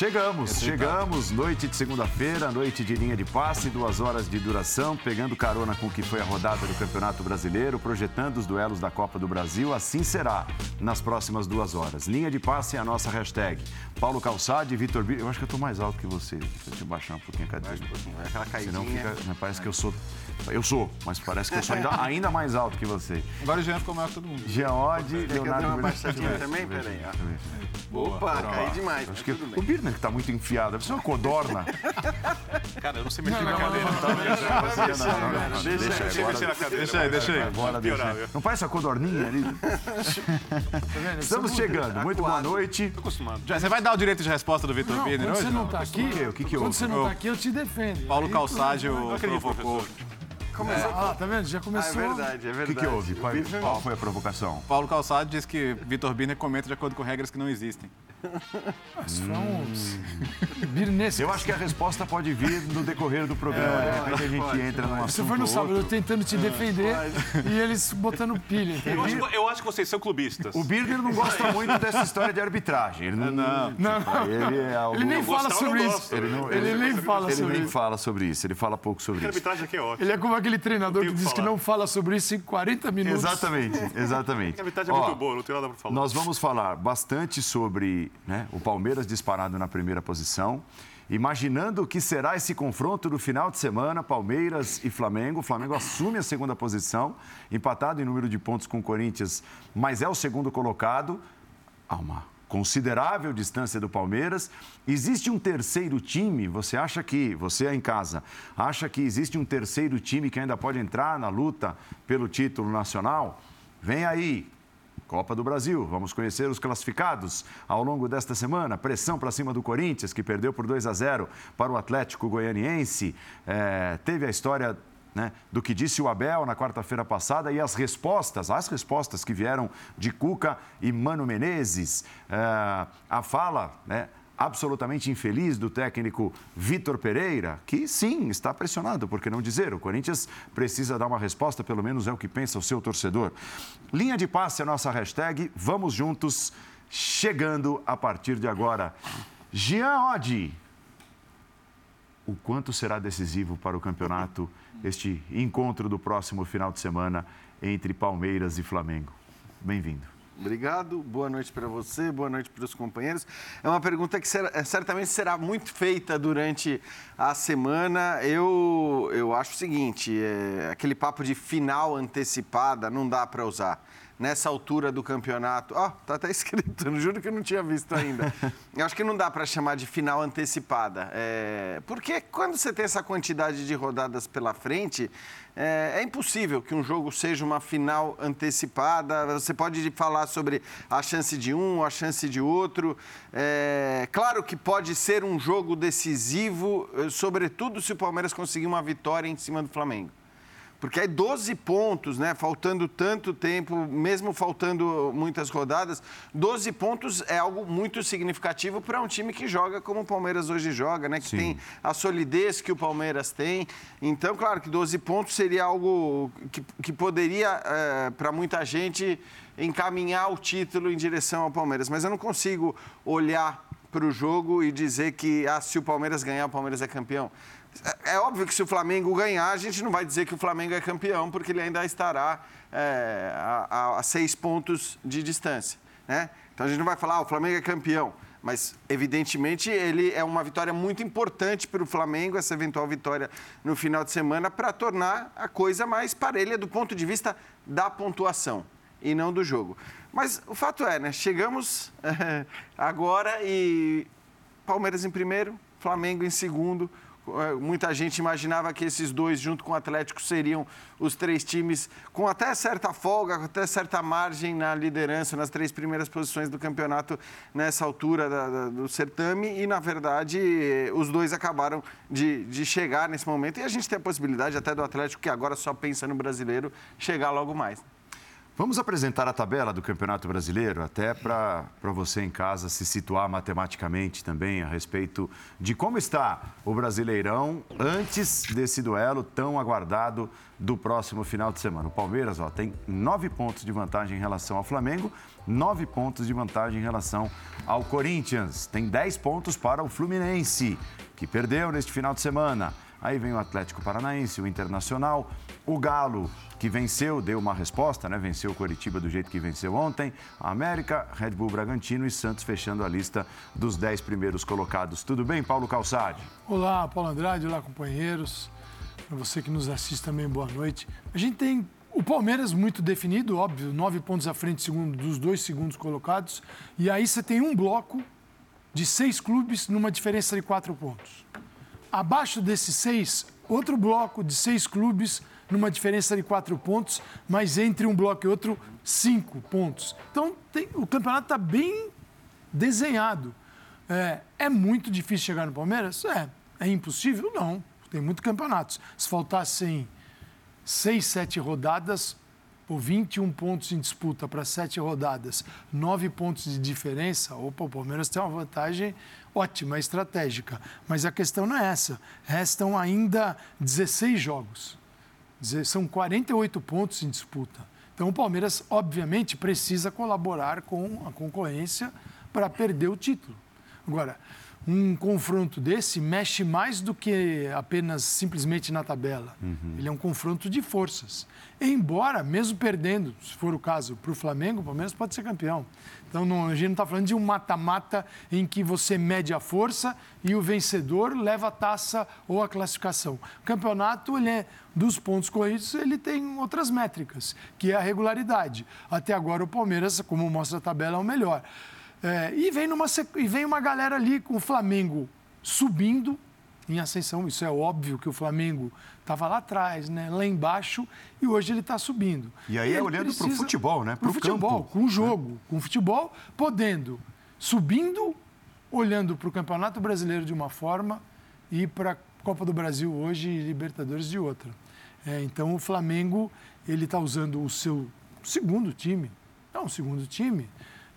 Chegamos, chegamos. Noite de segunda-feira, noite de linha de passe, duas horas de duração, pegando carona com o que foi a rodada do Campeonato Brasileiro, projetando os duelos da Copa do Brasil. Assim será nas próximas duas horas. Linha de passe é a nossa hashtag. Paulo Calçade, Vitor B. Eu acho que eu estou mais alto que você. Deixa eu te baixar um pouquinho a cadeira. Aquela caidinha. Senão fica, parece que eu sou. Eu sou, mas parece que eu sou ainda, ainda mais alto que você. Agora o Jean ficou maior que todo mundo. Jean Odd, Quer que eu dê Leonardo uma baixadinha também? Peraí, ó. Opa, caí demais. Acho que o. Birner que tá muito enfiado, deve ser uma codorna. Cara, eu não sei mexer na cadeira. Deixa, eu mexer na cadeira. Deixa aí, deixa aí. Agora deixa. viu? Não parece a codorninha ali? Estamos chegando. Muito boa noite. Tô acostumado. Já, você vai dar o direito de resposta do Vitor Não, Birner quando hoje? você não tá aqui, O? O que que quando você não tá aqui, eu te defendo. Paulo Aí, Não acredito, provocou. Começou. Ah, tá vendo? Já Ah, é começou. verdade, é O verdade. que, que houve? Qual, Birner- qual foi a provocação? Paulo Calçado diz que Vitor Birner comenta de acordo com regras que não existem. Isso foi um birnesco. Eu acho que a resposta pode vir no decorrer do programa. De repente a gente pode, entra num Você foi no sábado eu outro. tentando te defender e eles botando pilha, Eu acho, que- eu acho que vocês são clubistas. O Birner não gosta muito dessa história de arbitragem. Ele não. Não. Não, não. Ele, é algo- Ele nem fala sobre isso. Ele, nem fala ele sobre nem isso. fala sobre isso. Ele fala pouco sobre A isso. arbitragem aqui é ótima. Ele é como aquele treinador que que diz que falar. não fala sobre isso em 40 minutos. Exatamente, exatamente. A arbitragem é Ó, muito boa, não tem nada pra falar. Nós vamos falar bastante sobre né, o Palmeiras disparado na primeira posição. Imaginando o que será esse confronto do final de semana, Palmeiras e Flamengo. O Flamengo assume a segunda posição, empatado em número de pontos com o Corinthians, mas é o segundo colocado. Há uma considerável distância do Palmeiras. Existe um terceiro time, você acha que, você é em casa, acha que existe um terceiro time que ainda pode entrar na luta pelo título nacional? Vem aí, Copa do Brasil. Vamos conhecer os classificados ao longo desta semana. Pressão para cima do Corinthians, que perdeu por 2 a 0 para o Atlético Goianiense. É, teve a história né, do que disse o Abel na quarta-feira passada e as respostas, as respostas que vieram de Cuca e Mano Menezes. É, a fala, né? absolutamente infeliz do técnico Vitor Pereira, que sim, está pressionado, por que não dizer? O Corinthians precisa dar uma resposta, pelo menos é o que pensa o seu torcedor. Linha de passe é a nossa hashtag, vamos juntos, chegando a partir de agora. Jean Oddi, o quanto será decisivo para o campeonato este encontro do próximo final de semana entre Palmeiras e Flamengo? Bem-vindo. Obrigado, boa noite para você, boa noite para os companheiros. É uma pergunta que eh, certamente será muito feita durante a semana. Eu, eu acho o seguinte: é, aquele papo de final antecipada não dá para usar. Nessa altura do campeonato. Ó, tá até escrito, juro que eu não tinha visto ainda. Eu acho que não dá para chamar de final antecipada. É, porque quando você tem essa quantidade de rodadas pela frente, é, é impossível que um jogo seja uma final antecipada. Você pode falar sobre a chance de um, a chance de outro. É, claro que pode ser um jogo decisivo, eh, sobretudo se o Palmeiras conseguir uma vitória em cima do Flamengo. Porque aí 12 pontos, né? Faltando tanto tempo, mesmo faltando muitas rodadas, 12 pontos é algo muito significativo para um time que joga como o Palmeiras hoje joga, né? Que Sim. tem a solidez que o Palmeiras tem. Então, claro que 12 pontos seria algo que, que poderia, para muita gente, encaminhar o título em direção ao Palmeiras. Mas eu não consigo olhar para o jogo e dizer que ah, se o Palmeiras ganhar, o Palmeiras é campeão. É é óbvio que se o Flamengo ganhar, a gente não vai dizer que o Flamengo é campeão, porque ele ainda estará é, a, a- seis pontos de distância. Né? Então a gente não vai falar, ah, o Flamengo é campeão. Mas, evidentemente, ele é uma vitória muito importante para o Flamengo, essa eventual vitória no final de semana, para tornar a coisa mais parelha do ponto de vista da pontuação e não do jogo. Mas o fato é, né? Chegamos eh, agora e Palmeiras em primeiro, Flamengo em segundo. Eh, Muita gente imaginava que esses dois, junto com o Atlético, seriam os três times com até certa folga, até certa margem na liderança, nas três primeiras posições do campeonato nessa altura da- da- do certame. E, na verdade, os dois acabaram de, de chegar nesse momento. E a gente tem a possibilidade até do Atlético, que agora só pensa no brasileiro, chegar logo mais. Vamos apresentar a tabela do Campeonato Brasileiro, até para você em casa se situar matematicamente também a respeito de como está o Brasileirão antes desse duelo tão aguardado do próximo final de semana. O Palmeiras ó, tem nove pontos de vantagem em relação ao Flamengo, nove pontos de vantagem em relação ao Corinthians. Tem dez pontos para o Fluminense, que perdeu neste final de semana. Aí vem o Atlético Paranaense, o Internacional, o Galo, que venceu, deu uma resposta, né? Venceu o Coritiba do jeito que venceu ontem. A América, Red Bull Bragantino e Santos fechando a lista dos dez primeiros colocados. Tudo bem, Paulo Calçade? Olá, Paulo Andrade, olá, companheiros. Para você que nos assiste também, boa noite. A gente tem o Palmeiras muito definido, óbvio, nove pontos à frente segundo, dos dois segundos colocados. E aí você tem um bloco de seis clubes numa diferença de quatro pontos. Abaixo desses seis, outro bloco de seis clubes numa diferença de quatro pontos, mas entre um bloco e outro, cinco pontos. Então, tem, o campeonato está bem desenhado. É, é, muito difícil chegar no Palmeiras? É. É impossível? Não. Tem muitos campeonatos. Se faltassem seis, sete rodadas, ou 21 pontos em disputa para sete rodadas, nove pontos de diferença, opa, o Palmeiras tem uma vantagem ótima, estratégica. Mas a questão não é essa. Restam ainda 16 jogos. São 48 pontos em disputa. Então o Palmeiras, obviamente, precisa colaborar com a concorrência para perder o título. Agora, um confronto desse mexe mais do que apenas simplesmente na tabela. Uhum. Ele é um confronto de forças. Embora, mesmo perdendo, se for o caso, para o Flamengo, o Palmeiras pode ser campeão. Então, não, a gente não está falando de um mata-mata em que você mede a força e o vencedor leva a taça ou a classificação. O campeonato, ele é, dos pontos corridos, ele tem outras métricas, que é a regularidade. Até agora, o Palmeiras, como mostra a tabela, é o melhor. É, e, vem numa, e vem uma galera ali com o Flamengo subindo em ascensão. Isso é óbvio que o Flamengo estava lá atrás, né? lá embaixo, e hoje ele está subindo. E aí é olhando para o futebol, né? Para o futebol, campo. com o jogo, com o futebol, podendo, subindo, olhando para o Campeonato Brasileiro de uma forma e para a Copa do Brasil hoje e Libertadores de outra. É, então o Flamengo ele está usando o seu segundo time, não, o segundo time,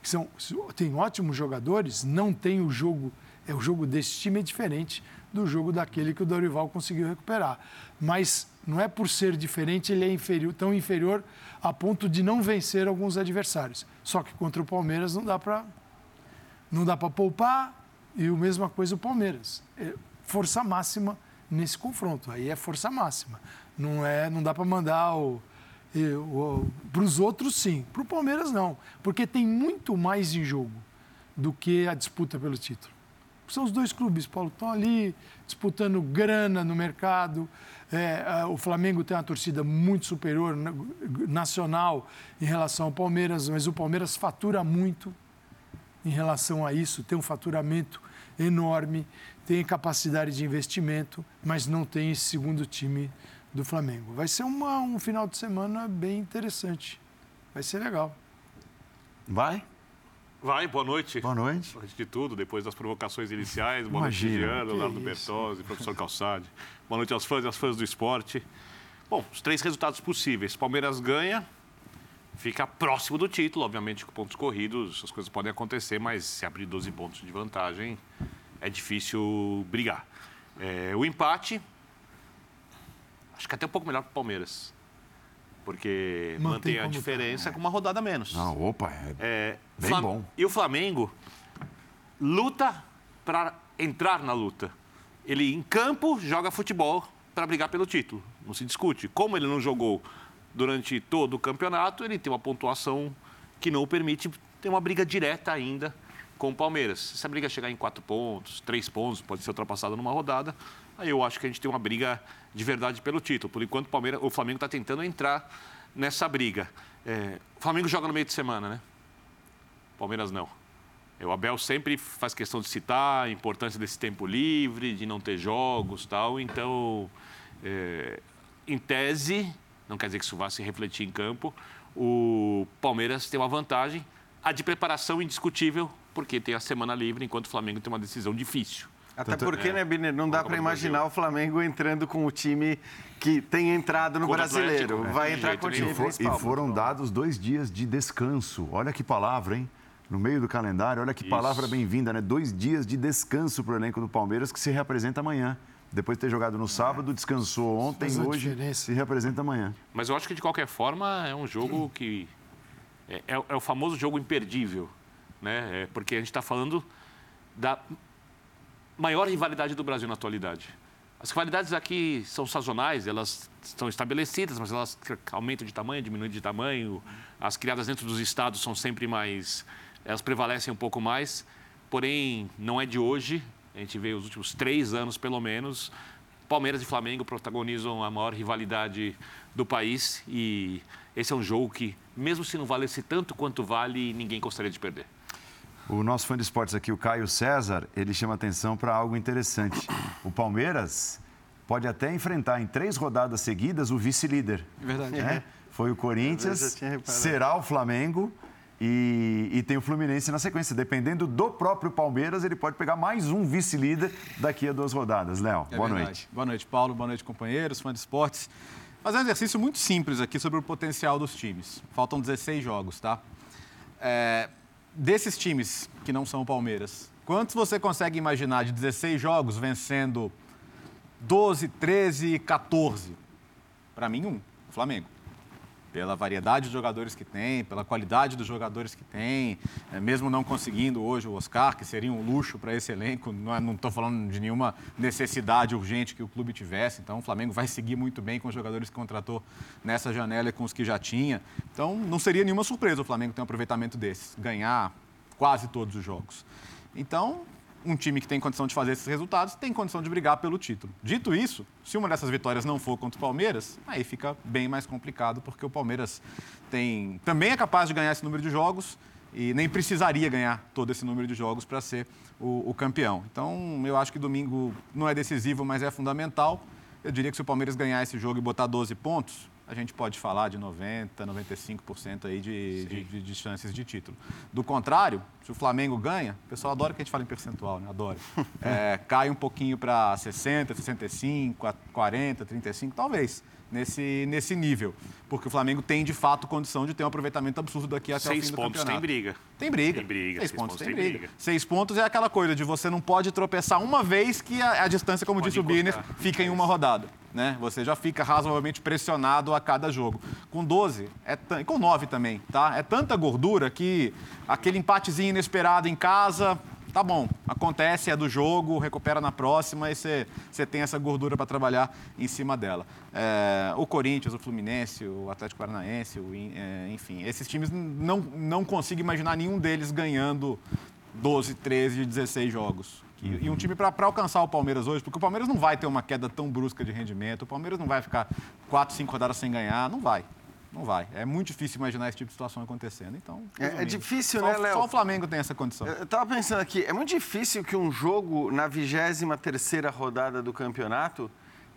que são, tem ótimos jogadores, não tem o jogo, é o jogo desse time é diferente do jogo daquele que o Dorival conseguiu recuperar. Mas não é por ser diferente, ele é inferior, tão inferior a ponto de não vencer alguns adversários. Só que contra o Palmeiras não dá para não dá para poupar e a mesma coisa o Palmeiras. É força máxima nesse confronto. Aí é força máxima. Não é, não dá para mandar o, o para os outros sim, para o Palmeiras não, porque tem muito mais em jogo do que a disputa pelo título. São os dois clubes, Paulo, que estão ali disputando grana no mercado. É, o Flamengo tem uma torcida muito superior nacional em relação ao Palmeiras, mas o Palmeiras fatura muito em relação a isso, tem um faturamento enorme, tem capacidade de investimento, mas não tem esse segundo time do Flamengo. Vai ser uma, um final de semana bem interessante. Vai ser legal. Vai? Vai, boa noite. Boa noite. Antes de tudo, depois das provocações iniciais, boa noite, Giano, Leonardo Bertozzi, professor Calçade. Boa noite aos fãs e às fãs do esporte. Bom, os três resultados possíveis. Palmeiras ganha, fica próximo do título, obviamente com pontos corridos, as coisas podem acontecer, mas se abrir 12 pontos de vantagem, é difícil brigar. É, o empate, acho que até um pouco melhor para o Palmeiras porque mantém, mantém a diferença tá. com uma rodada menos. Não, opa, é, é bem Flam... bom. E o Flamengo luta para entrar na luta. Ele, em campo, joga futebol para brigar pelo título. Não se discute. Como ele não jogou durante todo o campeonato, ele tem uma pontuação que não o permite ter uma briga direta ainda com o Palmeiras. Se essa briga chegar em quatro pontos, três pontos, pode ser ultrapassada numa rodada, aí eu acho que a gente tem uma briga de verdade pelo título. Por enquanto, o, Palmeiras, o Flamengo está tentando entrar nessa briga. É, o Flamengo joga no meio de semana, né? Palmeiras não. O Abel sempre faz questão de citar a importância desse tempo livre, de não ter jogos tal. Então, é, em tese, não quer dizer que isso vá se refletir em campo, o Palmeiras tem uma vantagem, a de preparação indiscutível, porque tem a semana livre, enquanto o Flamengo tem uma decisão difícil. Até Tanto- porque, é. né, Biner, não dá para imaginar o Flamengo entrando com o time que tem entrado no Contra brasileiro. Atlético, Vai de entrar jeito com o time. E, for- principal. e foram dados dois dias de descanso. Olha que palavra, hein? No meio do calendário, olha que palavra bem-vinda, né? Dois dias de descanso para o elenco do Palmeiras que se reapresenta amanhã. Depois de ter jogado no sábado, descansou ontem, Faz hoje diferença. se reapresenta amanhã. Mas eu acho que, de qualquer forma, é um jogo que. É, é- é o famoso jogo imperdível. Né? É porque a gente está falando da maior rivalidade do Brasil na atualidade. As rivalidades aqui são sazonais, elas estão estabelecidas, mas elas aumentam de tamanho, diminuem de tamanho. As criadas dentro dos estados são sempre mais. Elas prevalecem um pouco mais. Porém, não é de hoje. A gente vê os últimos três anos, pelo menos. Palmeiras e Flamengo protagonizam a maior rivalidade do país. E esse é um jogo que, mesmo se não valesse tanto quanto vale, ninguém gostaria de perder. O nosso fã de esportes aqui, o Caio César, ele chama atenção para algo interessante. O Palmeiras pode até enfrentar em três rodadas seguidas o vice-líder. É verdade. né? Foi o Corinthians, será o Flamengo e, e tem o Fluminense na sequência. Dependendo do próprio Palmeiras, ele pode pegar mais um vice-líder daqui a duas rodadas. Léo, É boa verdade. noite. Boa noite, Paulo. Boa noite, companheiros, fã de esportes. Fazer um exercício muito simples aqui sobre o potencial dos times. Faltam 16 jogos, tá? É, desses times que não são o Palmeiras, quantos você consegue imaginar de 16 jogos vencendo 12, 13, 14? Para mim, um. Flamengo. Pela variedade de jogadores que tem, pela qualidade dos jogadores que tem, é, mesmo não conseguindo hoje o Oscar, que seria um luxo para esse elenco, não estou falando de nenhuma necessidade urgente que o clube tivesse, então o Flamengo vai seguir muito bem com os jogadores que contratou nessa janela e com os que já tinha. Então não seria nenhuma surpresa o Flamengo ter um aproveitamento desses, ganhar quase todos os jogos. Então, um time que tem condição de fazer esses resultados tem condição de brigar pelo título. Dito isso, se uma dessas vitórias não for contra o Palmeiras, aí fica bem mais complicado, porque o Palmeiras tem, também é capaz de ganhar esse número de jogos e nem precisaria ganhar todo esse número de jogos para ser o, o campeão. Então, eu acho que domingo não é decisivo, mas é fundamental. Eu diria que se o Palmeiras ganhar esse jogo e botar 12 pontos, a gente pode falar de 90, 95% aí de, de, de, de chances de título. Do contrário, se o Flamengo ganha, o pessoal adora que a gente fale em percentual, né? Adora. É, cai um pouquinho para 60, 65, a 40, 35, talvez. Nesse, nesse nível. Porque o Flamengo tem, de fato, condição de ter um aproveitamento absurdo daqui até o Seis fim do pontos campeonato. tem briga. Tem briga. Tem briga, Seis seis pontos, pontos tem briga. briga. Seis pontos é aquela coisa de você não pode tropeçar uma vez que a, a distância, como Pode disse o encostar. fica em uma rodada. Né? Você já fica razoavelmente pressionado a cada jogo. Com 12, é e com 9 também, tá? É tanta gordura que aquele empatezinho inesperado em casa, tá bom, acontece, é do jogo, recupera na próxima e você você tem essa gordura para trabalhar em cima dela. É, o Corinthians, o Fluminense, o Atlético Paranaense, o é, enfim, esses times não, não consigo imaginar nenhum deles ganhando 12, 13, 16 jogos. E, e um time para alcançar o Palmeiras hoje, porque o Palmeiras não vai ter uma queda tão brusca de rendimento, o Palmeiras não vai ficar 4, 5 rodadas sem ganhar, não vai. Não vai. É muito difícil imaginar esse tipo de situação acontecendo. Então, É- é difícil, só- né, Léo? Só o Flamengo tem essa condição. Eu estava pensando aqui, é muito difícil que um jogo na 23ª rodada do campeonato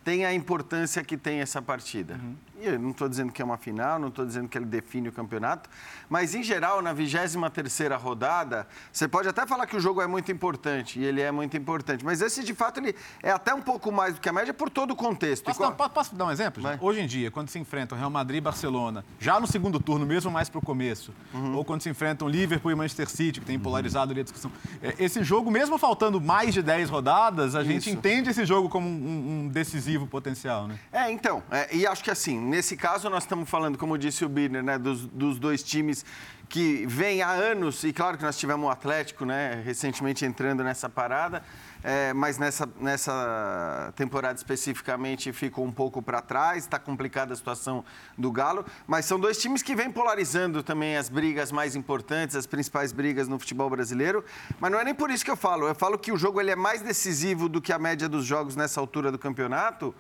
tenha a importância que tem essa partida. Uhum. E eu não estou dizendo que é uma final, não estou dizendo que ele define o campeonato, mas em geral, na 23ª rodada, você pode até falar que o jogo é muito importante, e ele é muito importante, mas esse, de fato, ele é até um pouco mais do que a média por todo o contexto. Posso, qual- dar, po- posso dar um exemplo? Hoje em dia, quando se enfrentam Real Madrid e Barcelona, já no segundo turno, mesmo mais para o começo, Uhum. ou quando se enfrentam Liverpool e Manchester City, que tem polarizado ali a discussão, é, esse jogo, mesmo faltando mais de 10 rodadas, a gente Isso. entende esse jogo como um, um decisivo potencial, né? É, então, é, e acho que assim, nesse caso nós estamos falando, como disse o Birner, né, dos, dos dois times que vêm há anos, e claro que nós tivemos o Atlético, né, recentemente entrando nessa parada, é, mas nessa, nessa temporada especificamente ficou um pouco para trás, está complicada a situação do Galo, mas são dois times que vêm polarizando também as brigas mais importantes, as principais brigas no futebol brasileiro, mas não é nem por isso que eu falo, eu falo que o jogo ele é mais decisivo do que a média dos jogos nessa altura do campeonato,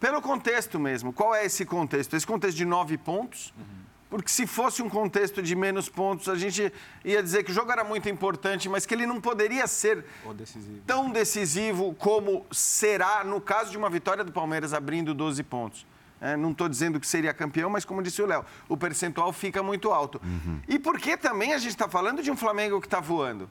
pelo contexto mesmo. Qual é esse contexto? Esse contexto de nove pontos. Porque se fosse um contexto de menos pontos, a gente ia dizer que o jogo era muito importante, mas que ele não poderia ser decisivo. tão decisivo como será no caso de uma vitória do Palmeiras abrindo 12 pontos. É, não estou dizendo que seria campeão, mas como disse o Léo, o percentual fica muito alto. E porque também a gente está falando de um Flamengo que está voando.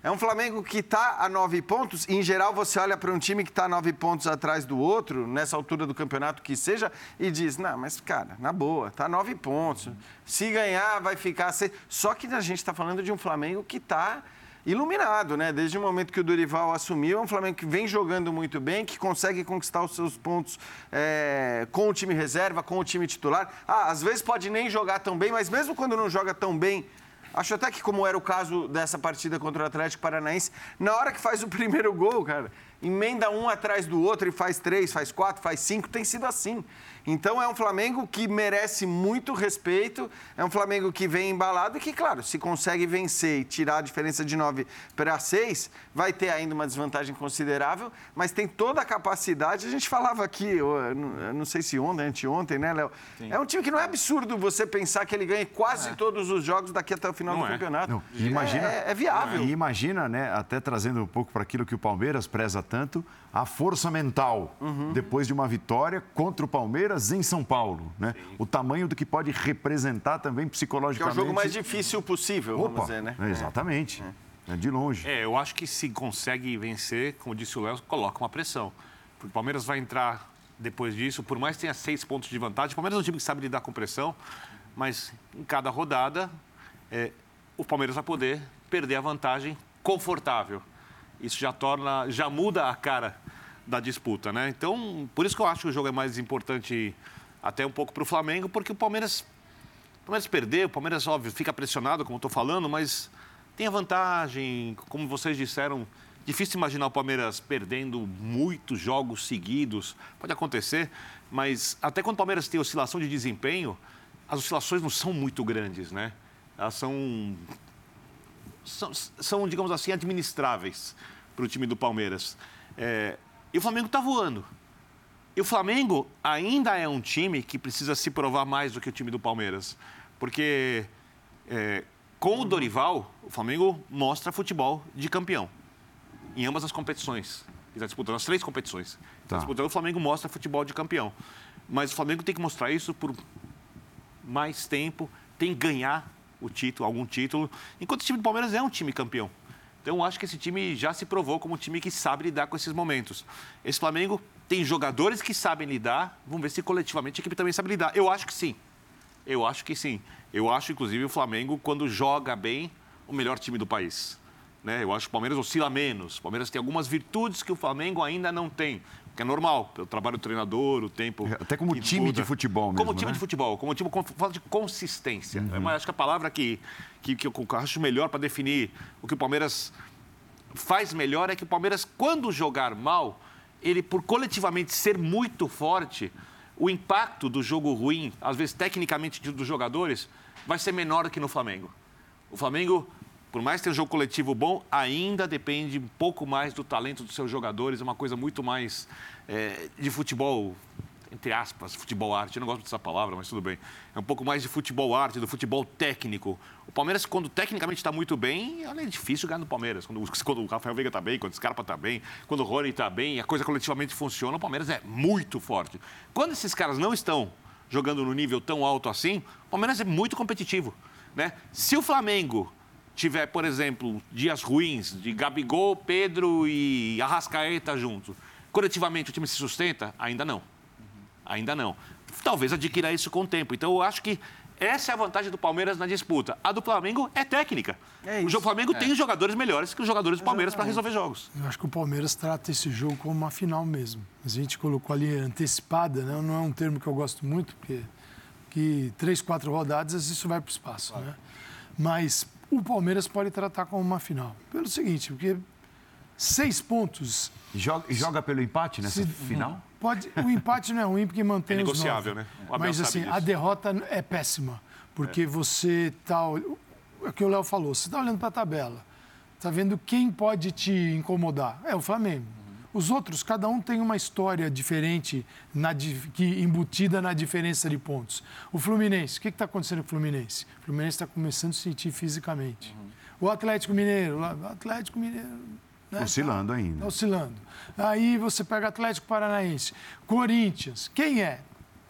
É um Flamengo que está a nove pontos. E, em geral, você olha para um time que está nove pontos atrás do outro, nessa altura do campeonato que seja, e diz: Não, mas, cara, na boa, está nove pontos. Se ganhar, vai ficar seis. Só que a gente está falando de um Flamengo que está iluminado, né? Desde o momento que o Dorival assumiu, é um Flamengo que vem jogando muito bem, que consegue conquistar os seus pontos é, com o time reserva, com o time titular. Ah, às vezes pode nem jogar tão bem, mas mesmo quando não joga tão bem, Acho até que, como era o caso dessa partida contra o Atlético Paranaense, na hora que faz o primeiro gol, cara, emenda um atrás do outro e faz três, faz quatro, faz cinco, tem sido assim. Então é um Flamengo que merece muito respeito, é um Flamengo que vem embalado e que, claro, se consegue vencer e tirar a diferença de 9 para 6, vai ter ainda uma desvantagem considerável, mas tem toda a capacidade. A gente falava aqui, eu não sei se ontem, anteontem, né, Léo? É um time que não é absurdo você pensar que ele ganha quase é. todos os jogos daqui até o final não do é. campeonato. Não. Imagina, é, é viável. E imagina, né, até trazendo um pouco para aquilo que o Palmeiras preza tanto, a força mental uhum. depois de uma vitória contra o Palmeiras em São Paulo. Né? O tamanho do que pode representar também psicologicamente. Que é o jogo mais difícil possível, Opa, vamos dizer, né? É, exatamente. É. é. de longe. É, eu acho que se consegue vencer, como disse o Léo, coloca uma pressão. Porque o Palmeiras vai entrar depois disso, por mais que tenha seis pontos de vantagem, o Palmeiras é um time que sabe lidar com pressão, mas em cada rodada é, o Palmeiras vai poder perder a vantagem confortável. Isso já torna, já muda a cara da disputa, né? Então, por isso que eu acho que o jogo é mais importante até um pouco para o Flamengo, porque o Palmeiras, o Palmeiras perder, o Palmeiras, óbvio, fica pressionado, como estou falando, mas tem a vantagem, como vocês disseram, difícil imaginar o Palmeiras perdendo muitos jogos seguidos, pode acontecer, mas até quando o Palmeiras tem oscilação de desempenho, as oscilações não são muito grandes, né? Elas são são, são, digamos assim, administráveis para o time do Palmeiras. É, e o Flamengo está voando. E o Flamengo ainda é um time que precisa se provar mais do que o time do Palmeiras. Porque é, com o Dorival, o Flamengo mostra futebol de campeão. Em ambas as competições. Ele está disputando as três competições. Tá. Está disputando, o Flamengo mostra futebol de campeão. Mas o Flamengo tem que mostrar isso por mais tempo, tem que ganhar o título, algum título, enquanto o time do Palmeiras é um time campeão. Então, acho que esse time já se provou como um time que sabe lidar com esses momentos. Esse Flamengo tem jogadores que sabem lidar. Vamos ver se coletivamente a equipe também sabe lidar. Eu acho que sim. Eu acho que sim. Eu acho, inclusive, o Flamengo, quando joga bem, o melhor time do país. Né? Eu acho que o Palmeiras oscila menos. O Palmeiras tem algumas virtudes que o Flamengo ainda não tem que é normal, pelo trabalho do treinador, o tempo. É, até como time muda. de futebol mesmo. Como time né? de futebol, como time, fala de consistência. Uhum. Mas acho que a palavra que, que, que eu acho melhor para definir o que o Palmeiras faz melhor é que o Palmeiras, quando jogar mal, ele, por coletivamente ser muito forte, o impacto do jogo ruim, às vezes tecnicamente dos jogadores, vai ser menor que no Flamengo. O Flamengo por mais tenha um jogo coletivo bom, ainda depende um pouco mais do talento dos seus jogadores, é uma coisa muito mais é, de futebol, entre aspas, futebol arte. Eu não gosto dessa palavra, mas tudo bem. É um pouco mais de futebol arte, do futebol técnico. O Palmeiras, quando tecnicamente está muito bem, é difícil ganhar no Palmeiras. Quando, quando o Rafael Veiga está bem, quando o Scarpa está bem, quando o Rony está bem, a coisa coletivamente funciona, o Palmeiras é muito forte. Quando esses caras não estão jogando no nível tão alto assim, o Palmeiras é muito competitivo. Né? Se o Flamengo tiver, por exemplo, dias ruins de Gabigol, Pedro e Arrascaeta juntos, coletivamente o time se sustenta? Ainda não. Ainda não. Talvez adquira isso com o tempo. Então eu acho que essa é a vantagem do Palmeiras na disputa. A do Flamengo é técnica. É o Flamengo é. tem jogadores melhores que os jogadores do Palmeiras para resolver jogos. Eu acho que o Palmeiras trata esse jogo como uma final mesmo. A gente colocou ali antecipada, né? não é um termo que eu gosto muito, porque que três, quatro rodadas isso vai para o espaço. Claro. Né? Mas o Palmeiras pode tratar como uma final. Pelo seguinte, porque seis pontos. Joga, joga pelo empate nessa se, final? Pode, o empate não é ruim porque mantém é negociável, os né? Mas assim, disso. a derrota é péssima. Porque é. você está. É o que o Léo falou, você está olhando para a tabela, está vendo quem pode te incomodar. É o Flamengo. Os outros, cada um tem uma história diferente na, que embutida na diferença de pontos. O Fluminense, o que está acontecendo com o Fluminense? O Fluminense está começando a se sentir fisicamente. Uhum. O Atlético Mineiro, o Atlético Mineiro. Né, oscilando tá, ainda. Tá oscilando. Aí você pega Atlético Paranaense, Corinthians. Quem é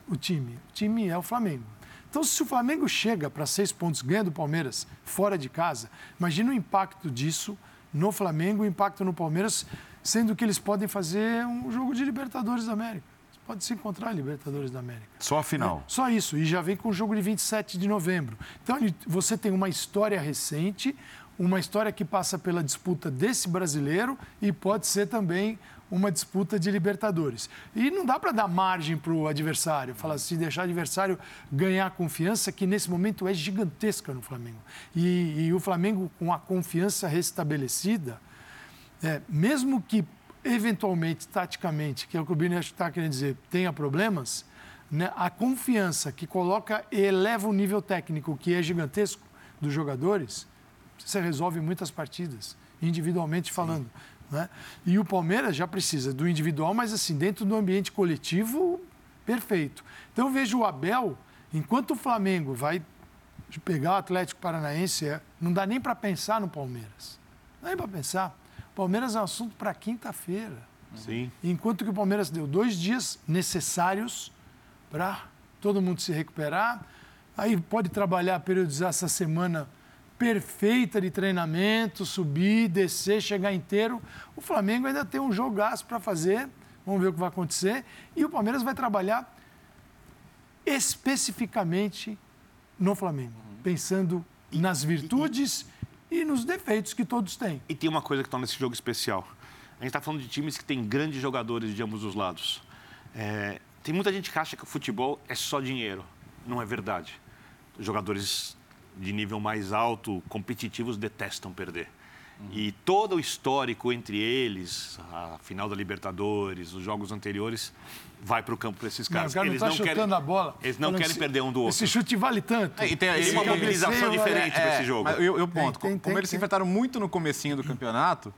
o time? O time é o Flamengo. Então, se o Flamengo chega para seis pontos, ganha do Palmeiras, fora de casa, imagina o impacto disso no Flamengo, o impacto no Palmeiras, sendo que eles podem fazer um jogo de Libertadores da América. Eles podem se encontrar em Libertadores da América. Só a final. É, só isso. E já vem com o jogo de 27 de novembro. Então, você tem uma história recente, uma história que passa pela disputa desse brasileiro e pode ser também uma disputa de Libertadores. E não dá para dar margem para o adversário, falar assim, deixar o adversário ganhar confiança, que nesse momento é gigantesca no Flamengo. E, e o Flamengo, com a confiança restabelecida, é, mesmo que eventualmente, taticamente, que é o que o Bini está querendo dizer, tenha problemas, né, a confiança que coloca e eleva o nível técnico, que é gigantesco, dos jogadores, você resolve muitas partidas, individualmente falando. Né? E o Palmeiras já precisa do individual, mas assim, dentro do ambiente coletivo, perfeito. Então eu vejo o Abel, enquanto o Flamengo vai pegar o Atlético Paranaense, é, não dá nem para pensar no Palmeiras. Não dá nem para pensar. Palmeiras é um assunto para quinta-feira. Sim. Enquanto que o Palmeiras deu dois dias necessários para todo mundo se recuperar. Aí pode trabalhar, periodizar essa semana perfeita de treinamento, subir, descer, chegar inteiro. O Flamengo ainda tem um jogaço para fazer. Vamos ver o que vai acontecer. E o Palmeiras vai trabalhar especificamente no Flamengo, pensando nas virtudes e nos defeitos que todos têm. E tem uma coisa que torna esse jogo especial. A gente está falando de times que têm grandes jogadores de ambos os lados. É, tem muita gente que acha que o futebol é só dinheiro. Não é verdade. Os jogadores de nível mais alto, competitivos, detestam perder. E todo o histórico entre eles, a final da Libertadores, os jogos anteriores, vai para o campo para esses Não, caras. o cara não eles está não chutando querem, a bola. Eles não querem esse- perder um do outro. Esse chute vale tanto. É, e tem- Esse uma mobilização diferente é, para esse jogo. Eu, eu ponto. Tem, tem, Como tem, eles se enfrentaram muito no comecinho do campeonato,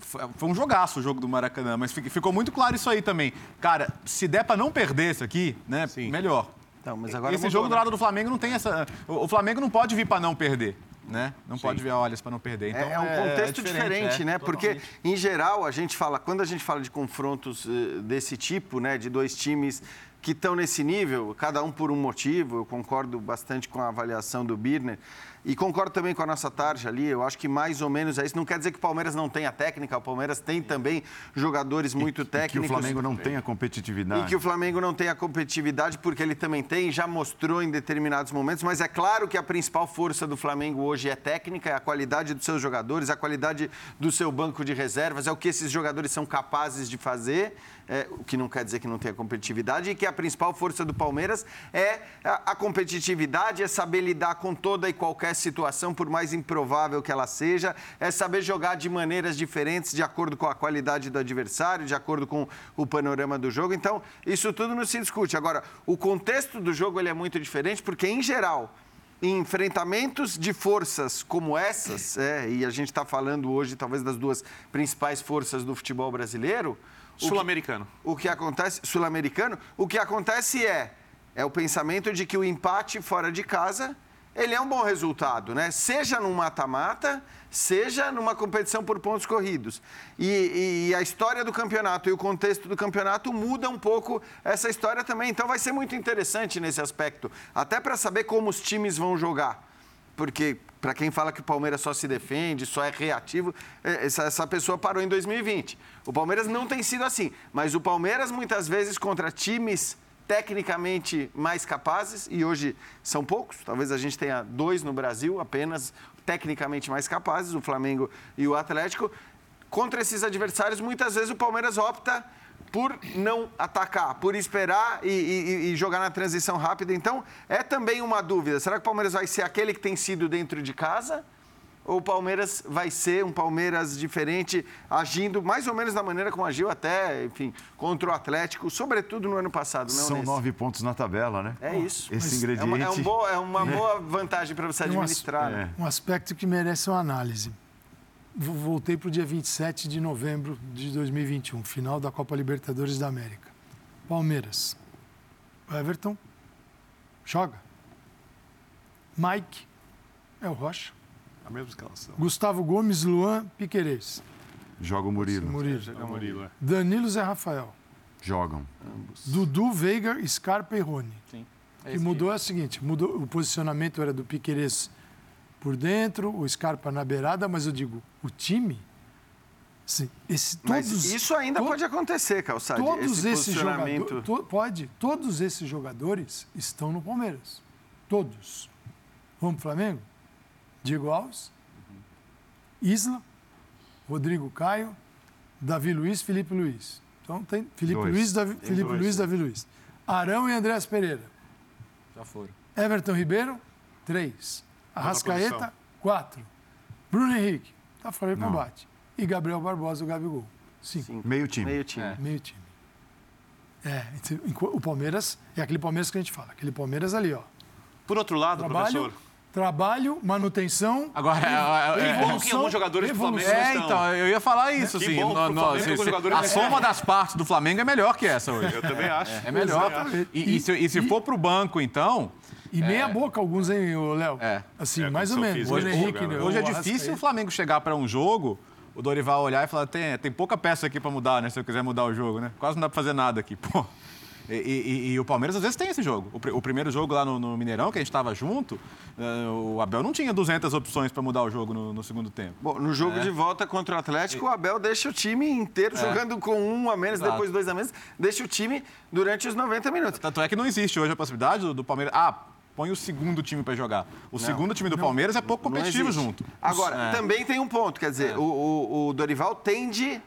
foi um jogaço o jogo do Maracanã, mas fi- ficou muito claro isso aí também. Cara, se der para não perder isso aqui, né, melhor. Então, mas agora Esse mudou, jogo do né? lado do Flamengo não tem essa... O o Flamengo não pode vir para não perder, né? Não pode vir a olhas para não perder. Então, É, é um contexto diferente, é, né? Porque, totalmente. em geral, a gente fala, quando a gente fala de confrontos eh, desse tipo, né, de dois times que estão nesse nível, cada um por um motivo, eu concordo bastante com a avaliação do Birner. E concordo também com a nossa tarja ali, eu acho que mais ou menos é isso. Não quer dizer que o Palmeiras não tenha técnica, o Palmeiras tem também jogadores muito E que técnicos. o Flamengo não tem a competitividade. E que o Flamengo não tem a competitividade, porque ele também tem, já mostrou em determinados momentos, mas é claro que a principal força do Flamengo hoje é técnica, é a qualidade dos seus jogadores, a qualidade do seu banco de reservas, é o que esses jogadores são capazes de fazer, é, o que não quer dizer que não tenha competitividade, e que a principal força do Palmeiras é a, a competitividade, é saber lidar com toda e qualquer situação, por mais improvável que ela seja, é saber jogar de maneiras diferentes, de acordo com a qualidade do adversário, de acordo com o panorama do jogo. Então, isso tudo não se discute. Agora, o contexto do jogo ele é muito diferente, porque, em geral, em enfrentamentos de forças como essas, é, e a gente está falando hoje talvez das duas principais forças do futebol brasileiro, Sul-americano. o que acontece, sul-americano, o que acontece é, é o pensamento de que o empate fora de casa, ele é um bom resultado, né? Seja num mata-mata, seja numa competição por pontos corridos. E, e a história do campeonato e o contexto do campeonato muda um pouco essa história também. Então vai ser muito interessante nesse aspecto, até para saber como os times vão jogar porque para quem fala que o Palmeiras só se defende, só é reativo, é, essa, essa pessoa parou em 2020. O Palmeiras não tem sido assim, mas o Palmeiras muitas vezes contra times tecnicamente mais capazes, e hoje são poucos, talvez a gente tenha dois no Brasil apenas tecnicamente mais capazes, o Flamengo e o Atlético. Contra esses adversários, muitas vezes o Palmeiras opta por não atacar, por esperar e, e- e jogar na transição rápida. Então, é também uma dúvida. Será que o Palmeiras vai ser aquele que tem sido dentro de casa? Ou o Palmeiras vai ser um Palmeiras diferente, agindo mais ou menos da maneira como agiu até, enfim, contra o Atlético, sobretudo no ano passado, não São nesse. nove pontos na tabela, né? É isso. Esse É ingrediente. uma, é um bo- é uma boa vantagem para você Tem um as- administrar. né? é. Um aspecto que merece uma análise. Voltei para o dia 27 de novembro de 2021, final da Copa Libertadores da América. Palmeiras. Everton. Joga. Mike. É o Rocha. A mesma escalação. Gustavo Gomes, Luan, Piquerez. Joga o Murilo. Murilo. Danilo Zé Rafael. Jogam. Dudu, Veiga, Scarpa e Rony. Sim. O que mudou é o seguinte, mudou, o posicionamento era do Piquerez por dentro, o Scarpa na beirada, mas eu digo, o time. Sim, esse, todos, Mas isso ainda to- pode acontecer, Calçade. Todos esse esses jogadores. to- pode. Todos esses jogadores estão no Palmeiras. Todos. Vamos pro Flamengo? Diego Alves, Isla, Rodrigo Caio, Davi Luiz, Felipe Luiz. Então tem Felipe Dois. Luiz, Davi, Felipe dois, Luiz, né? Davi Luiz. Arão e Andréas Pereira. Já foram. Everton Ribeiro, três. Arrascaeta, quatro. Bruno Henrique, tá fora de Não. combate. E Gabriel Barbosa, o Gabigol. Cinco. Sim, Meio time. Meio time. É. Meio time. É, o Palmeiras é aquele Palmeiras que a gente fala. Aquele Palmeiras ali, ó. Por outro lado, Trabalho, professor, trabalho, manutenção. Agora, é, é, é, bom que alguns jogadores do evolução. Flamengo É, estão. então, eu ia falar isso, Que assim. no- no- Flamengo se- se- a soma das partes do Flamengo é melhor que essa hoje. eu também acho. É melhor. Exatamente. E, e se, e se for pro banco, então, E meia boca alguns, hein, Léo? É. Assim, É, mais ou menos. Bruno de Henrique, né? né, hoje é difícil o. Flamengo chegar para um jogo, o Dorival olhar e falar, tem, tem pouca peça aqui para mudar, né? Se eu quiser mudar o jogo, né? Quase não dá para fazer nada aqui, pô. E, e- e o Palmeiras às vezes tem esse jogo. O, pr- o primeiro jogo lá no, no Mineirão, que a gente estava junto, eh, o Abel não tinha 200 opções para mudar o jogo no, no segundo tempo. Bom, no jogo É. de volta contra o Atlético, o Abel deixa o time inteiro jogando com um a menos, Exato. depois dois a menos, deixa o time durante os 90 minutos. Tanto é que não existe hoje a possibilidade do, do Palmeiras. Ah, põe o segundo time para jogar. O segundo time do Palmeiras é pouco Não competitivo junto. Agora, É. também tem um ponto, quer dizer, o, o- o Dorival tende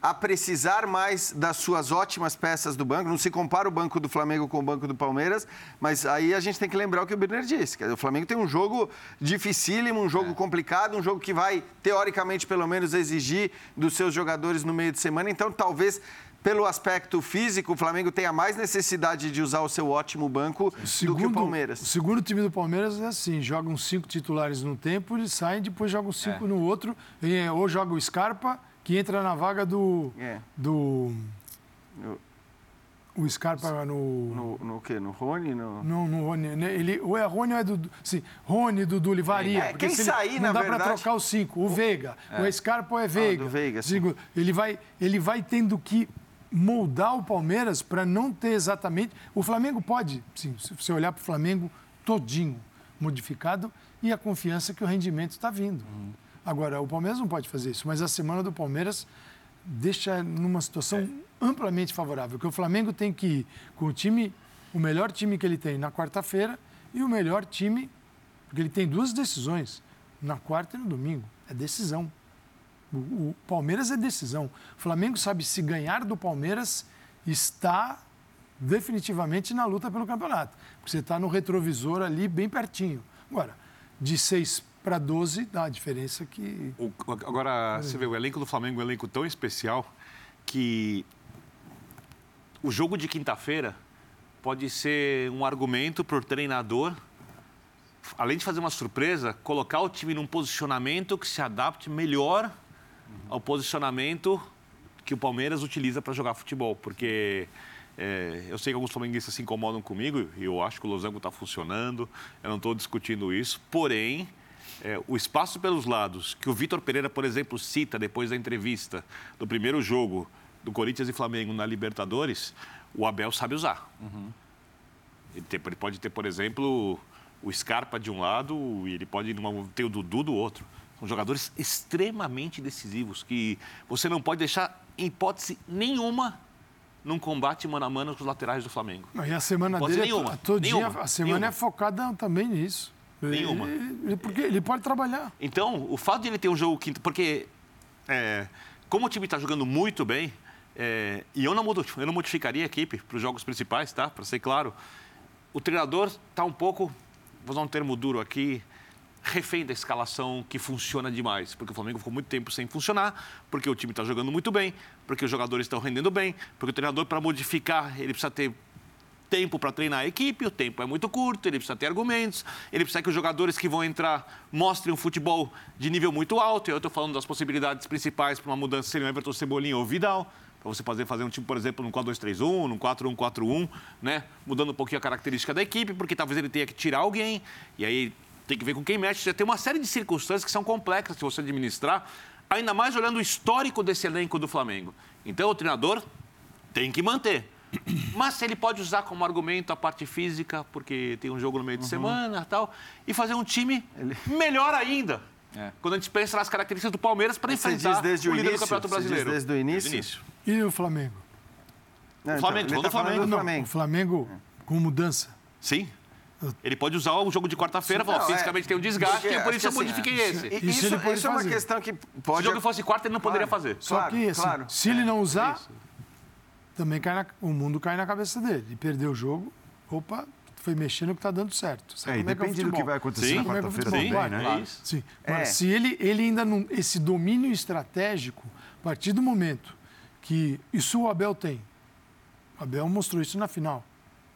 a precisar mais das suas ótimas peças do banco. Não se compara o banco do Flamengo com o banco do Palmeiras, mas aí a gente tem que lembrar o que o Birner disse. O Flamengo tem um jogo dificílimo, um jogo complicado, um jogo que vai, teoricamente, pelo menos, exigir dos seus jogadores no meio de semana. Então, talvez. Pelo aspecto físico, o Flamengo tenha mais necessidade de usar o seu ótimo banco do que o Palmeiras. O segundo time do Palmeiras é assim: jogam cinco titulares num tempo, eles saem, depois jogam cinco no outro. E, é, ou joga o Scarpa, que entra na vaga do. É. do o Scarpa no. No, no quê? No Rony? No... Não, no Rony. né? Ele, ou é Rony ou é Dudu. Sim, Rony, Dudu, ele varia. É, quem se ele- sair, não na dá pra verdade- trocar os cinco. O Veiga. O é Scarpa ou é Veiga. do Veiga, sim. Digo, ele, vai, ele vai tendo que moldar o Palmeiras para não ter exatamente. O Flamengo pode, sim, se você olhar para o Flamengo todinho modificado e a confiança que o rendimento está vindo. Agora, o Palmeiras não pode fazer isso, mas a semana do Palmeiras deixa numa situação amplamente favorável, que o Flamengo tem que ir com o time, o melhor time que ele tem na quarta-feira e o melhor time, porque ele tem duas decisões, na quarta e no domingo. É decisão. O, o Palmeiras é decisão. O Flamengo sabe se ganhar do Palmeiras está definitivamente na luta pelo campeonato. Porque você está no retrovisor ali bem pertinho. Agora, de 6 para 12 dá a diferença que. O- agora, você vê, o elenco do Flamengo é um elenco tão especial que o jogo de quinta-feira pode ser um argumento para o treinador, além de fazer uma surpresa, colocar o time num posicionamento que se adapte melhor ao posicionamento que o Palmeiras utiliza para jogar futebol. Porque é, eu sei que alguns flamenguistas se incomodam comigo, e eu acho que o Losango está funcionando, eu não estou discutindo isso, porém. é, o espaço pelos lados, que o Vitor Pereira, por exemplo, cita depois da entrevista do primeiro jogo do Corinthians e Flamengo na Libertadores, o Abel sabe usar. Ele, tem- ele pode ter, por exemplo, o Scarpa de um lado e ele pode ter o Dudu do outro. São jogadores extremamente decisivos que você não pode deixar, em hipótese nenhuma, num combate mano a mano com os laterais do Flamengo. Não, E a semana Pode dele, nenhuma, é to- todinha, nenhuma, a semana nenhuma. é focada também nisso. Nenhuma. Ele- porque ele pode trabalhar. Então, o fato de ele ter um jogo quinto, porque é, como o time está jogando muito bem, é, e eu não, eu não modificaria a equipe para os jogos principais, tá? Para ser claro, o treinador está um pouco, vou usar um termo duro aqui, refém da escalação que funciona demais, porque o Flamengo ficou muito tempo sem funcionar, porque o time está jogando muito bem, porque os jogadores estão rendendo bem, porque o treinador para modificar ele precisa ter tempo para treinar a equipe, o tempo é muito curto, ele precisa ter argumentos, ele precisa que os jogadores que vão entrar mostrem um futebol de nível muito alto. Eu estou falando das possibilidades principais para uma mudança seriam Everton Cebolinha ou Vidal, para você fazer, fazer um time, por exemplo, num 4-2-3-1, num 4-1-4-1, né? mudando um pouquinho a característica da equipe, porque talvez ele tenha que tirar alguém, e aí tem que ver com quem mexe. Você tem uma série de circunstâncias que são complexas se você administrar, ainda mais olhando o histórico desse elenco do Flamengo. Então, o treinador tem que manter. Mas ele pode usar como argumento a parte física, porque tem um jogo no meio de semana e tal, e fazer um time melhor ainda. É. Quando a gente pensa nas características do Palmeiras para enfrentar diz desde o líder do início? Campeonato Você diz Brasileiro. desde o início? início. E o Flamengo? Não, Flamengo, ele falando tá do Flamengo. do Não, Flamengo. o Flamengo com mudança. Sim. Ele pode usar o jogo de quarta-feira, falar, é- fisicamente tem um desgaste, Porque e por isso eu assim, modifiquei é, esse. E- Isso Isso, ele pode isso é uma questão que Se pode... o jogo fosse quarta, ele não poderia Claro. fazer. Só Claro, que, assim, claro. se ele não usar, isso. também cai na- o mundo cai na cabeça dele. E perdeu o jogo, opa, foi mexendo que tá dando certo. Sabe É, e como é que é o depende do que vai acontecer Sim. na é é quarta-feira também, né? claro. Isso. Sim. É. Agora, se ele, ele ainda não. Esse domínio estratégico, a partir do momento que. Isso o Abel tem. O Abel mostrou isso na final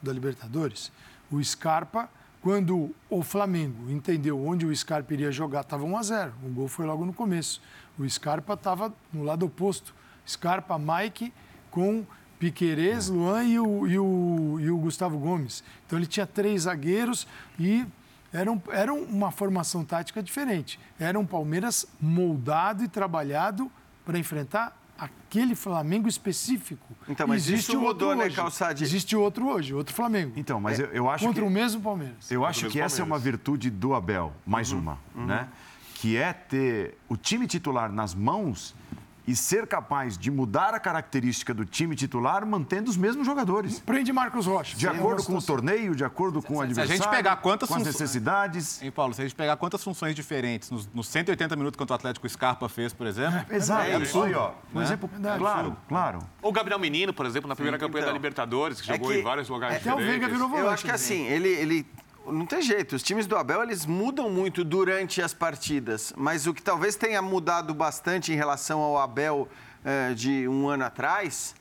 da Libertadores. O Scarpa, quando o Flamengo entendeu onde o Scarpa iria jogar, estava 1 a 0 O gol foi logo no começo. O Scarpa estava no lado oposto. Scarpa, Mike, com Piquerez, Luan e o, e, o, e o Gustavo Gomes. Então ele tinha três zagueiros e era, um, era uma formação tática diferente. Era um Palmeiras moldado e trabalhado para enfrentar aquele Flamengo específico. Então, mas Existe isso outro mudou, né, hoje. Calçade? Existe outro hoje, outro Flamengo. Então, mas eu, eu acho Contra que... o mesmo Palmeiras. Eu acho mesmo que essa é uma Palmeiras. virtude do Abel, mais uma, né? Que é ter o time titular nas mãos e ser capaz de mudar a característica do time titular mantendo os mesmos jogadores. Prende Marcos Rocha. De acordo com o torneio, de acordo com o se a gente adversário, pegar quantas com as funções- necessidades. Hein, Paulo, se a gente pegar quantas funções diferentes nos, nos 180 minutos quanto o Atlético Scarpa fez, por exemplo, Exato. É isso. Aí, ó, um exemplo Verdade. claro, claro. O Gabriel Menino, por exemplo, na primeira campanha então. da Libertadores, que É jogou que- em vários lugares Até o diferentes. Veiga virou volante. Eu acho que assim, ele, ele. Não tem jeito. Os times do Abel, eles mudam muito durante as partidas. Mas o que talvez tenha mudado bastante em relação ao Abel eh, de um ano atrás,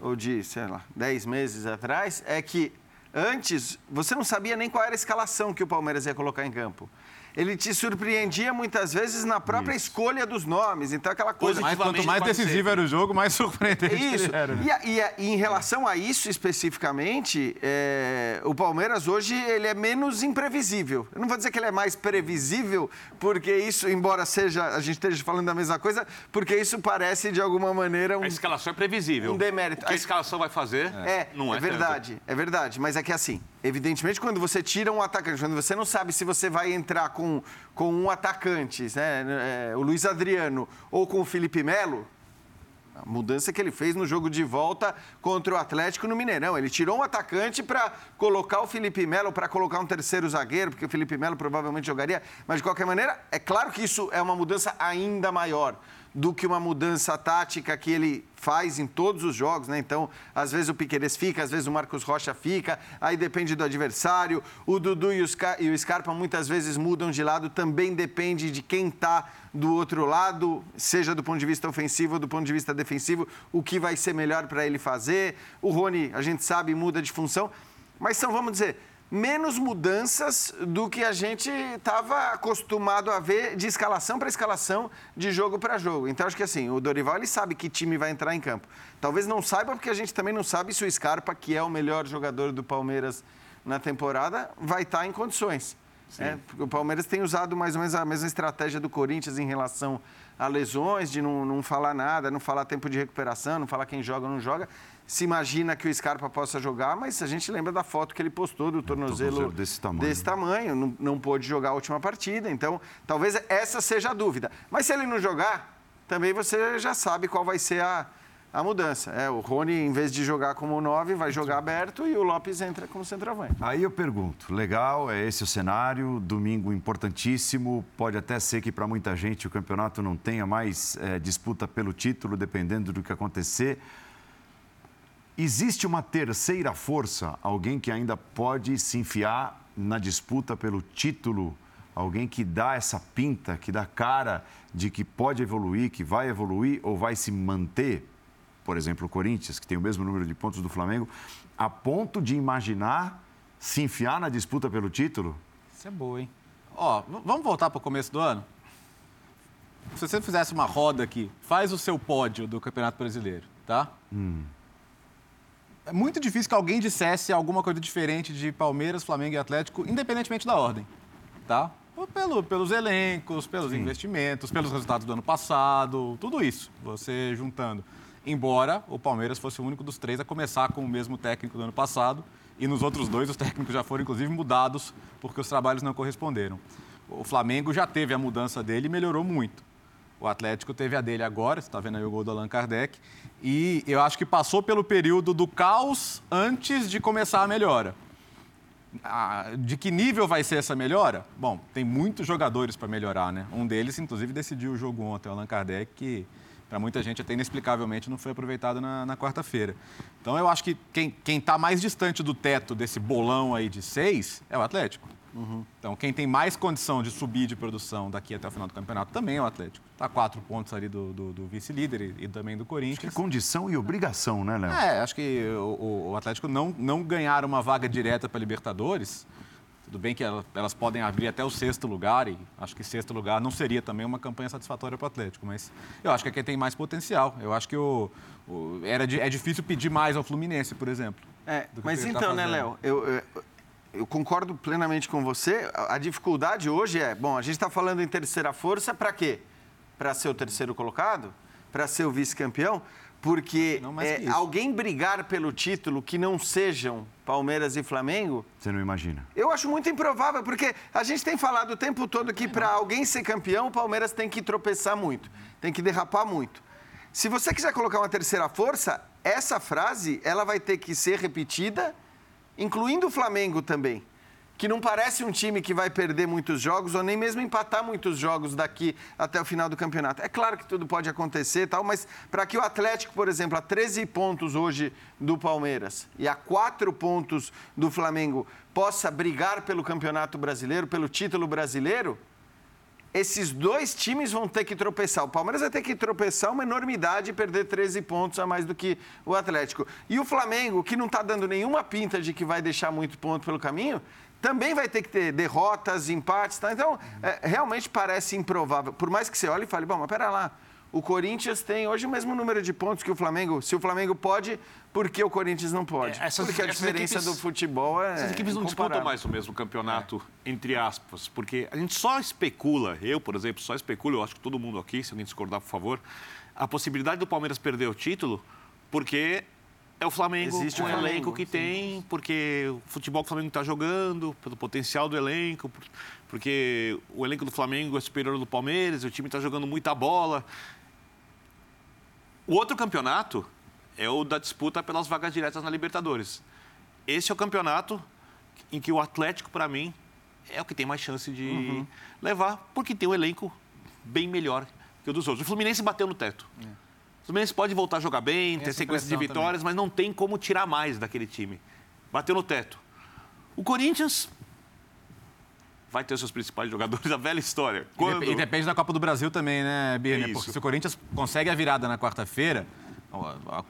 ou de, sei lá, dez meses atrás, é que antes você não sabia nem qual era a escalação que o Palmeiras ia colocar em campo. Ele te surpreendia muitas vezes na própria escolha dos nomes. Então, aquela coisa. mais, quanto mais pode ser. decisivo era o jogo, mais surpreendente Isso. ele era. né? E, e e em relação a isso especificamente, é, o Palmeiras hoje ele é menos imprevisível. Eu não vou dizer que ele é mais previsível, porque isso, embora seja a gente esteja falando da mesma coisa, porque isso parece de alguma maneira um, A escalação é previsível. Um demérito. O que a A- escalação vai fazer é, não é, é verdade, é verdade. Mas é que assim, evidentemente, quando você tira um atacante, quando você não sabe se você vai entrar com, com um atacante, né, é, o Luiz Adriano, ou com o Felipe Melo, a mudança que ele fez no jogo de volta contra o Atlético no Mineirão. Ele tirou um atacante para colocar o Felipe Melo, para colocar um terceiro zagueiro, porque o Felipe Melo provavelmente jogaria. Mas, de qualquer maneira, é claro que isso é uma mudança ainda maior do que uma mudança tática que ele faz em todos os jogos, né? Então, às vezes o Piqueires fica, às vezes o Marcos Rocha fica, aí depende do adversário. O Dudu e o, Sca- o Scarpa muitas vezes mudam de lado, também depende de quem está do outro lado, seja do ponto de vista ofensivo ou do ponto de vista defensivo, o que vai ser melhor para ele fazer. O Rony, a gente sabe, muda de função, mas são, vamos dizer, menos mudanças do que a gente estava acostumado a ver de escalação para escalação, de jogo para jogo. Então, acho que assim, o Dorival ele sabe que time vai entrar em campo. Talvez não saiba, porque a gente também não sabe se o Scarpa, que é o melhor jogador do Palmeiras na temporada, vai estar em condições. É, porque o Palmeiras tem usado mais ou menos a mesma estratégia do Corinthians em relação a lesões, de não, não falar nada, não falar tempo de recuperação, não falar quem joga ou não joga. Se imagina que o Scarpa possa jogar, mas a gente lembra da foto que ele postou do tornozelo, desse tamanho. desse tamanho, não, não pôde jogar a última partida. Então, talvez essa seja a dúvida. Mas se ele não jogar, também você já sabe qual vai ser a, a mudança. É, o Rony, em vez de jogar como 9, vai jogar aberto e o Lopes entra como centroavante. Aí eu pergunto, legal, é esse o cenário, domingo importantíssimo, pode até ser que para muita gente o campeonato não tenha mais eh, disputa pelo título, dependendo do que acontecer. Existe uma terceira força, alguém que ainda pode se enfiar na disputa pelo título, alguém que dá essa pinta, que dá cara de que pode evoluir, que vai evoluir ou vai se manter? Por exemplo, o Corinthians, que tem o mesmo número de pontos do Flamengo, a ponto de imaginar se enfiar na disputa pelo título? Isso é boa, hein? Ó, vamos voltar para o começo do ano? Se você fizesse uma roda aqui, faz o seu pódio do Campeonato Brasileiro, tá? É muito difícil que alguém dissesse alguma coisa diferente de Palmeiras, Flamengo e Atlético, independentemente da ordem, tá? Pelo, pelos elencos, pelos investimentos, pelos resultados do ano passado, tudo isso, você juntando. embora o Palmeiras fosse o único dos três a começar com o mesmo técnico do ano passado e nos outros dois os técnicos já foram inclusive mudados porque os trabalhos não corresponderam. O Flamengo já teve a mudança dele e melhorou muito. O Atlético teve a dele agora, você está vendo aí o gol do Allan Kardec, e eu acho que passou pelo período do caos antes de começar a melhora. Ah, de que nível vai ser essa melhora? Bom, tem muitos jogadores para melhorar, né? Um deles, inclusive, decidiu o jogo ontem, o Allan Kardec, que para muita gente até inexplicavelmente não foi aproveitado na, na quarta-feira. Então eu acho que quem está mais distante do teto desse bolão aí de seis é o Atlético. Uhum. Então, quem tem mais condição de subir de produção daqui até o final do campeonato também é o Atlético. Está quatro pontos ali do, do, do vice-líder e, e, também do Corinthians. Acho que é condição e obrigação, né, Léo? É, acho que o, o Atlético não, não ganhar uma vaga direta para Libertadores. Tudo bem que elas podem abrir até o sexto lugar, e acho que sexto lugar não seria também uma campanha satisfatória para o Atlético, mas eu acho que é quem tem mais potencial. Eu acho que o, o era, é difícil pedir mais ao Fluminense, por exemplo. É, mas tá então, tá né, Léo, eu, eu, eu concordo plenamente com você. A dificuldade hoje é, bom, a gente está falando em terceira força para quê? Para ser o terceiro colocado? Para ser o vice-campeão? Porque é, alguém brigar pelo título que não sejam Palmeiras e Flamengo. Você não imagina? Eu acho muito improvável, porque a gente tem falado o tempo todo que para alguém ser campeão, o Palmeiras tem que tropeçar muito, tem que derrapar muito. Se você quiser colocar uma terceira força, essa frase ela vai ter que ser repetida incluindo o Flamengo também, que não parece um time que vai perder muitos jogos ou nem mesmo empatar muitos jogos daqui até o final do campeonato. É claro que tudo pode acontecer, tal, mas para que o Atlético, por exemplo, a 13 pontos hoje do Palmeiras e a 4 pontos do Flamengo possa brigar pelo Campeonato Brasileiro, pelo título brasileiro, esses dois times vão ter que tropeçar. O Palmeiras vai ter que tropeçar uma enormidade e perder 13 pontos a mais do que o Atlético. E o Flamengo, que não está dando nenhuma pinta de que vai deixar muito ponto pelo caminho, também vai ter que ter derrotas, empates. Tá? Então, é, realmente parece improvável. Por mais que você olhe e fale, bom, mas pera lá, o Corinthians tem hoje o mesmo número de pontos que o Flamengo. Se o Flamengo pode, por que o Corinthians não pode? É, essas, porque a diferença equipes, do futebol é. Essas equipes não disputam mais o mesmo campeonato, é. entre aspas, porque a gente só especula, eu, por exemplo, só especulo, eu acho que todo mundo aqui, se alguém discordar, por favor, a possibilidade do Palmeiras perder o título, porque é o Flamengo Existe com o Flamengo, elenco que sim. tem, porque o futebol que o Flamengo está jogando, pelo potencial do elenco, porque o elenco do Flamengo é superior ao do Palmeiras, o time está jogando muita bola. O outro campeonato é o da disputa pelas vagas diretas na Libertadores. Esse é o campeonato em que o Atlético, para mim, é o que tem mais chance de uhum. levar, porque tem um elenco bem melhor que o dos outros. O Fluminense bateu no teto. É. O Fluminense pode voltar a jogar bem, ter sequência de vitórias, também. mas não tem como tirar mais daquele time. Bateu no teto. O Corinthians vai ter seus principais jogadores, a velha história. Quando... E depende da Copa do Brasil também, né, Birne? É Porque se o Corinthians consegue a virada na quarta-feira,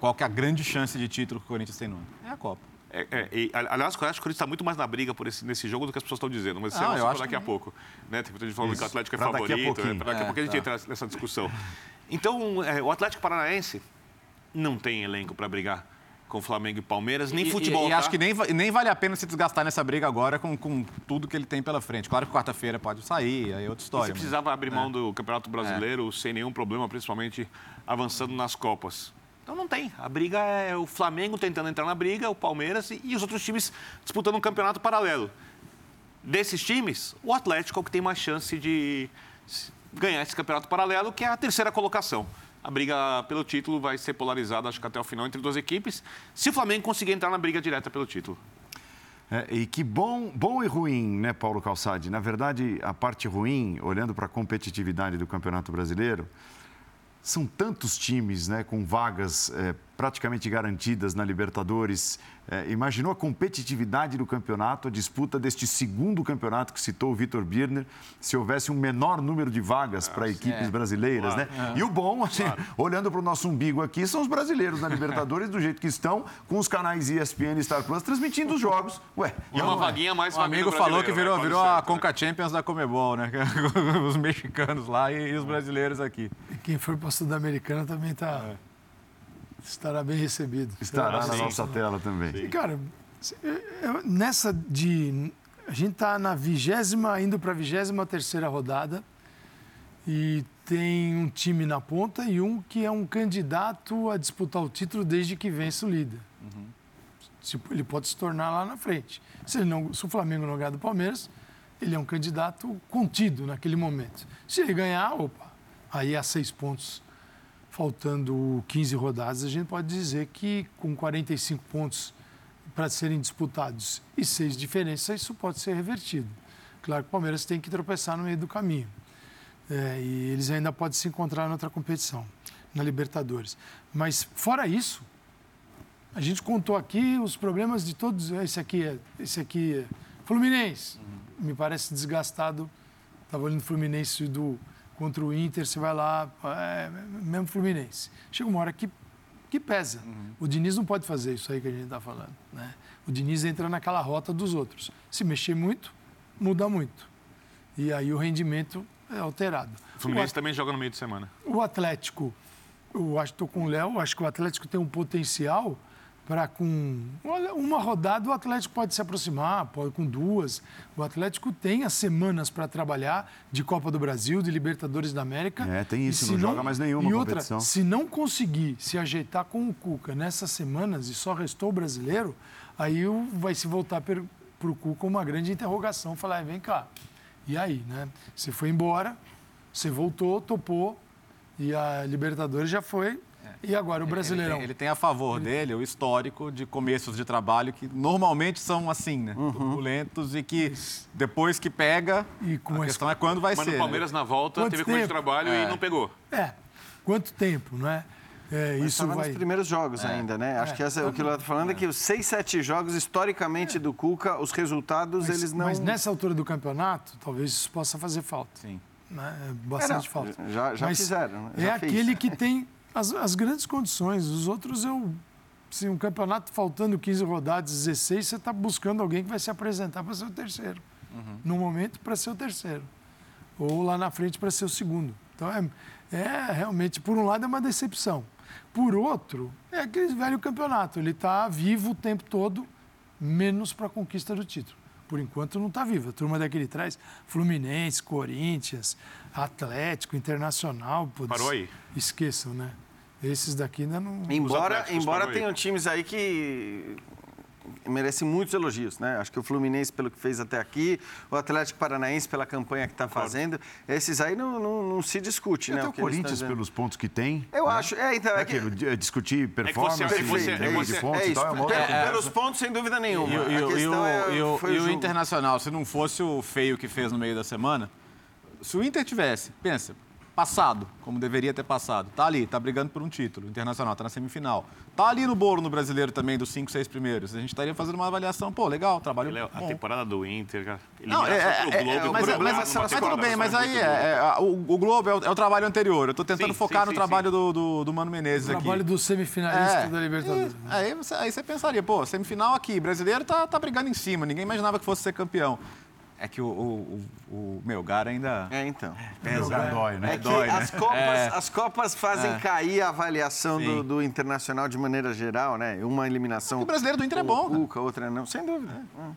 qual que é a grande chance de título que o Corinthians tem no ano? É a Copa. É, é, e, aliás, eu acho que o Corinthians está muito mais na briga por esse, nesse jogo do que as pessoas estão dizendo. Mas isso ah, é daqui que... a pouco. Né? Tem muita gente falando que o Atlético é pra favorito. Daqui a, pouquinho. daqui a pouco a gente é, tá. entra nessa discussão. Então, é, o Atlético Paranaense não tem elenco para brigar com Flamengo e Palmeiras, nem e, futebol. E, e tá? acho que nem, nem vale a pena se desgastar nessa briga agora com, com tudo que ele tem pela frente. Claro que quarta-feira pode sair, aí é outra história. Você precisava abrir mão é. do Campeonato Brasileiro é. sem nenhum problema, principalmente avançando nas Copas. Então não tem. A briga é o Flamengo tentando entrar na briga, o Palmeiras e, e os outros times disputando um campeonato paralelo. Desses times, o Atlético é o que tem mais chance de ganhar esse campeonato paralelo, que é a terceira colocação a briga pelo título vai ser polarizada, acho que até o final, entre duas equipes, se o Flamengo conseguir entrar na briga direta pelo título. É, e que bom, bom e ruim, né, Paulo Calçade? Na verdade, a parte ruim, olhando para a competitividade do Campeonato Brasileiro, são tantos times né, com vagas é, praticamente garantidas na Libertadores. É, imaginou a competitividade do campeonato, a disputa deste segundo campeonato que citou o Vitor Birner, se houvesse um menor número de vagas para equipes é, brasileiras, claro, né? É. E o bom, assim, claro. olhando para o nosso umbigo aqui, são os brasileiros na Libertadores do jeito que estão, com os canais ESPN e Star Plus transmitindo os jogos. Ué, e uma vaguinha mais. O amigo falou que virou, virou a Conca Champions da Comebol, né? os mexicanos lá e, e os brasileiros aqui. E quem for para a Sul-Americana também está é. Estará bem recebido. Estará na nossa tela também. Sim. Cara, nessa de. A gente está na vigésima, indo para a vigésima terceira rodada. e tem um time na ponta e um que é um candidato a disputar o título desde que vence o líder. Uhum. Ele pode se tornar lá na frente. Se, ele não, se o Flamengo não ganhar do Palmeiras, ele é um candidato contido naquele momento. Se ele ganhar, opa, aí há seis pontos, faltando 15 rodadas, a gente pode dizer que com 45 pontos para serem disputados e seis diferenças, isso pode ser revertido. Claro que o Palmeiras tem que tropeçar no meio do caminho. É, e eles ainda podem se encontrar em outra competição, na Libertadores. Mas, fora isso, a gente contou aqui os problemas de todos. Esse aqui é, esse aqui é Fluminense. Uhum. Me parece desgastado. Estava olhando Fluminense do, contra o Inter, você vai lá, é, mesmo Fluminense. Chega uma hora que, que pesa. Uhum. O Diniz não pode fazer isso aí que a gente está falando. Né? O Diniz entra naquela rota dos outros. Se mexer muito, muda muito. E aí o rendimento é alterado. O Fluminense o também joga no meio de semana. O Atlético, eu acho que estou com o Léo, acho que o Atlético tem um potencial para com uma rodada o Atlético pode se aproximar, pode com duas. O Atlético tem as semanas para trabalhar de Copa do Brasil, de Libertadores da América. É, tem isso, não, não, joga mais nenhuma e competição. outra, se não conseguir se ajeitar com o Cuca nessas semanas e só restou o brasileiro, aí vai se voltar para o Cuca uma grande interrogação, falar, vem cá, e aí, né? Você foi embora, você voltou, topou, e a Libertadores já foi. É. E agora o Brasileirão? Ele tem, ele tem, a favor ele... dele o histórico de começos de trabalho que normalmente são assim, né? Uhum. Turbulentos e que depois que pega, e com a questão é quando vai Mas ser. Mas no Palmeiras, né? na volta, Quanto teve começo de trabalho é. e não pegou. É. Quanto tempo, não é? É, Mas isso vai... nos primeiros jogos é. ainda, né? Acho é. que essa, o que eu estou falando é. que os seis, sete jogos, historicamente, do Cuca, os resultados, mas, eles não... Mas nessa altura do campeonato, talvez isso possa fazer falta. Sim. Né? É bastante falta. Já, já fizeram, né? Já é fez. aquele que tem as, as grandes condições. Os outros, eu... Se um campeonato faltando 15 rodadas, 16, você está buscando alguém que vai se apresentar para ser o terceiro. Uhum. No momento, para ser o terceiro. Ou lá na frente, para ser o segundo. Então, é, é realmente, por um lado, é uma decepção. Por outro, é aquele velho campeonato. Ele está vivo o tempo todo, menos para a conquista do título. Por enquanto não está vivo. A turma daquele traz Fluminense, Corinthians, Atlético, Internacional. Putz, Parou aí. Esqueçam, né? Esses daqui ainda não. Embora, embora tenham times aí que merece muitos elogios, né? Acho que o Fluminense pelo que fez até aqui, o Atlético Paranaense pela campanha que está fazendo, esses aí não, não, não se discute, e né? Até o, o Corinthians pelos pontos que tem. Eu né? acho, é, então... É que... discutir performance, é que você, é, você, de pontos é isso, tal, é, Pelos pontos, sem dúvida nenhuma. E, e, e, é, o, o Internacional, se não fosse o feio que fez no meio da semana, se o Inter tivesse, pensa, passado, como deveria ter passado. Tá ali, tá brigando por um título. internacional, tá na semifinal. Tá ali no bolo no brasileiro também, dos cinco, seis primeiros. A gente estaria fazendo uma avaliação. Pô, legal, trabalho. Léo, a temporada do Inter, cara. Não, é, é, é, Globo, mas, é, mas, mas, tudo bem, mas aí é, é, o, o, Globo é o, é o, trabalho anterior. Eu tô tentando sim, focar sim, no sim, trabalho do, do, do, Mano Menezes o aqui. O trabalho do semifinalista da Libertadores. E, aí, você, aí você pensaria, pô, semifinal aqui, brasileiro tá, tá brigando em cima. Ninguém imaginava que fosse ser campeão. É que o, o, o, o meu Gar ainda. É, então. Pesa, é, dói, né? É dói, as, né? Copas, é. as Copas fazem é. cair a avaliação do, do, internacional de maneira geral, né? Uma eliminação. O brasileiro do Inter é bom. Né? Cuca, outra não, sem dúvida. É.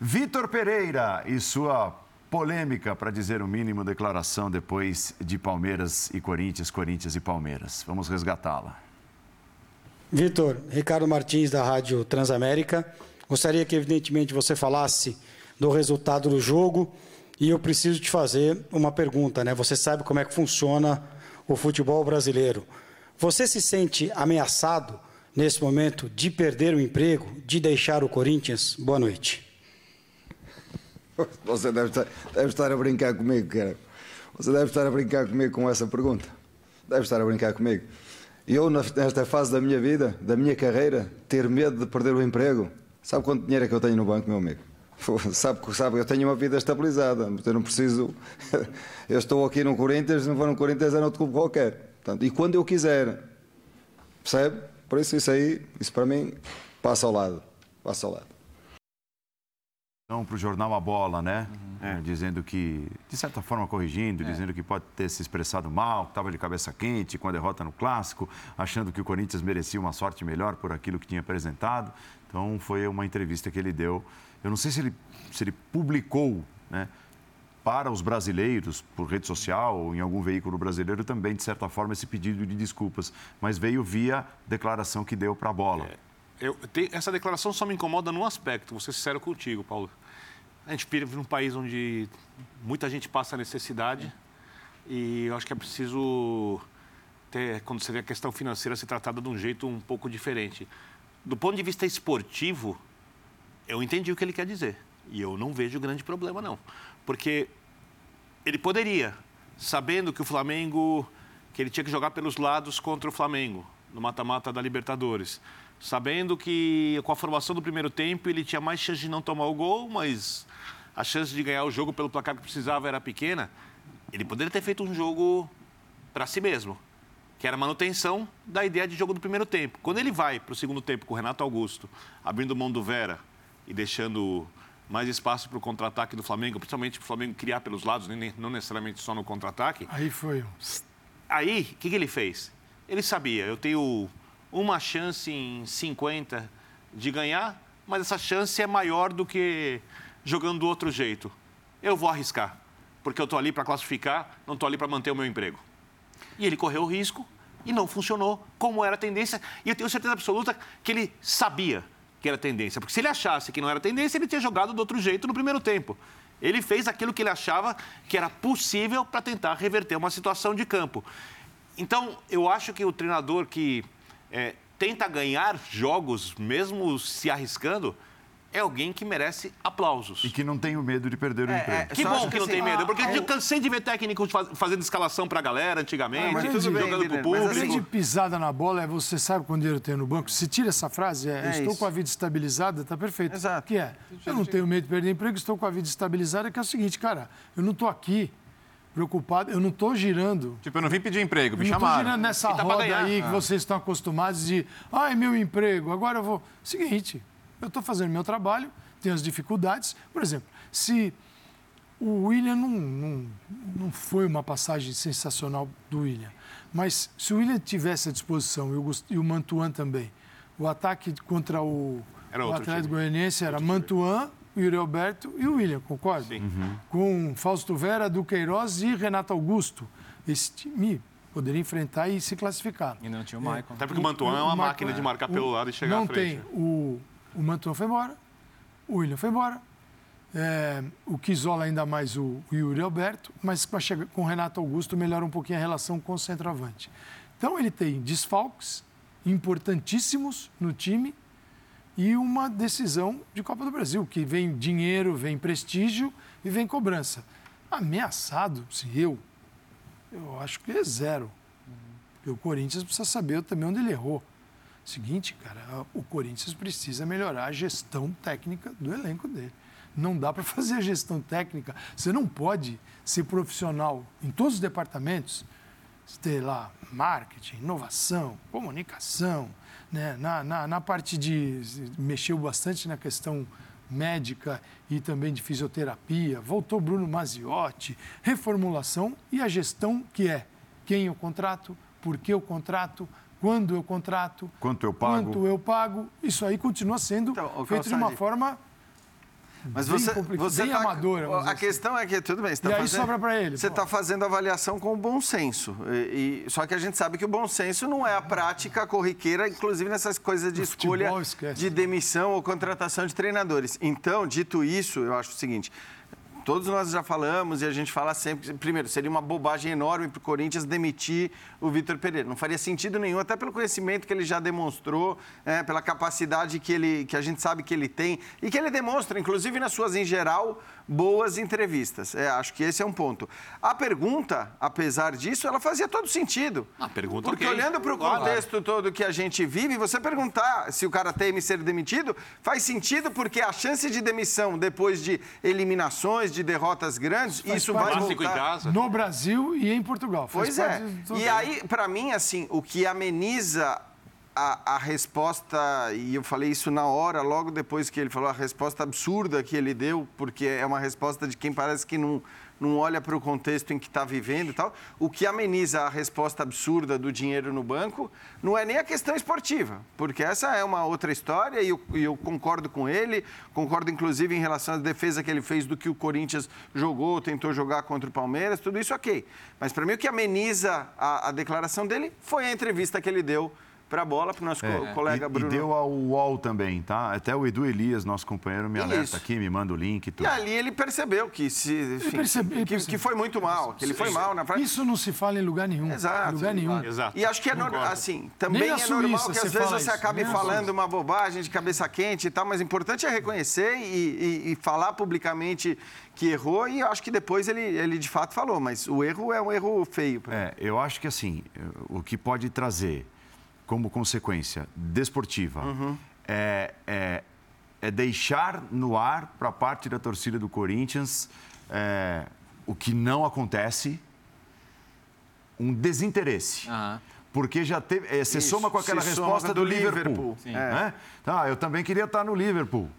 Vitor Pereira e sua polêmica, para dizer o mínimo, declaração depois de Palmeiras e Corinthians, Corinthians e Palmeiras. Vamos resgatá-la. Vitor, Ricardo Martins, da Rádio Transamérica. Gostaria que, evidentemente, você falasse do resultado do jogo. E eu preciso te fazer uma pergunta, né? Você sabe como é que funciona o futebol brasileiro. Você se sente ameaçado nesse momento de perder o emprego, de deixar o Corinthians? Boa noite. Você deve estar, deve estar a brincar comigo, cara. Você deve estar a brincar comigo com essa pergunta. Deve estar a brincar comigo. Eu, nesta fase da minha vida, da minha carreira, ter medo de perder o emprego. Sabe quanto dinheiro é que eu tenho no banco, meu amigo? Sabe, sabe, eu tenho uma vida estabilizada, eu não preciso. Eu estou aqui no Corinthians, se não for no Corinthians, é no outro clube qualquer. Portanto, e quando eu quiser, percebe? Por isso, isso aí, isso para mim, passa ao lado. Passa ao lado. Então, para o jornal A Bola, né? Uhum. É, dizendo que, de certa forma, corrigindo, é. dizendo que pode ter se expressado mal, que estava de cabeça quente com a derrota no Clássico, achando que o Corinthians merecia uma sorte melhor por aquilo que tinha apresentado. Então, foi uma entrevista que ele deu eu não sei se ele, se ele publicou, né? para os brasileiros, por rede social ou em algum veículo brasileiro, também, de certa forma, esse pedido de desculpas. Mas veio via declaração que deu para a bola. É, eu, te, essa declaração só me incomoda num aspecto, vou ser sincero contigo, Paulo. A gente vive num país onde muita gente passa necessidade e eu acho que é preciso ter, quando você vê a questão financeira, ser tratada de um jeito um pouco diferente. Do ponto de vista esportivo, eu entendi o que ele quer dizer. E eu não vejo grande problema, não. Porque ele poderia, sabendo que o Flamengo, que ele tinha que jogar pelos lados contra o Flamengo, no mata-mata da Libertadores, sabendo que com a formação do primeiro tempo ele tinha mais chance de não tomar o gol, mas a chance de ganhar o jogo pelo placar que precisava era pequena, ele poderia ter feito um jogo para si mesmo, que era a manutenção da ideia de jogo do primeiro tempo. Quando ele vai para o segundo tempo com o Renato Augusto, abrindo mão do Vera e deixando mais espaço para o contra-ataque do Flamengo, principalmente para o Flamengo criar pelos lados, nem, não necessariamente só no contra-ataque. Aí foi. Aí, o que, que ele fez? Ele sabia, eu tenho uma chance em 50 de ganhar, mas essa chance é maior do que jogando do outro jeito. Eu vou arriscar, porque eu estou ali para classificar, não estou ali para manter o meu emprego. E ele correu o risco e não funcionou como era a tendência. E eu tenho certeza absoluta que ele sabia que era tendência. Porque se ele achasse que não era tendência, ele tinha jogado do outro jeito no primeiro tempo. Ele fez aquilo que ele achava que era possível para tentar reverter uma situação de campo. Então, eu acho que o treinador que é, tenta ganhar jogos, mesmo se arriscando, é alguém que merece aplausos. E que não tem o medo de perder o É, emprego. é, Que bom que que não assim, tem medo, ah, porque ah, eu o- cansei de ver técnicos faz- fazendo escalação pra galera antigamente, Ah, mas tudo tudo bem, jogando pro Guilherme, mas A público. assim, grande pisada na bola é você sabe quando eu tenho no banco. Se tira essa frase, é, É estou isso. com a vida estabilizada, tá perfeito. Exato. Que é, eu não tenho medo de perder emprego, estou com a vida estabilizada, que é o seguinte, cara, eu não estou aqui preocupado, eu não estou girando. Tipo, eu não vim pedir emprego, me Eu não estou chamaram. girando nessa tá roda aí que Ah. vocês estão acostumados de, ai, meu emprego, agora eu vou. Seguinte, eu estou fazendo meu trabalho, tenho as dificuldades. Por exemplo, se o William não, não, não foi uma passagem sensacional do William, mas se o William tivesse à disposição e o, e o Mantuan também, o ataque contra o, Era o Atlético time. Goianiense era Mantuan, Yuri Alberto e o William, concorda? Sim. Com Fausto Vera, Duqueiroz e Renato Augusto. Esse time poderia enfrentar e se classificar. E não tinha o Michael. Até porque o Mantuan é uma máquina de marcar pelo o- lado e chegar não à frente. tem. O, o Mantuan foi embora, o William foi embora, é, o Kizola ainda mais o, o Yuri Alberto, mas com, o Renato Augusto melhora um pouquinho a relação com o centroavante. Então ele tem desfalques importantíssimos no time e uma decisão de Copa do Brasil, que vem dinheiro, vem prestígio e vem cobrança. Ameaçado, se eu, eu acho que é zero. Porque o Corinthians precisa saber também onde ele errou. Seguinte, cara, o Corinthians precisa melhorar a gestão técnica do elenco dele. Não dá para fazer a gestão técnica. Você não pode ser profissional em todos os departamentos, ter lá marketing, inovação, comunicação, né? na, na, na parte de. mexeu bastante na questão médica e também de fisioterapia. Voltou Bruno Maziotti, reformulação e a gestão que é quem eu contrato, por que eu contrato, quando eu contrato, Quanto eu pago. quanto eu pago. Isso aí continua sendo Então, feito de uma forma Mas bem você, complicada, você bem tá- amadora. A assim. questão é que, tudo bem, você E tá aí fazendo, ele, Você está fazendo avaliação com o bom senso. E, e- só que a gente sabe que o bom senso não é a prática corriqueira, inclusive nessas coisas de futebol, escolha de demissão ou contratação de treinadores. Então, dito isso, eu acho o seguinte. Todos nós já falamos e a gente fala sempre. Primeiro, seria uma bobagem enorme para o Corinthians demitir o Vitor Pereira. Não faria sentido nenhum, até pelo conhecimento que ele já demonstrou, é, pela capacidade que, ele, que a gente sabe que ele tem e que ele demonstra, inclusive nas suas, em geral, boas entrevistas. É, acho que esse é um ponto. A pergunta, apesar disso, ela fazia todo sentido. A pergunta, Porque ok. olhando para o Claro. contexto todo que a gente vive, você perguntar se o cara teme ser demitido, faz sentido porque a chance de demissão depois de eliminações, de derrotas grandes, faz isso vai voltar. No Brasil e em Portugal. Faz Pois é. E aí, para mim, assim, o que ameniza a, a resposta, e eu falei isso na hora, logo depois que ele falou, a resposta absurda que ele deu, porque é uma resposta de quem parece que não, não olha para o contexto em que está vivendo e tal. O que ameniza a resposta absurda do dinheiro no banco não é nem a questão esportiva, porque essa é uma outra história e eu, e eu concordo com ele, concordo inclusive em relação à defesa que ele fez do que o Corinthians jogou, tentou jogar contra o Palmeiras, tudo isso ok. Mas para mim o que ameniza a, a declaração dele foi a entrevista que ele deu para a bola, para o nosso co- colega É, e, Bruno. E deu ao UOL também, tá? Até o Edu Elias, nosso companheiro, me alerta Isso. aqui, me manda o link e E tudo. ali ele percebeu que, se, enfim, percebe- ele que, percebe. que foi muito mal, que ele foi mal na prática. Isso não se fala em lugar nenhum. Exato. Em lugar nenhum. Exato. E acho que é normal, assim, também Nem é na normal Suíça que às vezes você isso, acabe nem falando Suíça. uma bobagem de cabeça quente e tal, mas o importante é reconhecer e, e- e falar publicamente que errou e acho que depois ele, ele de fato falou, mas o erro é um erro feio. É, eu acho que assim, o que pode trazer como consequência desportiva é, é- é deixar no ar para parte da torcida do Corinthians é, o que não acontece, um desinteresse. Aham. Porque já teve. é, você Isso, soma com aquela resposta do do Liverpool. Liverpool. Sim. Né? Tá, eu também queria estar no Liverpool.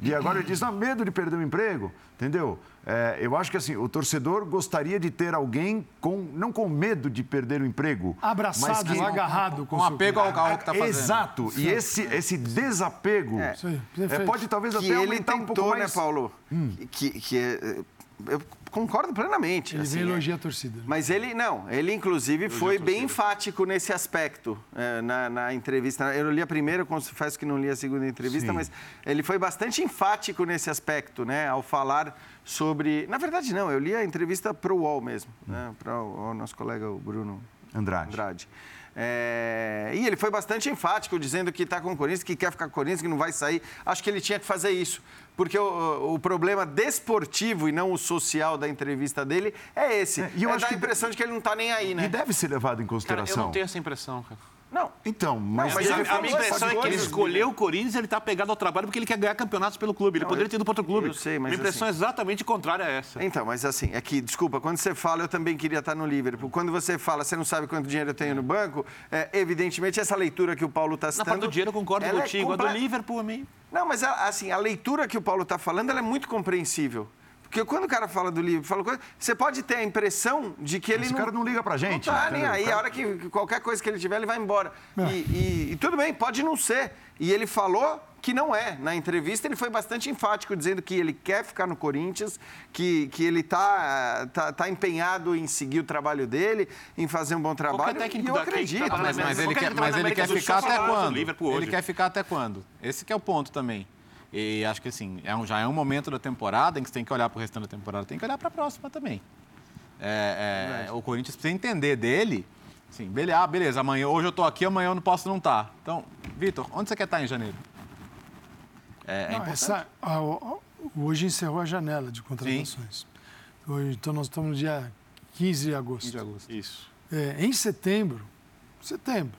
E agora ele diz, não, medo de perder o emprego, entendeu? É, eu acho que assim, o torcedor gostaria de ter alguém com, não com medo de perder o emprego. Abraçado, mas que, agarrado com Com apego ao, ao que está fazendo. Exato. E esse, esse desapego É. Isso aí, é, pode talvez que até ele aumentar um pouco tentou, mais... né, Paulo? Que, que é, eu concordo plenamente. Ele assim, vem é. elogiar a torcida. né? Mas ele, não, ele inclusive foi bem enfático nesse aspecto é, na, na entrevista. Eu li a primeira, confesso que não li a segunda entrevista, Sim. mas ele foi bastante enfático nesse aspecto, né? Ao falar sobre. Na verdade, não, eu li a entrevista para o UOL mesmo, né? Para o, o nosso colega o Bruno Andrade. Andrade. É, e ele foi bastante enfático, dizendo que está com o Corinthians, que quer ficar com o Corinthians, que não vai sair. Acho que ele tinha que fazer isso. Porque o, o problema desportivo e não o social da entrevista dele é esse. É, e eu é acho dar que- a impressão de que ele não está nem aí, né? E deve ser levado em Cara, consideração. eu não tenho essa impressão, cara. Não, Então, mas, mas a, a minha impressão é que ele escolheu o Corinthians e ele está pegado ao trabalho porque ele quer ganhar campeonatos pelo clube. Ele poderia ter ido para outro clube. eu sei, mas Minha impressão assim- é exatamente contrária a essa. Então, mas assim, é que, desculpa, quando você fala, eu também queria estar no Liverpool. Quando você fala, você não sabe quanto dinheiro eu tenho no banco, é, evidentemente essa leitura que o Paulo está Na citando... parte do dinheiro eu concordo é contigo. A do Liverpool, a mim. Não, mas assim, a leitura que o Paulo está falando, ela é muito compreensível. Porque quando o cara fala do livro, fala coisa, você pode ter a impressão de que ele Esse não... cara não liga pra gente, Não tá nem entendeu? aí. Cara- A hora que que qualquer coisa que ele tiver, ele vai embora. É. E, e- e tudo bem, pode não ser. E ele falou que não é. Na entrevista, ele foi bastante enfático, dizendo que ele quer ficar no Corinthians, que, que ele está tá, tá empenhado em seguir o trabalho dele, em fazer um bom trabalho. Qualquer técnico e eu acredito. trabalha Mas, Mas mas ele quer, mas ele quer ficar até quando? Ele quer ficar até quando? Esse que é o ponto também. E acho que assim, é um- já é um momento da temporada em que você tem que olhar para o restante da temporada, tem que olhar para a próxima também. É, é, o Corinthians precisa entender dele, assim, beleza, ah, beleza, amanhã, hoje eu estou aqui, amanhã eu não posso não estar. Então, Vitor, onde você quer estar em janeiro? É, é Não, essa- a- a- hoje encerrou a janela de contratações. Hoje, então nós estamos no dia 15 de agosto. de agosto. Isso. É, em setembro, setembro,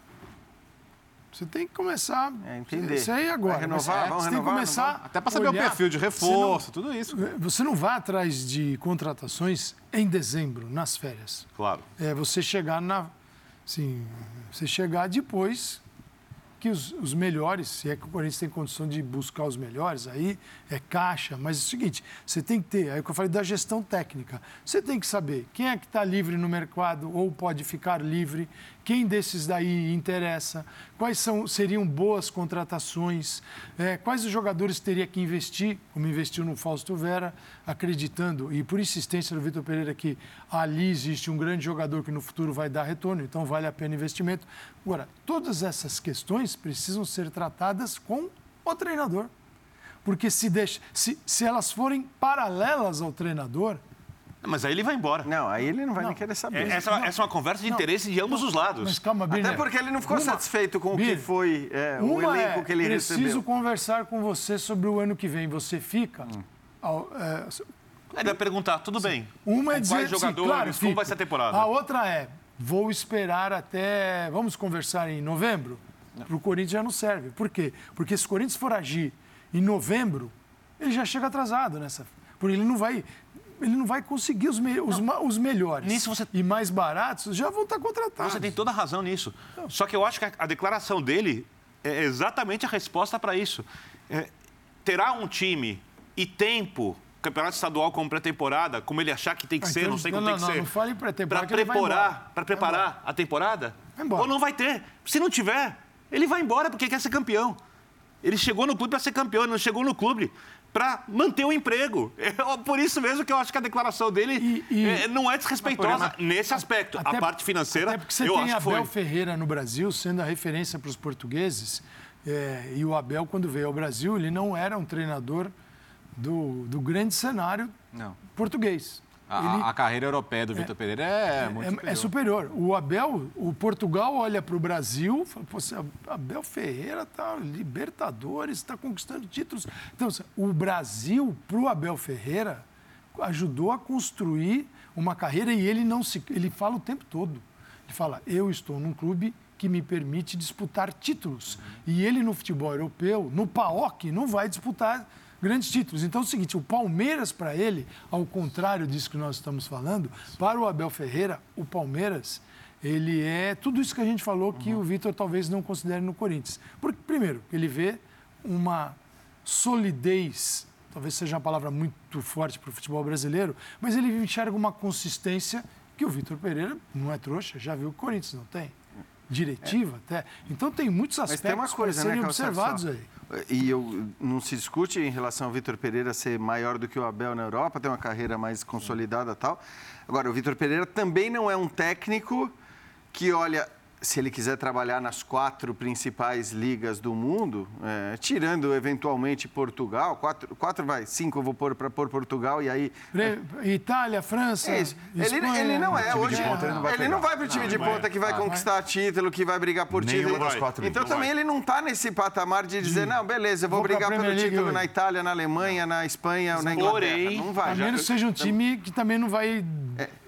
você tem que começar. É, entender. Isso aí agora. Vai renovar? mas você tem que renovar? começar. Até para saber o olhar. perfil de reforço, tudo isso. não- Você não vai atrás de contratações em dezembro, nas férias. Claro. É você chegar na. Assim, você chegar depois que os, os melhores, se é que o Corinthians tem condição de buscar os melhores, aí é caixa. Mas é o seguinte, você tem que ter, aí o que eu falei da gestão técnica, você tem que saber quem é que está livre no mercado ou pode ficar livre, quem desses daí interessa, quais são, seriam boas contratações, é, quais os jogadores teria que investir, como investiu no Fausto Vera, acreditando, e por insistência do Vitor Pereira que ali existe um grande jogador que no futuro vai dar retorno, então vale a pena investimento. Agora, todas essas questões precisam ser tratadas com o treinador. Porque se, deixa, se, se elas forem paralelas ao treinador, Mas aí ele vai embora. Não, aí ele não vai Não. nem querer saber. É- Essa, essa é uma conversa de Não. interesse de ambos os lados. mas calma, Birner. Até porque ele não ficou Uma- satisfeito com o que Birner, foi é, o Uma elenco é, que ele preciso recebeu. conversar com você sobre o ano que vem. Você fica... Hum. ao- é, Aí ele vai perguntar, tudo bem. Uma é dizer, quais sim, jogadores, claro, como vai ser a temporada? A outra é, vou esperar até, vamos conversar em novembro? Para o Corinthians já não serve. Por quê? Porque se o Corinthians for agir em novembro, ele já chega atrasado nessa. Porque ele não vai, ele não vai conseguir os, me- os, os melhores. Nisso você- E mais baratos já vão estar contratados. Você tem toda a razão nisso. Só que eu acho que a, a declaração dele é exatamente a resposta para isso. É, terá um time e tempo, campeonato estadual como pré-temporada, como ele achar que tem que Ah, ser, então não sei não, como tem não, que não, ser. não fale pré-temporada Para que preparar, para preparar a temporada? Vai embora. Ou não vai ter. Se não tiver, ele vai embora porque quer ser campeão. Ele chegou no clube para ser campeão, ele não chegou no clube para manter o emprego. É por isso mesmo que eu acho que a declaração dele E- e- é, não é desrespeitosa nesse aspecto. Até- a parte financeira, Até porque você eu tem acho que Abel foi. Ferreira no Brasil sendo a referência para os portugueses. é, e o Abel, quando veio ao Brasil, ele não era um treinador do, do grande cenário Não. português. A, Ele- a carreira europeia do Vitor Pereira é, muito é, é superior. O Abel, o Portugal olha para o Brasil, fala, Pô, Abel Ferreira tá Libertadores, está conquistando títulos. Então, o Brasil, para o Abel Ferreira, ajudou a construir uma carreira e ele não se, ele fala o tempo todo. Ele fala: eu estou num clube que me permite disputar títulos. E ele no futebol europeu, no PAOK, não vai disputar grandes títulos. Então é o seguinte, o Palmeiras para ele, ao contrário disso que nós estamos falando, para o Abel Ferreira, o Palmeiras, ele é tudo isso que a gente falou que o Vitor talvez não considere no Corinthians. Porque primeiro, ele vê uma solidez, talvez seja uma palavra muito forte para o futebol brasileiro, mas ele enxerga uma consistência que o Vitor Pereira não é trouxa, já viu que o Corinthians não tem. Diretiva até. Então tem muitos Mas aspectos tem uma coisa, né, serem Calçado, observados aí. E eu, não se discute em relação ao Vitor Pereira ser maior do que o Abel na Europa, ter uma carreira mais consolidada tal. Agora, o Vitor Pereira também não é um técnico que, olha, se ele quiser trabalhar nas quatro principais ligas do mundo, é, tirando eventualmente Portugal, quatro, quatro vai, cinco eu vou pôr para pôr Portugal e aí Pre- Itália, França. é isso. Ele, Espanha, ele não é hoje. ponta ele não vai ele não vai para o time de ponta que vai conquistar título, que vai brigar por Nenhuma título. das quatro Então também ele não está nesse patamar de dizer, não, beleza, eu vou, Vou brigar pelo título hoje. na Itália, na Alemanha, na Espanha, na Inglaterra. Porém, não vai. A menos seja um time que também não vai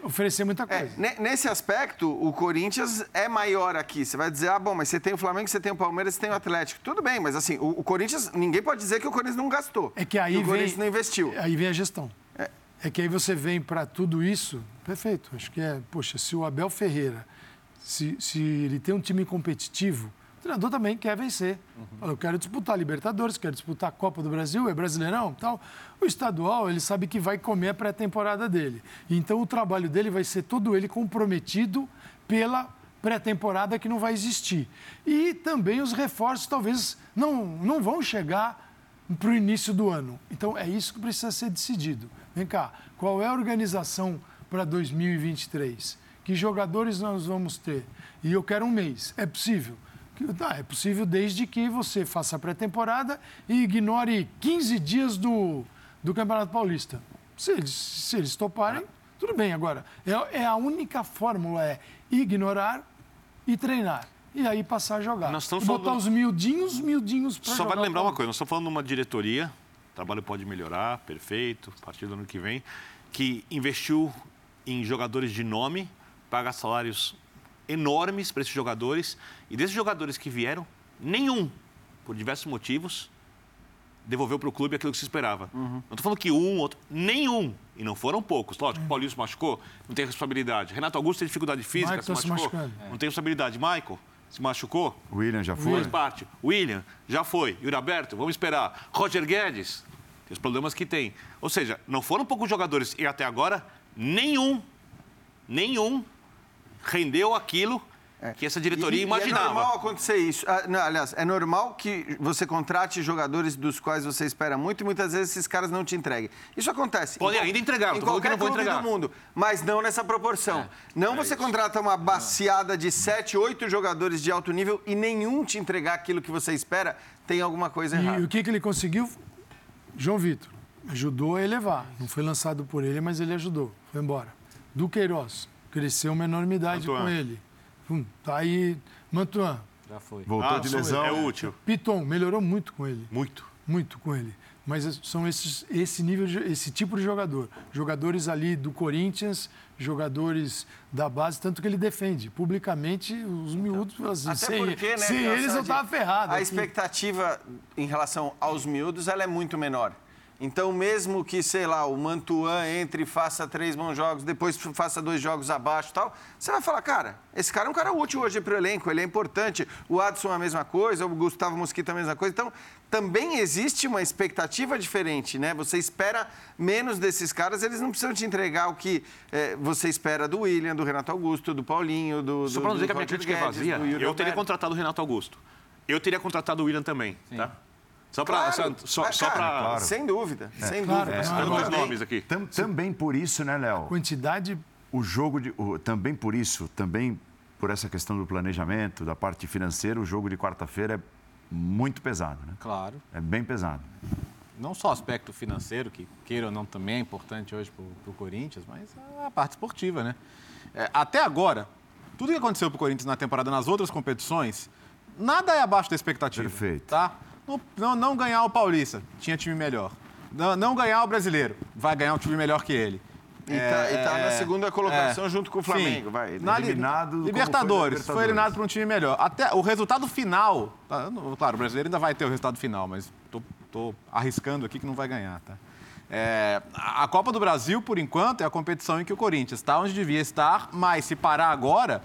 oferecer muita É, coisa. ne- nesse aspecto, o Corinthians é maior aqui. Você vai dizer, ah, bom, mas você tem o Flamengo, você tem o Palmeiras, você tem o Atlético. Tudo bem, mas assim, o, o Corinthians, ninguém pode dizer que o Corinthians não gastou. É que aí o vem, Corinthians não investiu. Aí vem a gestão. É. que aí você vem para tudo isso, perfeito. Acho que é, poxa, se o Abel Ferreira, se, se ele tem um time competitivo, treinador também quer vencer. Fala, eu quero disputar Libertadores, quero disputar a Copa do Brasil, é Brasileirão, tal. O estadual, ele sabe que vai comer a pré-temporada dele. Então o trabalho dele vai ser todo ele comprometido pela pré-temporada que não vai existir. E também os reforços talvez não, não vão chegar para o início do ano. Então, é isso que precisa ser decidido. Vem cá, qual é a organização para 2023? Que jogadores nós vamos ter? E eu quero um mês. É possível? Tá, é possível desde que você faça a pré-temporada e ignore 15 dias do, do Campeonato Paulista. Se eles, se eles toparem, tudo bem. Agora, é, é a única fórmula é ignorar e treinar. E aí passar a jogar. Nós estamos E botar falando- os miudinhos, miudinhos para Só jogar. vale lembrar uma coisa, nós estamos falando de uma diretoria, o trabalho pode melhorar, perfeito, a partir do ano que vem, que investiu em jogadores de nome, paga salários enormes para esses jogadores, e desses jogadores que vieram, nenhum, por diversos motivos, devolveu para o clube aquilo que se esperava. Não estou falando que um, outro, nenhum, e não foram poucos. Lógico, o Paulinho se machucou, não tem responsabilidade. Renato Augusto tem dificuldade física, Michael se se machucou, machucando. não tem responsabilidade. Michael se machucou, O William já foi? Faz parte. William, já foi. Yuri Alberto, vamos esperar. Roger Guedes, tem os problemas que tem. Ou seja, não foram poucos jogadores e até agora, nenhum, nenhum rendeu aquilo que essa diretoria E- e imaginava. É normal acontecer isso. Ah, não, aliás, é normal que você contrate jogadores dos quais você espera muito e muitas vezes esses caras não te entreguem. Isso acontece. Podem ainda entregar, Em qualquer não clube entregar. do mundo, mas não nessa proporção. não você contrata uma baciada de sete, oito jogadores de alto nível e nenhum te entregar aquilo que você espera, tem alguma coisa E errada. o que, que ele conseguiu? João Vitor. Ajudou a elevar. Não foi lançado por ele, mas ele ajudou. Foi embora. Do Queiroz. Cresceu uma enormidade Mantuan. com ele. Hum, tá aí. Mantuan. Já foi. Voltou Ah, de lesão. É útil. Piton. Melhorou muito com ele. Muito. Muito com ele. Mas são esses, esse nível, de- esse tipo de jogador. Jogadores ali do Corinthians, jogadores da base, tanto que ele defende publicamente os miúdos. Assim, Até sem porque, né, sem Calçade, eles eu tava ferrado. A aqui. expectativa em relação aos miúdos ela é muito menor. Então, mesmo que, sei lá, o Mantuan entre e faça três bons jogos, depois faça dois jogos abaixo e tal, você vai falar, cara, esse cara é um cara útil hoje para o elenco, ele é importante. O Adson a mesma coisa, o Gustavo Mosquito a mesma coisa. Então, também existe uma expectativa diferente, né? Você espera menos desses caras, eles não precisam te entregar o que é, você espera do William, do Renato Augusto, do Paulinho, do. Só do, para não dizer do que a minha crítica é vazia, eu teria contratado o Renato Augusto. Eu teria contratado o William também, tá? Só para Claro. só, Ah, só claro. Sem dúvida, sem Claro, dúvida. é. Eu dois também. nomes aqui. Tam- também por isso, né, Léo? Quantidade O jogo de. o- também por isso, também por essa questão do planejamento, da parte financeira, o jogo de quarta-feira é muito pesado, né? Claro. É bem pesado. Não só o aspecto financeiro, que queira ou não também é importante hoje para o Corinthians, mas a parte esportiva, né? É, até agora, tudo que aconteceu para o Corinthians na temporada nas outras competições, nada é abaixo da expectativa. Perfeito. Tá? Não, não, não ganhar o Paulista, tinha time melhor. Não, não ganhar o Brasileiro, vai ganhar um time melhor que ele. E tá, e tá na É, segunda colocação é. junto com o Flamengo, Sim. vai. Na li- Eliminado foi Libertadores, na foi eliminado por um time melhor. Até o resultado final, tá, não- claro, o brasileiro ainda vai ter o resultado final, mas tô, tô arriscando aqui que não vai ganhar, tá? É, a a Copa do Brasil, por enquanto, é a competição em que o Corinthians está onde devia estar, mas se parar agora,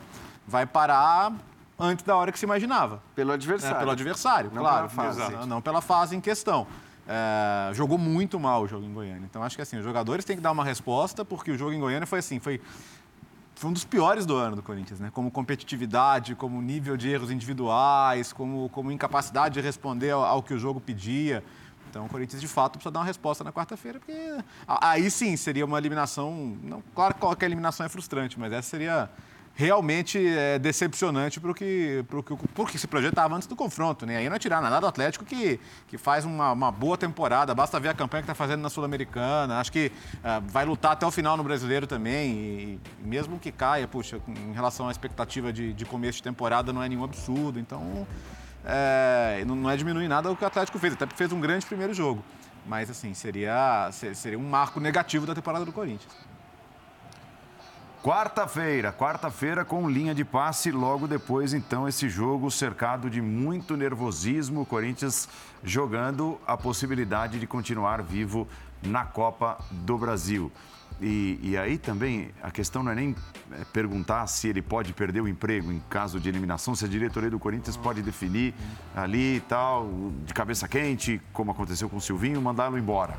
vai parar antes da hora que se imaginava. Pelo É, adversário. pelo adversário, Não claro. pela fase. Não, não pela fase em questão. É, jogou muito mal o jogo em Goiânia. Então, acho que assim, os jogadores têm que dar uma resposta, porque o jogo em Goiânia foi assim, foi, foi um dos piores do ano do Corinthians, né? Como competitividade, como nível de erros individuais, como, como incapacidade de responder ao, ao que o jogo pedia. Então, o Corinthians, de fato, precisa dar uma resposta na quarta-feira, porque aí sim seria uma eliminação. Não, claro que qualquer eliminação é frustrante, mas essa seria realmente é, decepcionante para o que, pro que, que se projetava antes do confronto. Né? Aí não é tirar nada do Atlético que, que faz uma, uma boa temporada, basta ver a campanha que está fazendo na Sul-Americana. Acho que ah, vai lutar até o final no Brasileiro também. E, e mesmo que caia, puxa, em relação à expectativa de, de começo de temporada, não é nenhum absurdo. Então, é, não, não é diminuir nada o que o Atlético fez, até porque fez um grande primeiro jogo. Mas, assim, seria, se- seria um marco negativo da temporada do Corinthians. Quarta-feira, quarta-feira com linha de passe, logo depois, então, esse jogo cercado de muito nervosismo, o Corinthians jogando a possibilidade de continuar vivo na Copa do Brasil. E, e aí também a questão não é nem é, perguntar se ele pode perder o emprego em caso de eliminação, se a diretoria do Corinthians pode definir ali e tal, de cabeça quente, como aconteceu com o Silvinho, mandá-lo embora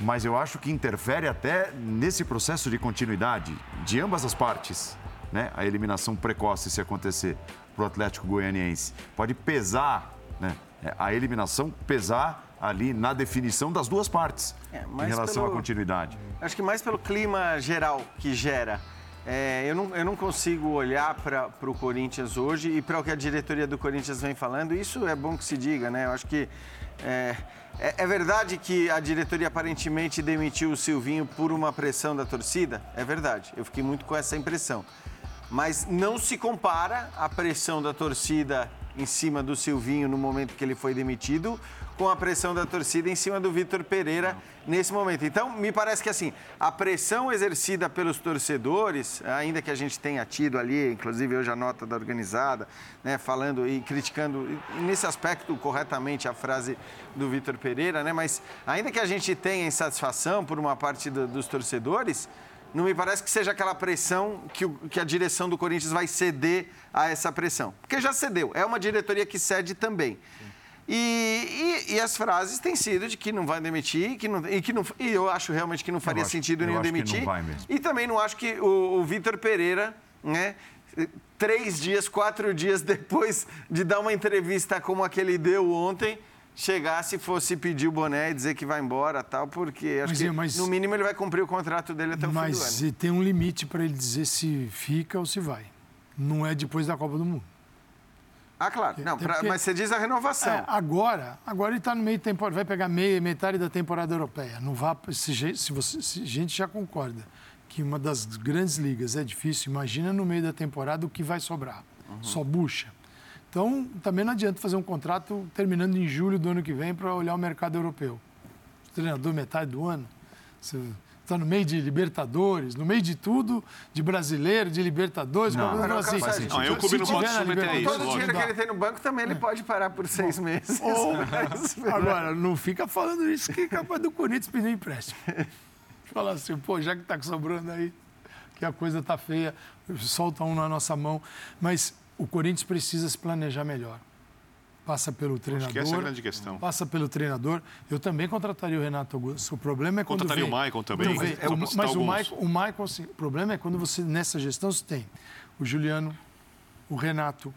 mas eu acho que interfere até nesse processo de continuidade de ambas as partes, né? A eliminação precoce, se acontecer para o Atlético Goianiense, pode pesar, né? É, A eliminação pesar ali na definição das duas partes É, em relação pelo- à continuidade. Acho que mais pelo clima geral que gera. É, eu, não, eu não consigo olhar para o Corinthians hoje e para o que a diretoria do Corinthians vem falando. Isso é bom que se diga, né? Eu acho que é, é, é verdade que a diretoria aparentemente demitiu o Silvinho por uma pressão da torcida. É verdade. Eu fiquei muito com essa impressão. Mas não se compara a pressão da torcida em cima do Silvinho no momento que ele foi demitido com a pressão da torcida em cima do Vitor Pereira nesse momento. Então, me parece que assim, a pressão exercida pelos torcedores, ainda que a gente tenha tido ali, inclusive hoje a nota da organizada, né, falando e criticando e nesse aspecto corretamente a frase do Vitor Pereira, né, mas ainda que a gente tenha insatisfação por uma parte do- dos torcedores, não me parece que seja aquela pressão que, o- que a direção do Corinthians vai ceder a essa pressão. Porque já cedeu. É uma diretoria que cede também. E, e- e as frases têm sido de que não vai demitir que não, e que não, e eu acho realmente que não faria sentido eu nenhum acho não demitir. E também não acho que o, o Vitor Pereira, né, três dias, quatro dias depois de dar uma entrevista como a que ele deu ontem, chegasse e fosse pedir o boné e dizer que vai embora tal, porque acho Mas, que é, mas- no mínimo ele vai cumprir o contrato dele até o fim do ano. Mas tem um limite para ele dizer se fica ou se vai. Não é depois da Copa do Mundo. Ah, claro. Não, pra- porque- mas você diz a renovação. É, agora, agora ele está no meio temporada, vai pegar meia, metade da temporada europeia. Não vá, se, se você, se a gente já concorda que uma das grandes ligas é difícil, imagina no meio da temporada o que vai sobrar. Só bucha. Então, também não adianta fazer um contrato terminando em julho do ano que vem para olhar o mercado europeu. O treinador metade do ano, você Está no meio de Libertadores, no meio de tudo, de brasileiro, de Libertadores. Não, não, assim. faz sentido. Não, o clube Se não pode submeter a isso, Todo o dinheiro que ele tem no banco também ele pode parar por seis meses. Ou- Mas- Agora, não fica falando isso que é capaz do Corinthians pedir empréstimo. Fala assim, pô, já que tá sobrando aí, que a coisa tá feia, solta um na nossa mão. Mas o Corinthians precisa se planejar melhor. Passa pelo treinador. que essa é a grande questão. Passa pelo treinador. Eu também contrataria o Renato Augusto. O problema é quando Contrataria vem- o Maicon também. Não, vem- É, o- mas o. Maicon, o Maicon, assim, o problema é quando você, nessa gestão, você tem o Juliano, o Renato,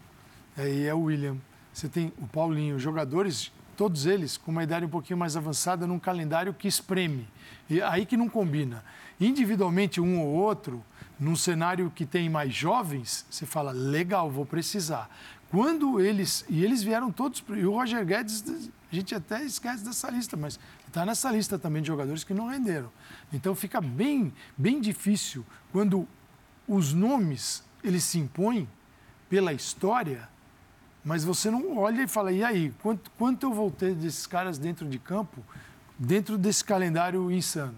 aí é o William, você tem o Paulinho, jogadores, todos eles com uma idade um pouquinho mais avançada, num calendário que espreme. E aí que não combina. Individualmente, um ou outro, num cenário que tem mais jovens, você fala, legal, vou precisar. Quando eles. E eles vieram todos. E o Roger Guedes, a gente até esquece dessa lista, mas está nessa lista também de jogadores que não renderam. Então fica bem, bem difícil quando os nomes eles se impõem pela história, mas você não olha e fala, e aí, quanto, quanto eu vou ter desses caras dentro de campo, dentro desse calendário insano?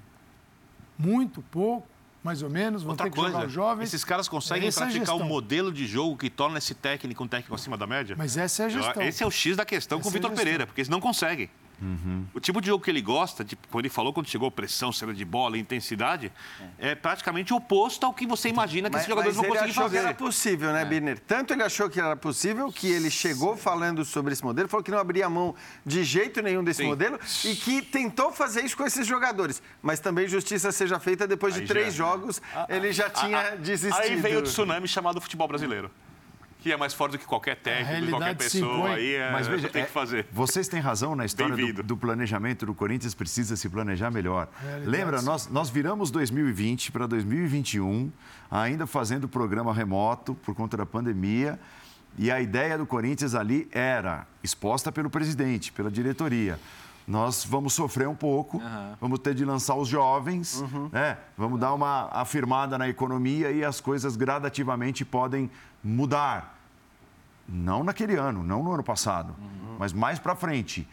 Muito, pouco, mais ou menos, vão Outra ter que coisa, jogar os jovens. esses caras conseguem Essa é praticar o gestão. modelo de jogo que torna esse técnico um técnico acima da média? Mas essa é a gestão. Esse é o X da questão com o Essa é Vitor gestão. Pereira, porque eles não conseguem. Uhum. O tipo de jogo que ele gosta, tipo, quando ele falou quando chegou pressão, cena de bola, intensidade, é, praticamente oposto ao que você imagina que Mas, esses jogadores mas vão ele conseguir achou que fazer. era possível, né, Birner? Tanto ele achou que era possível que ele chegou falando sobre esse modelo, falou que não abria mão de jeito nenhum desse Sim. modelo e que tentou fazer isso com esses jogadores. Mas também justiça seja feita depois de Aí três já- jogos, ele já tinha ah, desistido. Aí veio o tsunami chamado futebol brasileiro. Que é mais forte do que qualquer técnico, de qualquer pessoa. Aí é, Mas veja, tem é, que fazer. Vocês têm razão na história do, do planejamento do Corinthians, precisa se planejar melhor. Realidade, Lembra, nós, nós viramos 2020 para 2021, ainda fazendo programa remoto por conta da pandemia. E a ideia do Corinthians ali era, exposta pelo presidente, pela diretoria. Nós vamos sofrer um pouco, vamos ter de lançar os jovens, né? vamos dar uma afirmada na economia e as coisas gradativamente podem mudar. Não naquele ano, não no ano passado, mas mais para frente.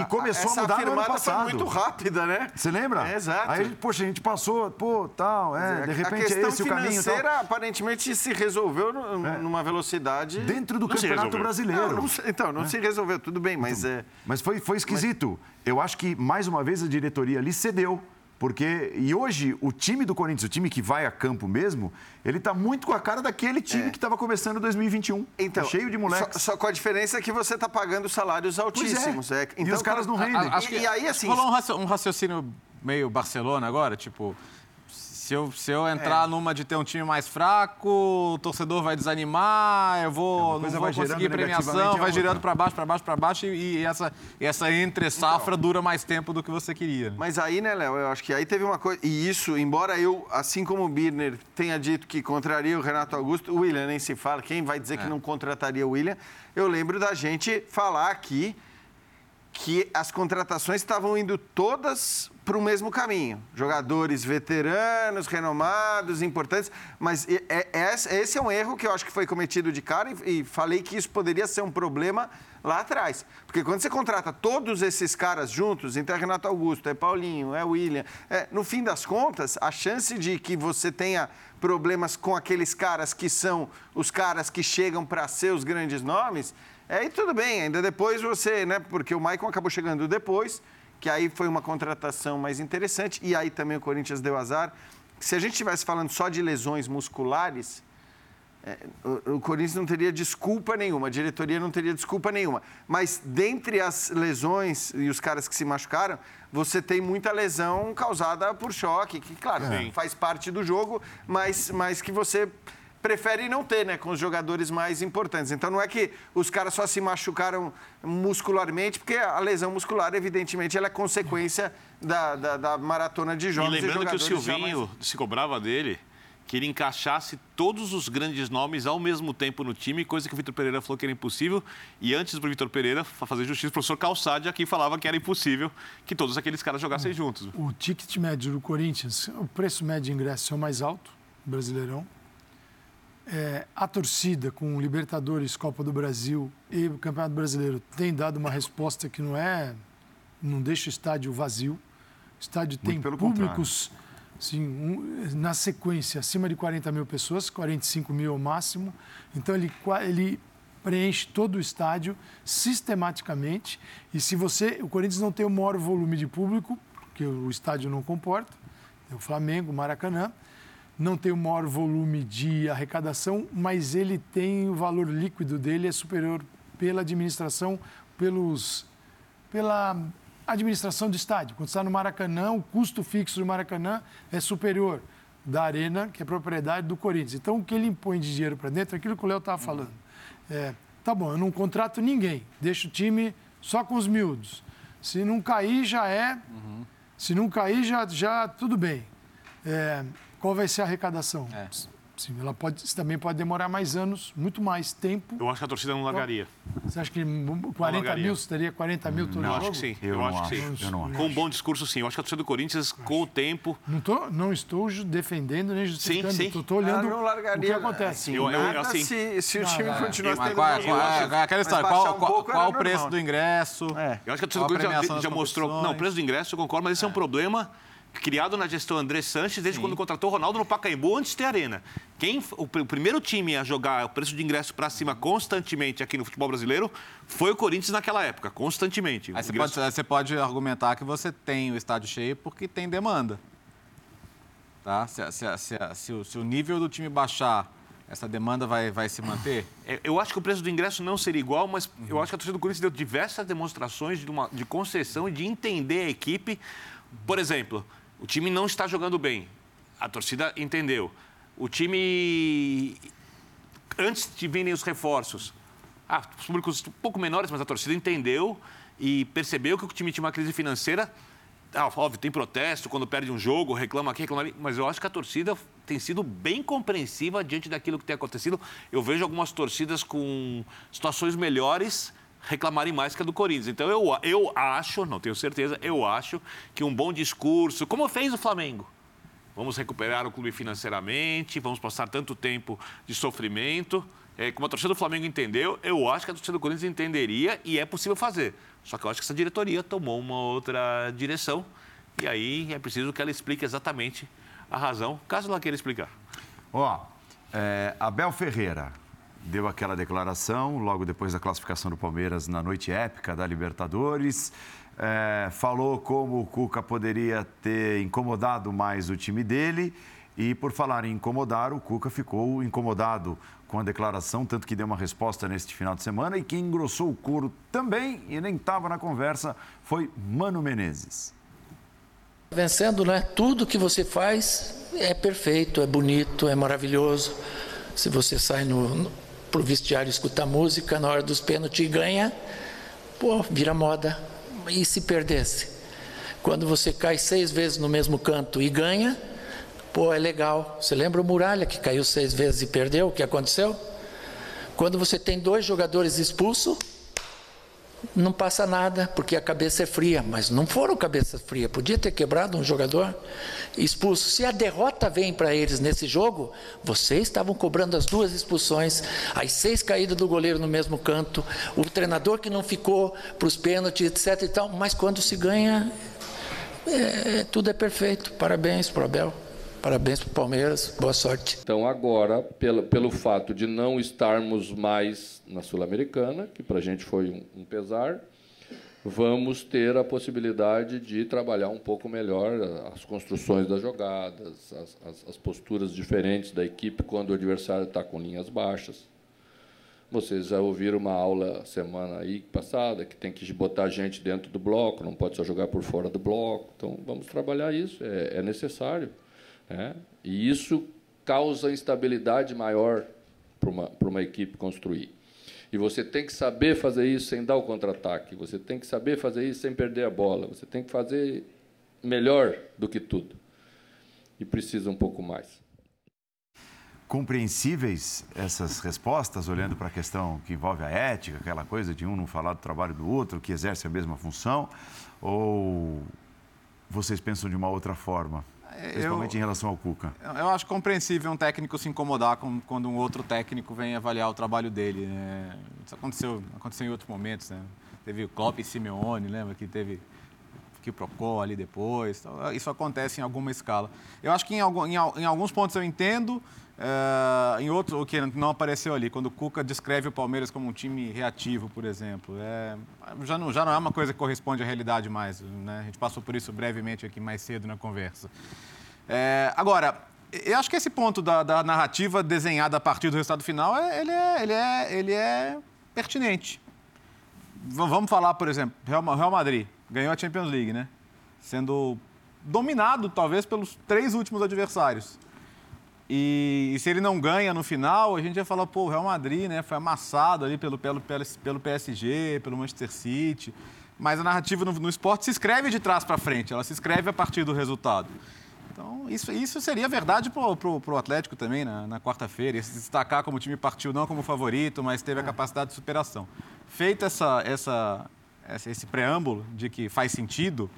E começou Essa a mudar no ano passado. foi muito rápida, né? Você lembra? É, exato. Aí, poxa, a gente passou, pô, tal, é, de a repente é questão esse o caminho. tal. financeira aparentemente se resolveu no- numa velocidade... Dentro do Não Campeonato. Brasileiro. Não, não então, não se resolveu, tudo bem, mas é... Mas foi, foi esquisito. Eu acho que, mais uma vez, a diretoria ali cedeu. Porque, e hoje, o time do Corinthians, o time que vai a campo mesmo, ele tá muito com a cara daquele time que estava começando 2021. Então, Tá cheio de moleques. Só, só com a diferença que você está pagando salários altíssimos. é. É. E os caras não rendem. a- e, e aí, assim, Rolou um, raci- um raciocínio meio Barcelona agora, tipo. Se eu, se eu entrar É. numa de ter um time mais fraco, o torcedor vai desanimar, eu vou, uma não vou conseguir premiação, a vai girando para baixo, para baixo, para baixo, e, e essa, e essa entre safra dura mais tempo do que você queria. né? Mas aí, né, Léo, eu acho que aí teve uma coisa. E isso, embora eu, assim como o Birner tenha dito que contraria o Renato Augusto, o William nem se fala, quem vai dizer que não contrataria o William? Eu lembro da gente falar aqui que as contratações estavam indo todas para o mesmo caminho. Jogadores veteranos, renomados, importantes. Mas é- é- esse é um erro que eu acho que foi cometido de cara e, e falei que isso poderia ser um problema lá atrás. Porque quando você contrata todos esses caras juntos, então é Renato Augusto, é Paulinho, é William, é, no fim das contas, a chance de que você tenha problemas com aqueles caras que são os caras que chegam para ser os grandes nomes, é, e tudo bem, ainda depois você, né? Porque o Maicon acabou chegando depois, que aí foi uma contratação mais interessante, e aí também o Corinthians deu azar. Se a gente estivesse falando só de lesões musculares, é, o, o Corinthians não teria desculpa nenhuma, a diretoria não teria desculpa nenhuma. Mas dentre as lesões e os caras que se machucaram, você tem muita lesão causada por choque, que, claro, Sim. faz parte do jogo, mas, mas que você prefere não ter, né, com os jogadores mais importantes. Então não é que os caras só se machucaram muscularmente, porque a lesão muscular, evidentemente, ela é consequência da, da, da maratona de E jogos. lembrando que o mais- Silvinho se cobrava dele que ele encaixasse todos os grandes nomes ao mesmo tempo no time, coisa que o Vitor Pereira falou que era impossível. E antes do Vitor Pereira fa- fazer justiça, o professor Calçade aqui falava que era impossível que todos aqueles caras jogassem juntos. O ticket médio do Corinthians, o preço médio de ingresso é o mais alto, Brasileirão. É, a torcida com Libertadores, Copa do Brasil e o Campeonato Brasileiro tem dado uma resposta que não é. não deixa o estádio vazio. O estádio tem públicos sim, um, na sequência, acima de 40 mil pessoas, 45 mil ao máximo. Então, ele, ele preenche todo o estádio sistematicamente. E se você. O Corinthians não tem o maior volume de público, que o estádio não comporta, tem o Flamengo, o Maracanã. Não tem o maior volume de arrecadação, mas ele tem o valor líquido dele é superior pela administração, pelos, pela administração do estádio. Quando está no Maracanã, o custo fixo do Maracanã é superior da arena, que é propriedade do Corinthians. Então, o que ele impõe de dinheiro para dentro é aquilo que o Léo estava falando. É, tá bom, eu não contrato ninguém, deixo o time só com os miúdos. Se não cair, já é. Uhum. Se não cair, já, já tudo bem. É, qual vai ser a arrecadação? É. Sim, ela pode, também pode demorar mais anos, muito mais tempo. Eu acho que a torcida não largaria. Você acha que 40 mil, você teria 40 mil todo não, jogo? acho que sim. Eu, eu acho, acho que sim. Eu não acho. Com um bom discurso, sim. Eu acho que a torcida do Corinthians, com o tempo... Não, tô, não estou defendendo nem justificando. Sim, sim. Estou olhando não largaria, o que acontece. Assim, eu, eu, assim, se, se o time não, continuasse tendo... Qual, qual, qual, aquela história, qual, um qual, qual o preço do ingresso? É. Eu acho que a torcida do Corinthians já, já mostrou... Não, o preço do ingresso, eu concordo, mas esse é um problema criado na gestão André Sanches desde Sim. quando contratou o Ronaldo no Pacaembu antes de ter arena. Quem, o, o primeiro time a jogar o preço de ingresso para cima constantemente aqui no futebol brasileiro foi o Corinthians naquela época, constantemente. Aí você, ingresso... pode, você pode argumentar que você tem o estádio cheio porque tem demanda. Tá? Se, se, se, se, o, se o nível do time baixar essa demanda vai, vai se manter? É, eu acho que o preço do ingresso não seria igual, mas uhum. eu acho que a torcida do Corinthians deu diversas demonstrações de, uma, de concessão e de entender a equipe. Por exemplo, o time não está jogando bem. A torcida entendeu. O time, antes de virem os reforços, ah, os públicos um pouco menores, mas a torcida entendeu e percebeu que o time tinha uma crise financeira. Ah, óbvio, tem protesto quando perde um jogo, reclama aqui, reclama ali, mas eu acho que a torcida tem sido bem compreensiva diante daquilo que tem acontecido. Eu vejo algumas torcidas com situações melhores reclamarem mais que a do Corinthians. Então eu, eu acho, não tenho certeza, eu acho que um bom discurso, como fez o Flamengo, vamos recuperar o clube financeiramente, vamos passar tanto tempo de sofrimento. É, como a torcida do Flamengo entendeu, eu acho que a torcida do Corinthians entenderia e é possível fazer. Só que eu acho que essa diretoria tomou uma outra direção e aí é preciso que ela explique exatamente a razão, caso ela queira explicar. Ó, é, Abel Ferreira, deu aquela declaração logo depois da classificação do Palmeiras na noite épica da Libertadores. É, falou como o Cuca poderia ter incomodado mais o time dele. E por falar em incomodar, o Cuca ficou incomodado com a declaração, tanto que deu uma resposta neste final de semana. E quem engrossou o couro também, e nem estava na conversa, foi Mano Menezes. Vencendo, né? Tudo que você faz é perfeito, é bonito, é maravilhoso. Se você sai no, pro vestiário escutar música, na hora dos pênaltis ganha, pô, vira moda. E se perdesse? Quando você cai seis vezes no mesmo canto e ganha, pô, é legal. Você lembra o Muralha que caiu seis vezes e perdeu? O que aconteceu? Quando você tem dois jogadores expulsos, não passa nada, porque a cabeça é fria, mas não foram cabeça fria, podia ter quebrado um jogador expulso. Se a derrota vem para eles nesse jogo, vocês estavam cobrando as duas expulsões, as seis caídas do goleiro no mesmo canto, o treinador que não ficou para os pênaltis, etc e tal, mas quando se ganha, é, tudo é perfeito. Parabéns para o Abel. Parabéns para o Palmeiras, boa sorte. Então, agora, pelo, pelo fato de não estarmos mais na Sul-Americana, que para a gente foi um, um pesar, vamos ter a possibilidade de trabalhar um pouco melhor as construções das jogadas, as, as, as posturas diferentes da equipe quando o adversário está com linhas baixas. Vocês já ouviram uma aula semana aí passada que tem que botar gente dentro do bloco, não pode só jogar por fora do bloco. Então, vamos trabalhar isso, é, é necessário. Né? E isso causa instabilidade maior para uma, para uma equipe construir. E você tem que saber fazer isso sem dar o contra-ataque. Você tem que saber fazer isso sem perder a bola. Você tem que fazer melhor do que tudo. E precisa um pouco mais. Compreensíveis essas respostas, olhando para a questão que envolve a ética, aquela coisa de um não falar do trabalho do outro, que exerce a mesma função? Ou vocês pensam de uma outra forma? Principalmente eu, em relação ao Cuca. Eu acho compreensível um técnico se incomodar com, quando um outro técnico vem avaliar o trabalho dele. Né? Isso aconteceu, aconteceu em outros momentos. Né? Teve o Klopp e Simeone, lembra que teve quiprocó ali depois. Então, isso acontece em alguma escala. Eu acho que em, algum, em, em alguns pontos eu entendo, uh, em outros, o que não apareceu ali, quando o Cuca descreve o Palmeiras como um time reativo, por exemplo. É, já, não, já não é uma coisa que corresponde à realidade mais. Né? A gente passou por isso brevemente aqui mais cedo na conversa. É, agora, eu acho que esse ponto da, da, narrativa desenhada a partir do resultado final, é, ele, é, ele, é, ele é pertinente. V vamos falar, por exemplo, Real Madrid ganhou a Champions League, né? Sendo dominado, talvez, pelos três últimos adversários. E, e, se ele não ganha no final, a gente ia falar, pô, o Real Madrid, né? Foi amassado ali pelo, pelo, pelo PSG, pelo Manchester City. Mas a narrativa no, no esporte se escreve de trás para frente, ela se escreve a partir do resultado. Então, isso, isso seria verdade para o Atlético também na, na quarta-feira. Se destacar como o time partiu não como favorito, mas teve a é. capacidade de superação. Feito essa, essa, esse preâmbulo de que faz sentido,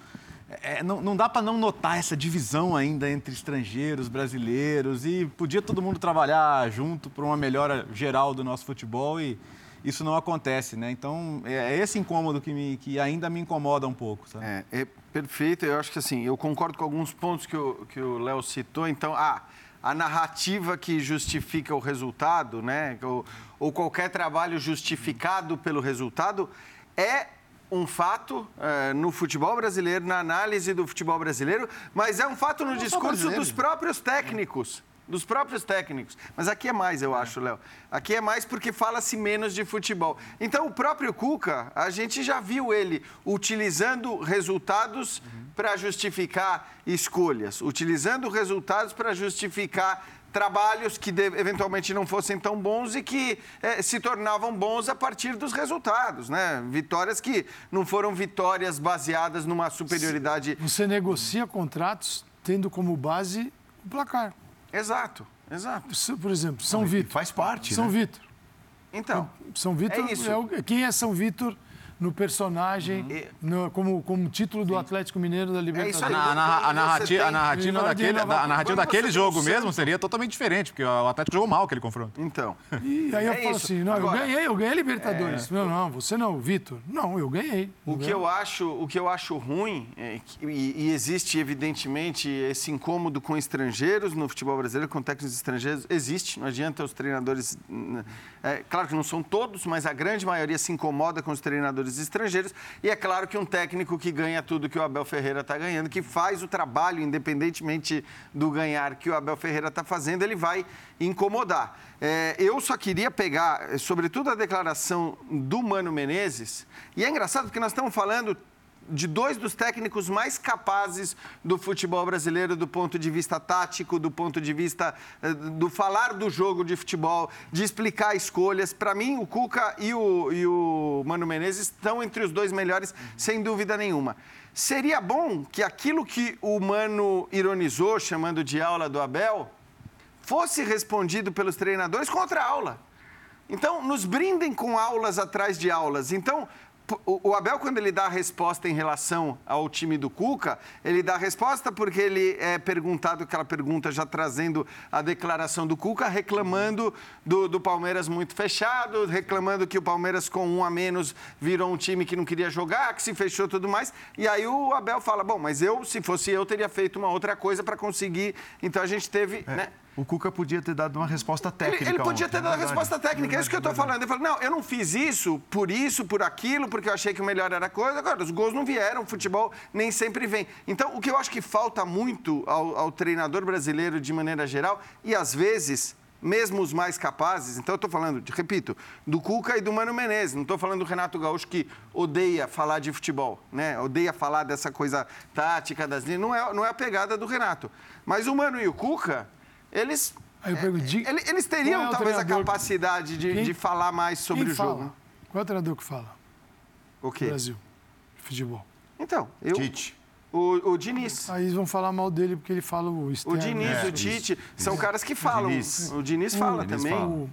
é, não, não, dá para não notar essa divisão ainda entre estrangeiros, brasileiros, e podia todo mundo trabalhar junto para uma melhora geral do nosso futebol e isso não acontece, né? Então, é, é esse incômodo que, me, que ainda me incomoda um pouco? É, é perfeito. Eu acho que, assim, eu concordo com alguns pontos que o que Léo citou. Então, ah, a narrativa que justifica o resultado, né? Ou, ou qualquer trabalho justificado pelo resultado é um fato é, no futebol brasileiro, na análise do futebol brasileiro, mas é um fato no discurso dos próprios técnicos dos próprios técnicos. Mas aqui é mais, eu acho, Léo. Aqui é mais porque fala-se menos de futebol. Então, o próprio Cuca, a gente já viu ele utilizando resultados uhum. para justificar escolhas, utilizando resultados para justificar trabalhos que de, eventualmente não fossem tão bons e que eh, se tornavam bons a partir dos resultados, né? Vitórias que não foram vitórias baseadas numa superioridade. Você negocia contratos tendo como base o placar. Exato, exato. Por exemplo, São Vitor. Faz parte. São né? Vitor. Então. São Vitor é, isso. é o, quem é São Vitor no personagem, uhum. no, como, como título do Atlético Mineiro da Libertadores. É a, a, a, narrativa, a narrativa daquele, a narrativa daquele jogo mesmo seria totalmente diferente, porque o Atlético jogou mal aquele confronto. Então. E aí eu é falo isso. assim, não, Agora, eu ganhei, eu ganhei a Libertadores. É... Não, não, você não, Vitor. Não, eu ganhei. O que eu acho, o que eu acho ruim, é que, e, e, existe evidentemente esse incômodo com estrangeiros no futebol brasileiro, com técnicos estrangeiros, existe, não adianta os treinadores... É, claro que não são todos, mas a grande maioria se incomoda com os treinadores jogadores estrangeiros. E é claro que um técnico que ganha tudo que o Abel Ferreira está ganhando, que faz o trabalho, independentemente do ganhar que o Abel Ferreira está fazendo, ele vai incomodar. É, eu só queria pegar, sobretudo, a declaração do Mano Menezes. E é engraçado porque nós estamos falando de dois dos técnicos mais capazes do futebol brasileiro do ponto de vista tático, do ponto de vista eh, do falar do jogo de futebol, de explicar escolhas. Para mim, o Cuca e o, e o Mano Menezes estão entre os dois melhores, sem dúvida nenhuma. Seria bom que aquilo que o Mano ironizou, chamando de aula do Abel, fosse respondido pelos treinadores com outra aula. Então, nos brindem com aulas atrás de aulas. Então, o Abel, quando ele dá a resposta em relação ao time do Cuca, ele dá a resposta porque ele é perguntado aquela pergunta, já trazendo a declaração do Cuca, reclamando do, do Palmeiras muito fechado, reclamando que o Palmeiras com um a menos virou um time que não queria jogar, que se fechou e tudo mais. E aí o Abel fala: bom, mas eu, se fosse eu, teria feito uma outra coisa para conseguir. Então a gente teve. É. Né? O Cuca podia ter dado uma resposta técnica. Ele, ele podia ontem, ter dado a resposta técnica, é isso que eu estou falando. Ele falou, não, eu não fiz isso por isso, por aquilo, porque eu achei que o melhor era a coisa. Agora, os gols não vieram, o futebol nem sempre vem. Então, o que eu acho que falta muito ao, ao treinador brasileiro de maneira geral, e às vezes mesmo os mais capazes, então eu estou falando, repito, do Cuca e do Mano Menezes, não estou falando do Renato Gaúcho que odeia falar de futebol, né? odeia falar dessa coisa tática das linhas, não é, não é a pegada do Renato. Mas o Mano e o Cuca, eles. Aí eu pergunto, é, eles teriam é talvez a capacidade de, quem, de falar mais sobre o fala? jogo. Qual é o treinador que fala? O quê? Brasil. Futebol. Então, eu. Tite. O, o Diniz. Aí eles vão falar mal dele porque ele fala o externo. O Diniz, é, o Tite, isso. são caras que falam. O Diniz, o Diniz fala o, também. Fala.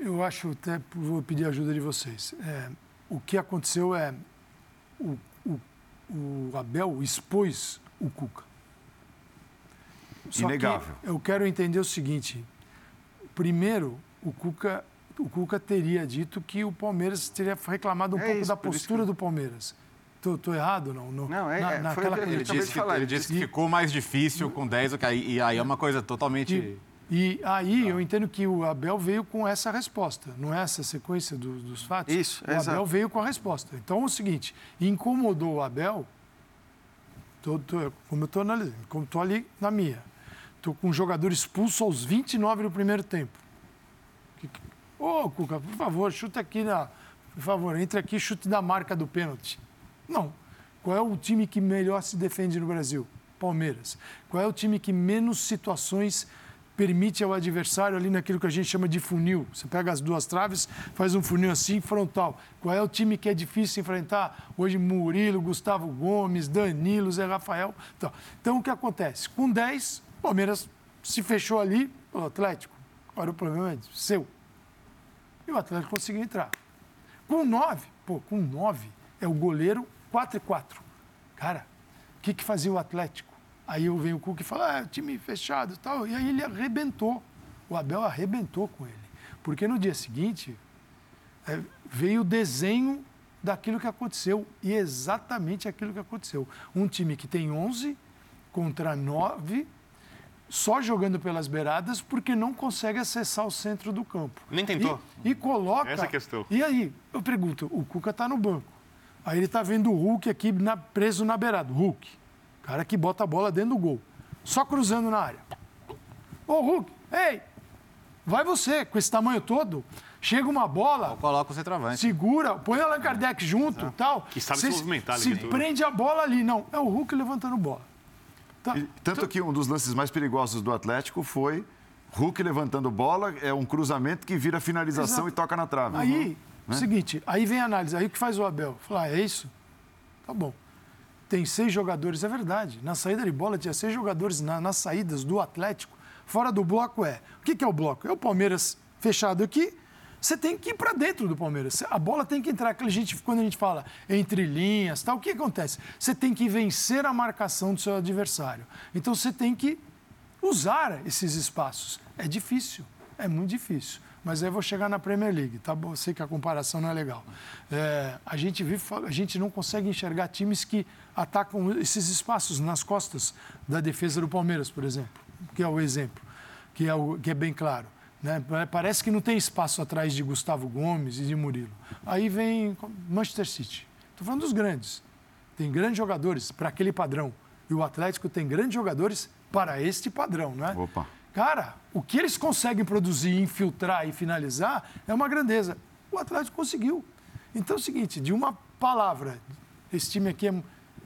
eu acho, até vou pedir ajuda de vocês. É, o que aconteceu é o, o, o Abel expôs o Cuca. Só Inegável. eu quero entender o seguinte: primeiro, o Cuca, o Cuca teria dito que o Palmeiras teria reclamado um é pouco isso, da postura que... do Palmeiras. Tô, tô errado, não? No, Não, é- na- é, foi naquela que Ele disse, que, falar, ele disse que ficou mais difícil com 10, que aí- e aí é uma coisa totalmente... E aí eu entendo que o Abel veio com essa resposta, não é essa sequência do- dos fatos? Isso, O Abel exato. veio com a resposta. Então é o seguinte, incomodou o Abel, tô- tô- como eu estou analisando, como estou ali na minha. Estou com um jogador expulso aos 29 do primeiro tempo. Ô, Cuca, por favor, chuta aqui na. Por favor, entre aqui e chute da marca do pênalti. Não. Qual é o time que melhor se defende no Brasil? Palmeiras. Qual é o time que menos situações permite ao adversário ali naquilo que a gente chama de funil? Você pega as duas traves, faz um funil assim, frontal. Qual é o time que é difícil enfrentar? Hoje, Murilo, Gustavo Gomes, Danilo, Zé Rafael. Então, então o que acontece? Com 10, Palmeiras se fechou ali, o Atlético. Agora o problema é seu. E o Atlético conseguiu entrar. Com 9, pô, com 9 é o goleiro 4 e 4. Cara, o que, que fazia o Atlético? Aí eu venho o Cuca e fala, ah, time fechado e tal. E aí ele arrebentou. O Abel arrebentou com ele. Porque no dia seguinte é, veio o desenho daquilo que aconteceu. E exatamente aquilo que aconteceu. Um time que tem 11 contra 9, só jogando pelas beiradas, porque não consegue acessar o centro do campo. Nem tentou. E, e coloca. Essa é a questão. E aí, eu pergunto, o Cuca está no banco. Aí ele está vendo o Hulk aqui na- preso na beirada. Hulk, cara que bota a bola dentro do gol. Só cruzando na área. Ô, Hulk, ei, vai você, com esse tamanho todo. Chega uma bola, Coloca o centroavante. segura, põe o Allan Kardec junto e tal. Que sabe se movimentar ali Se prende a bola ali. Não, é o Hulk levantando bola. Tá. E tanto que um dos lances mais perigosos do Atlético foi Hulk levantando bola, é um cruzamento que vira finalização Exato. e toca na trave. Aí, Né? seguinte, aí vem a análise. Aí o que faz o Abel? Fala, ah, é isso? Tá bom. Tem seis jogadores, é verdade. Na saída de bola tinha seis jogadores na- nas saídas do Atlético. Fora do bloco é. O que, que é o bloco? É o Palmeiras fechado aqui. Você tem que ir para dentro do Palmeiras. A bola tem que entrar. Aquela gente, quando a gente fala entre linhas, tal, o que acontece? Você tem que vencer a marcação do seu adversário. Então você tem que usar esses espaços. É difícil, é muito difícil. Mas aí vou chegar na Premier League, tá bom? Eu sei que a comparação não é legal. É, a, gente vive, a gente não consegue enxergar times que atacam esses espaços nas costas da defesa do Palmeiras, por exemplo, que é o exemplo, que é, o, que é bem claro. Né? Parece que não tem espaço atrás de Gustavo Gomes e de Murilo. Aí vem Manchester City. Estou falando dos grandes. Tem grandes jogadores para aquele padrão. E o Atlético tem grandes jogadores para este padrão, não é? Opa. Cara, o que eles conseguem produzir, infiltrar e finalizar é uma grandeza. O Atlético conseguiu. Então é o seguinte, de uma palavra, esse time aqui é.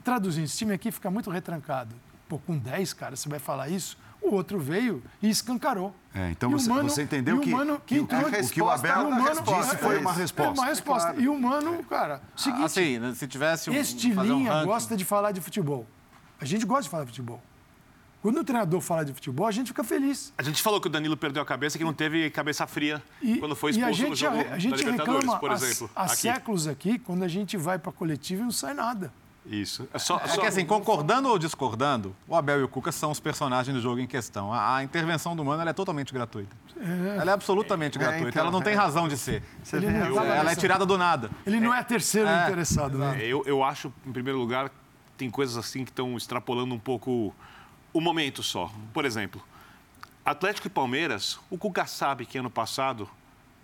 Traduzindo, esse time aqui fica muito retrancado. Pô, com 10, cara, você vai falar isso? O outro veio e escancarou. É, então E você, Mano- você entendeu e o que, Mano que o- entrou- o que o Abel resposta- E o Mano- disse foi é, uma é, resposta. É uma resposta. claro. E o Mano, cara, seguinte, Assim, né, se tivesse um, este um linha ranking, gosta de falar de futebol. A gente gosta de falar de futebol. Quando o treinador fala de futebol, a gente fica feliz. A gente falou que o Danilo perdeu a cabeça, que não teve cabeça fria E, quando foi a expulso gente, jogo a gente da Libertadores, reclama por há- exemplo. há, aqui. séculos aqui, quando a gente vai para coletivo e não sai nada. Isso. É só, É só- que assim, concordando ou discordando, o Abel e o Cuca são os personagens do jogo em questão. A, a intervenção do Mano ela é totalmente gratuita. Ela é absolutamente gratuita. então, ela não tem é. razão de ser. Ele eu- Ela é nessa- tirada do nada. Ele não é terceiro É, interessado, né? É, eu, eu acho, em primeiro lugar, tem coisas assim que estão extrapolando um pouco o momento só. Por exemplo, Atlético e Palmeiras, o Cuca sabe que ano passado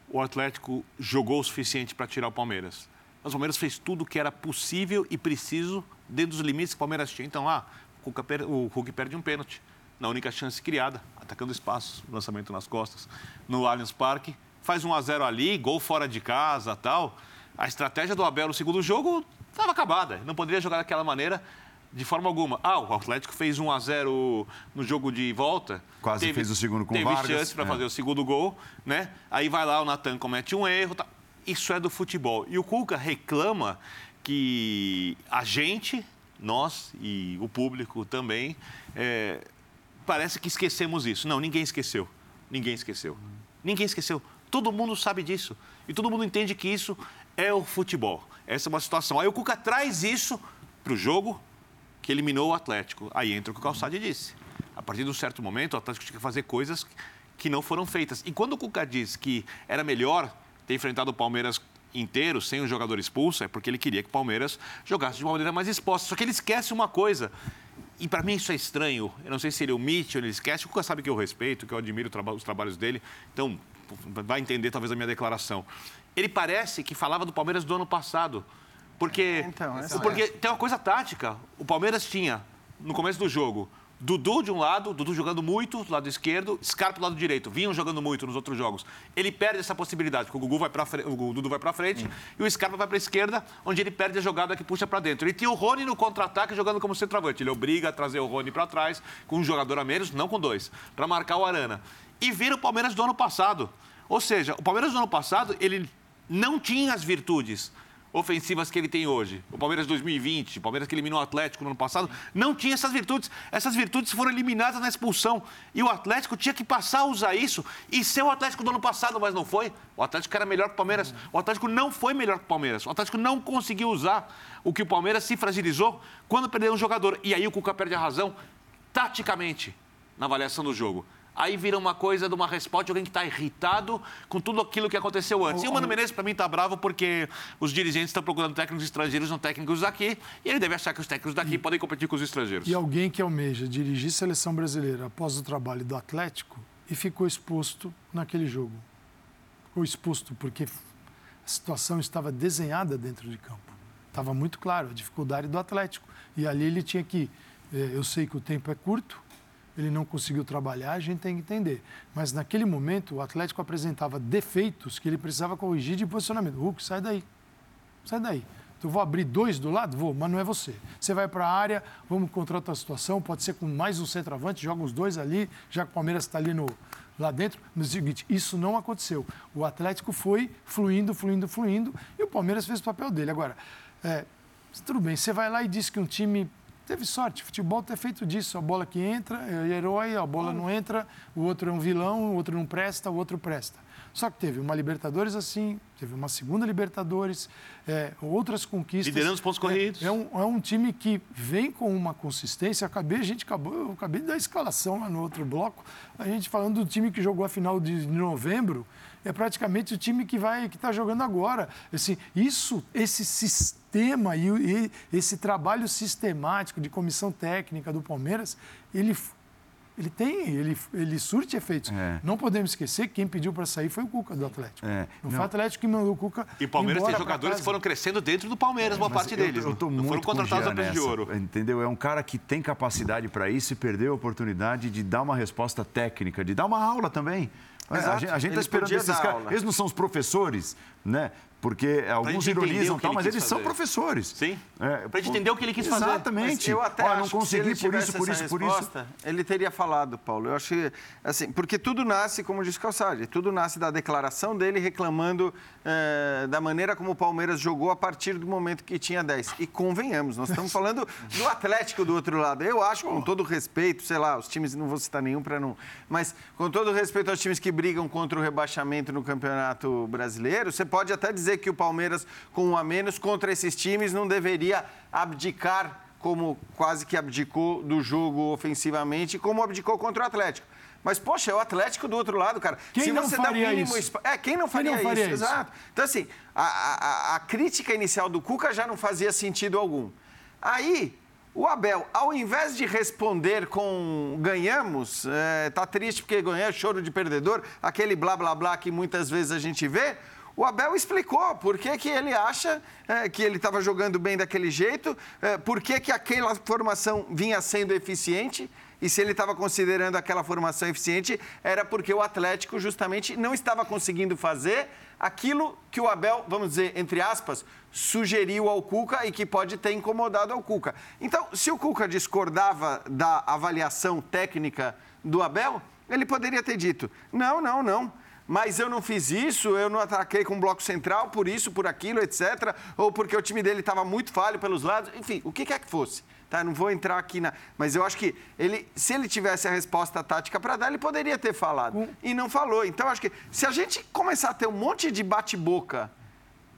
o Atlético jogou o suficiente para tirar o Palmeiras. Mas o Palmeiras fez tudo o que era possível e preciso dentro dos limites que o Palmeiras tinha. Então, ah, o, Hulk perde um pênalti. Na única chance criada, atacando espaço, lançamento nas costas. No Allianz Parque, faz 1 a 0 ali, gol fora de casa tal. A estratégia do Abel no segundo jogo estava acabada. Não poderia jogar daquela maneira de forma alguma. Ah, o Atlético fez 1 a 0 no jogo de volta. Quase fez o segundo com o teve Vargas, chance para é. fazer o segundo gol, né? Aí vai lá, o Natan comete um erro. Tá. Isso é do futebol. E o Cuca reclama que a gente, nós e o público também, é, parece que esquecemos isso. Não, ninguém esqueceu. Ninguém esqueceu. Ninguém esqueceu. Todo mundo sabe disso. E todo mundo entende que isso é o futebol. Essa é uma situação. Aí o Cuca traz isso para o jogo que eliminou o Atlético. Aí entra o que o Calçade disse. A partir de um certo momento, o Atlético tinha que fazer coisas que não foram feitas. E quando o Cuca diz que era melhor ter enfrentado o Palmeiras inteiro, sem o jogador expulso, é porque ele queria que o Palmeiras jogasse de uma maneira mais exposta. Só que ele esquece uma coisa. E para mim isso é estranho. Eu não sei se ele omite ou ele esquece. O Cuca sabe que eu respeito, que eu admiro os trabalhos dele. Então, vai entender talvez a minha declaração. Ele parece que falava do Palmeiras do ano passado. Porque, então, porque tem uma coisa tática. O Palmeiras tinha, no começo do jogo, Dudu de um lado, Dudu jogando muito do lado esquerdo, Scarpa do lado direito. Vinham jogando muito nos outros jogos. Ele perde essa possibilidade, porque o, Gugu vai pra frente, o Dudu vai para frente e o Scarpa vai para a esquerda, onde ele perde a jogada que puxa para dentro. Ele tinha o Rony no contra-ataque jogando como centroavante. Ele obriga a trazer o Rony para trás, com um jogador a menos, não com dois, para marcar o Arana. E vira o Palmeiras do ano passado. Ou seja, o Palmeiras do ano passado, ele não tinha as virtudes ofensivas que ele tem hoje. O Palmeiras 2020, o Palmeiras que eliminou o Atlético no ano passado, não tinha essas virtudes. Essas virtudes foram eliminadas na expulsão. E o Atlético tinha que passar a usar isso e ser o Atlético do ano passado, mas não foi. O Atlético era melhor que o Palmeiras. O Atlético não foi melhor que o Palmeiras. O Atlético não conseguiu usar o que o Palmeiras se fragilizou quando perdeu um jogador. E aí o Cuca perde a razão taticamente na avaliação do jogo aí vira uma coisa de uma resposta de alguém que está irritado com tudo aquilo que aconteceu antes. E o Mano Menezes, para mim, está bravo porque os dirigentes estão procurando técnicos estrangeiros, não técnicos daqui, e ele deve achar que os técnicos daqui e, podem competir com os estrangeiros. E alguém que almeja dirigir seleção brasileira após o trabalho do Atlético e ficou exposto naquele jogo. Ficou exposto porque a situação estava desenhada dentro de campo. Estava muito claro a dificuldade do Atlético. E ali ele tinha que. Eh, eu sei que o tempo é curto, ele não conseguiu trabalhar, a gente tem que entender. Mas naquele momento, o Atlético apresentava defeitos que ele precisava corrigir de posicionamento. Hulk, sai daí. Sai daí. Tu vou abrir dois do lado? Vou, mas não é você. Você vai para a área, vamos encontrar outra situação, pode ser com mais um centroavante, joga os dois ali, já que o Palmeiras está ali no, lá dentro. Mas é o seguinte, isso não aconteceu. O Atlético foi fluindo, fluindo, fluindo, e o Palmeiras fez o papel dele. Agora, é, tudo bem, você vai lá e diz que um time teve sorte. Futebol ter feito disso. A bola que entra é herói, a bola não entra, o outro é um vilão, o outro não presta, o outro presta. Só que teve uma Libertadores assim, teve uma segunda Libertadores, é, outras conquistas. Liderando os pontos é, corridos. É, um, é um time que vem com uma consistência. Acabei, a gente acabou, eu acabei de dar a escalação lá no outro bloco, a gente falando do time que jogou a final de novembro, é praticamente o time que vai que está jogando agora. Assim, isso, esse sistema e, e esse trabalho sistemático de comissão técnica do Palmeiras, ele ele tem, ele, ele surte efeitos. É. Não podemos esquecer que quem pediu para sair foi o Cuca do Atlético. É. Não, não, foi o Atlético que mandou o Cuca. E o Palmeiras tem jogadores que foram crescendo dentro do Palmeiras, é, boa parte deles. Eu, eu tô muito foram contratados a preço de ouro. Entendeu? É um cara que tem capacidade para isso e perdeu a oportunidade de dar uma resposta técnica, de dar uma aula também. Exato. A gente está esperando esses caras. Eles não são os professores, né? Porque alguns ironizam tal, mas eles fazer. são professores. Sim. É, para entender o que ele quis fazer. Exatamente. eu até Olha, não consegui por isso, por isso, por isso. Ele teria falado, Paulo. Eu acho que, assim, porque tudo nasce, como disse Calçade, tudo nasce da declaração dele reclamando é, da maneira como o Palmeiras jogou a partir do momento que tinha 10. E convenhamos, nós estamos falando do Atlético do outro lado. Eu acho, com todo respeito, sei lá, os times, não vou citar nenhum para não. Mas, com todo respeito aos times que brigam contra o rebaixamento no Campeonato Brasileiro, você pode até dizer dizer que o Palmeiras, com um a menos contra esses times, não deveria abdicar, como quase que abdicou do jogo ofensivamente, como abdicou contra o Atlético. Mas, poxa, é o Atlético do outro lado, cara. Quem Se não você faria dá o mínimo isso? É, quem não faria, quem não faria isso? isso? Exato. Então, assim, a, a, a crítica inicial do Cuca já não fazia sentido algum. Aí, o Abel, ao invés de responder com ganhamos, é, tá triste porque ganhou, choro de perdedor, aquele blá blá blá que muitas vezes a gente vê, o Abel explicou por que, que ele acha é, que ele estava jogando bem daquele jeito, é, por que, que aquela formação vinha sendo eficiente. E se ele estava considerando aquela formação eficiente, era porque o Atlético justamente não estava conseguindo fazer aquilo que o Abel, vamos dizer, entre aspas, sugeriu ao Cuca e que pode ter incomodado ao Cuca. Então, se o Cuca discordava da avaliação técnica do Abel, ele poderia ter dito: não, não, não mas eu não fiz isso, eu não ataquei com bloco central por isso, por aquilo, etc. Ou porque o time dele estava muito falho pelos lados, enfim, o que quer que fosse. Tá, não vou entrar aqui na. Mas eu acho que ele, se ele tivesse a resposta tática para dar, ele poderia ter falado. Um... E não falou. Então, acho que se a gente começar a ter um monte de bate-boca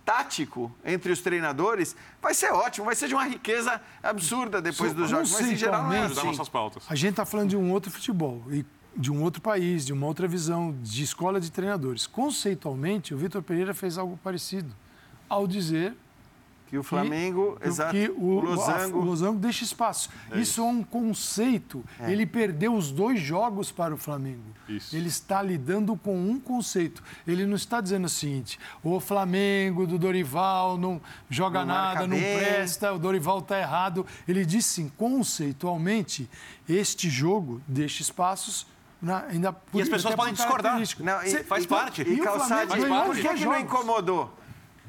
tático entre os treinadores, vai ser ótimo, vai ser de uma riqueza absurda depois dos jogos. Mas em geral não é assim. pautas. A gente está falando de um outro futebol. E de um outro país, de uma outra visão, de escola de treinadores. Conceitualmente, o Vitor Pereira fez algo parecido. ao dizer Que o Flamengo, que, exato, que o, o losango. o losango deixa espaço. Isso é um conceito. Ele perdeu os dois jogos para o Flamengo. Isso. Ele está lidando com um conceito. Ele não está dizendo o seguinte: o Flamengo do Dorival não joga Não nada, não bem." presta, o Dorival está errado. Ele diz sim, conceitualmente, este jogo deixa espaços. Na, ainda por, E as pessoas podem discordar. Não, e- Cê- faz então, parte. E o Calçade, Flamengo faz parte. por que, dois que não incomodou?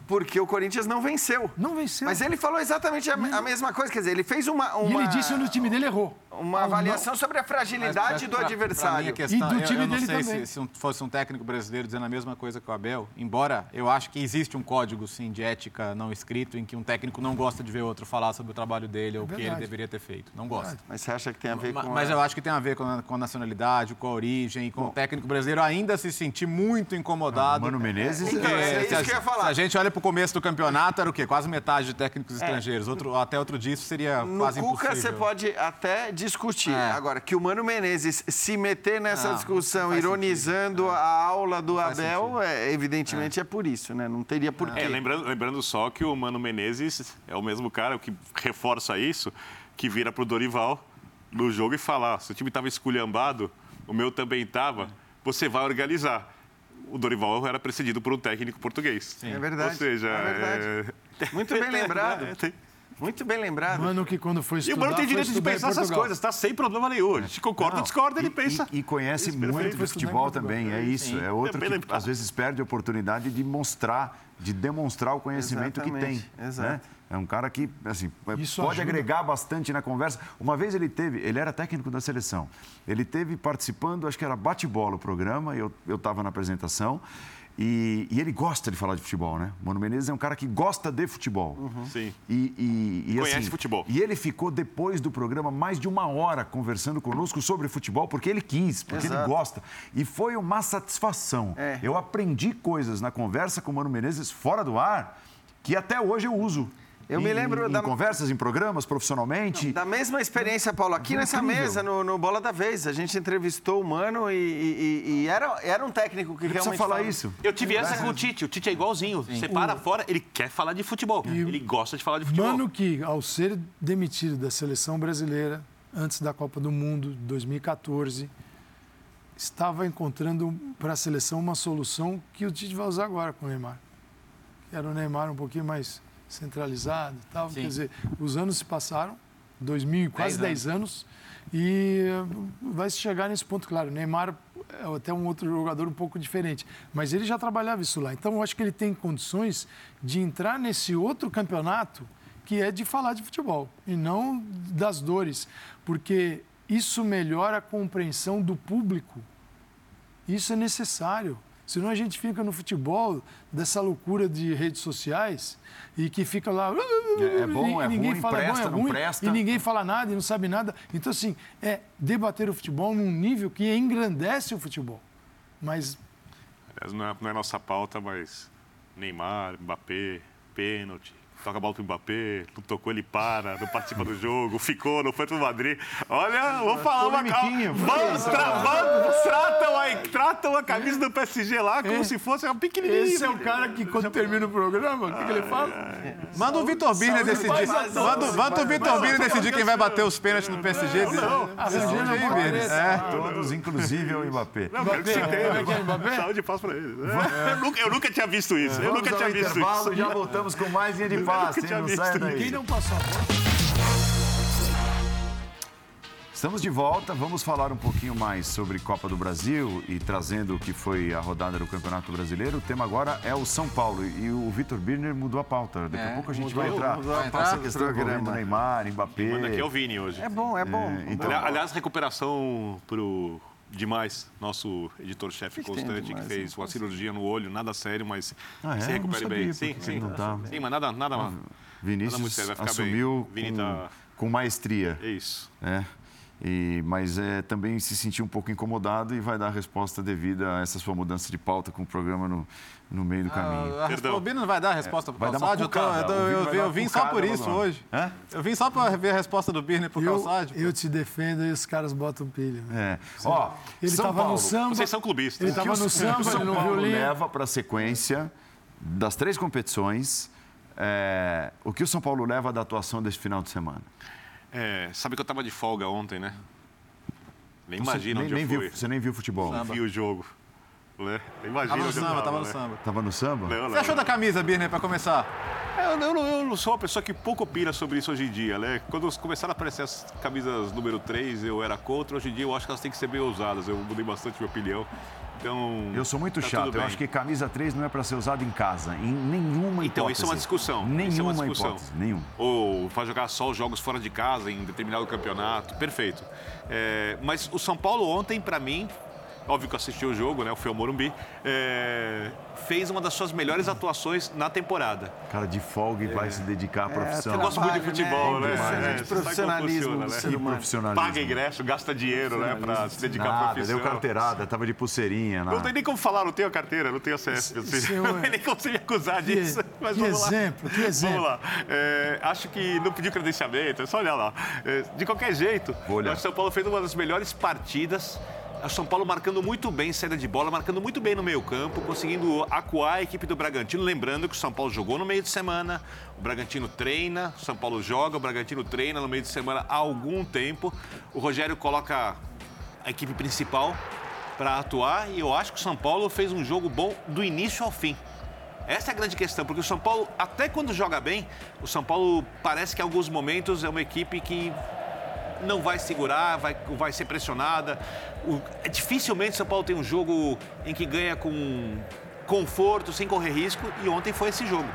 Porque o Corinthians não venceu. Não venceu. Mas ele falou exatamente a, a mesma coisa, quer dizer, ele fez uma. E uma ele disse que o time dele errou. Uma avaliação sobre a fragilidade do Pra- pra adversário. mim, a questão, E do eu- time eu, não dele sei também. se, se fosse um técnico brasileiro dizendo a mesma coisa que o Abel, embora eu acho que existe um código sim, de ética não escrito em que um técnico não gosta de ver outro falar sobre o trabalho dele ou o que ele deveria ter feito. Não gosta. Mas você acha que tem a ver com. Mas a- eu acho que tem a ver com a, com a nacionalidade, com a origem, com o técnico brasileiro ainda se sentir muito incomodado. Mano Menezes Então, Porque é isso se, a, que eu ia falar. se a gente olha para o começo do campeonato, era o quê? Quase metade de técnicos estrangeiros. Outro, até outro dia isso seria No quase Cuca impossível. você pode até discutir. É. Agora, que o Mano Menezes se meter nessa Não, discussão, não ironizando a aula do Abel, é, evidentemente é. por isso, né? Não teria porquê. É, lembrando, lembrando só que o Mano Menezes é o mesmo cara que reforça isso, que vira pro Dorival no jogo e fala: "Ah, se o time estava esculhambado, o meu também estava, você vai organizar. O Dorival era precedido por um técnico português. É verdade. Ou seja, é verdade. Muito bem lembrado. É, tem- Muito bem lembrado. Mano que quando foi E estudar, o Mano tem direito de pensar essas coisas, tá? Sem problema nenhum. A gente concorda ou discorda, ele e, pensa. E, e conhece Isso, muito de futebol também, é isso. É outro Também que lembra- às vezes perde a oportunidade de mostrar, de demonstrar o conhecimento que tem. Exatamente, exato. né? É um cara que, assim, Isso pode ajuda. agregar bastante na conversa. Uma vez ele teve, ele era técnico da seleção, ele teve participando, acho que era bate-bola o programa, eu estava na apresentação, e, e ele gosta de falar de futebol, né? Mano Menezes é um cara que gosta de futebol. Sim. E, e- e, Conhece assim, futebol. E ele ficou, depois do programa, mais de uma hora conversando conosco sobre futebol, porque ele quis, porque ele Exato. gosta. E foi uma satisfação. É. Eu aprendi coisas na conversa com o Mano Menezes fora do ar que até hoje eu uso. Eu Em- me lembro em da- conversas, em programas, profissionalmente. Da mesma experiência, Paulo, aqui nessa Incrível. mesa, no, no Bola da Vez, a gente entrevistou o Mano e, e- e- e era, era um técnico que Precisa realmente falar falava. isso. Eu tive essa com o Tite. O Tite é igualzinho. Você para fora, ele quer falar de futebol. Ele gosta de falar de futebol. Mano que, ao ser demitido da seleção brasileira, antes da Copa do Mundo, 2014, estava encontrando para a seleção uma solução que o Tite vai usar agora com o Neymar. Que era o Neymar um pouquinho mais centralizado e tal. Sim. Quer dizer, os anos se passaram, 2000, quase Dez 10 anos, e eh, vai se chegar nesse ponto, claro. O Neymar é até um outro jogador um pouco diferente, mas ele já trabalhava isso lá. Então, eu acho que ele tem condições de entrar nesse outro campeonato que é de falar de futebol e não das dores, porque isso melhora a compreensão do público. Isso é necessário. Senão a gente fica no futebol dessa loucura de redes sociais e que fica lá. É- é bom, é ninguém ruim, fala presta, bom, é não ruim, presta. E ninguém fala nada e não sabe nada. Então, assim, é debater o futebol num nível que engrandece o futebol. Mas Aliás, Não é, não é nossa pauta, mas Neymar, Mbappé, pênalti. Toca a bola pro Mbappé, não tocou, ele para, não participa do jogo, ficou, não foi pro Madrid. Olha, vou falar uma Vamos, tra, vamos, tratam, a, tratam a camisa do PSG lá como se fosse uma pequenininha. esse é o cara que, quando termina o programa, o que, que ele fala? Manda o Vitor Birner decidir. Manda, manda o Vitor Birner decidir quem vai bater os pênaltis no PSG. Arranjando a Decide aí, Birner. É. Todos, inclusive o Mbappé. Não, quero que Mbappé, como é é? Saúde e paz pra ele. Eu nunca, eu nunca tinha visto isso. Eu nunca tinha visto isso. já voltamos com mais linha de passe, hein? Não sai daí. Quem não passou a bola? Estamos de volta, vamos falar um pouquinho mais sobre Copa do Brasil e trazendo o que foi a rodada do Campeonato Brasileiro. O tema agora é o São Paulo e o Vitor Birner mudou a pauta. Daqui a É, pouco a gente mudou, vai entrar. mudou a Essa pauta do questão programa. Neymar, Mbappé. Manda aqui é o Vini hoje. É bom, é bom. então- Ali- Aliás, recuperação pro Demais, nosso editor-chefe constante, Demais, que fez uma cirurgia no olho, nada sério, mas Ah, é? se recupere bem. Sim, sim. não tá. Sim, mas nada, nada, nada muito Vinícius sério, vai ficar assumiu bem. Vini com, tá- com maestria. É isso. né? E, mas é, também se sentiu um pouco incomodado e vai dar a resposta devida a essa sua mudança de pauta com o programa no, no meio do caminho. Ah, a resposta, Perdão. o Birner não vai dar a resposta vai para o Calçade? Eu, tô- eu, tô- eu vai vi- dar eu vim só por logo isso hoje. Hã? Eu vim só para ver a resposta do Birner para o Eu, Calçade. eu te defendo e os caras botam pilha. É. Ó, Ele São estava Paulo, no samba. Vocês são clubistas. Ele o que estava o- no samba, o São ele não Paulo viu linha. leva para a sequência das três competições, é, o que o São Paulo leva da atuação desse final de semana? É, sabe que eu estava de folga ontem, né? Nem Você imagina nem, onde nem eu viu, fui. Você nem viu futebol? Não vi o jogo. Né? Nem imagina Tava no samba, tava no né? samba. Tava no samba? Não, não, você achou não. da camisa, Birner, pra começar? É, Eu, eu não- eu não sou uma pessoa que pouco opina sobre isso hoje em dia, né? Quando começaram a aparecer as camisas número 3, eu era contra. Hoje em dia eu acho que elas têm que ser bem ousadas. Eu mudei bastante minha opinião. Então. Eu sou muito tá chato. Eu acho que camisa 3 não é para ser usada em casa, em nenhuma hipótese. Então, isso é uma discussão. Nenhuma é uma discussão. hipótese. Nenhuma. Ou vai jogar só os jogos fora de casa em determinado campeonato. Perfeito. É, mas o São Paulo ontem, para mim, óbvio que eu assisti o jogo, né? O Fio Morumbi, é, fez uma das suas melhores atuações na temporada. Cara de folga e vai se dedicar à profissão. Eu gosto muito de futebol, né? É, né? você sabe como Profissionalismo né? humano. profissionalismo. Paga ingresso, gasta dinheiro, né? Pra se dedicar à Nada, profissão. deu carteirada, tava de pulseirinha. Não Na... tem nem como falar, não tenho a carteira, não tenho é não tem nem como você me acusar Que- disso. Mas que vamos lá. exemplo, que exemplo. Vamos lá. É, acho que não pediu credenciamento, é só olhar lá. É, de qualquer jeito, o São Paulo fez uma das melhores partidas. O São Paulo marcando muito bem saída de bola, marcando muito bem no meio campo, conseguindo acuar a equipe do Bragantino. Lembrando que o São Paulo jogou no meio de semana, o Bragantino treina, o São Paulo joga, o Bragantino treina no meio de semana há algum tempo. O Rogério coloca a equipe principal para atuar e eu acho que o São Paulo fez um jogo bom do início ao fim. Essa é a grande questão, porque o São Paulo, até quando joga bem, o São Paulo parece que em alguns momentos é uma equipe que não vai segurar, vai, vai ser pressionada. O, é, dificilmente o São Paulo tem um jogo em que ganha com conforto, sem correr risco, e ontem foi esse jogo.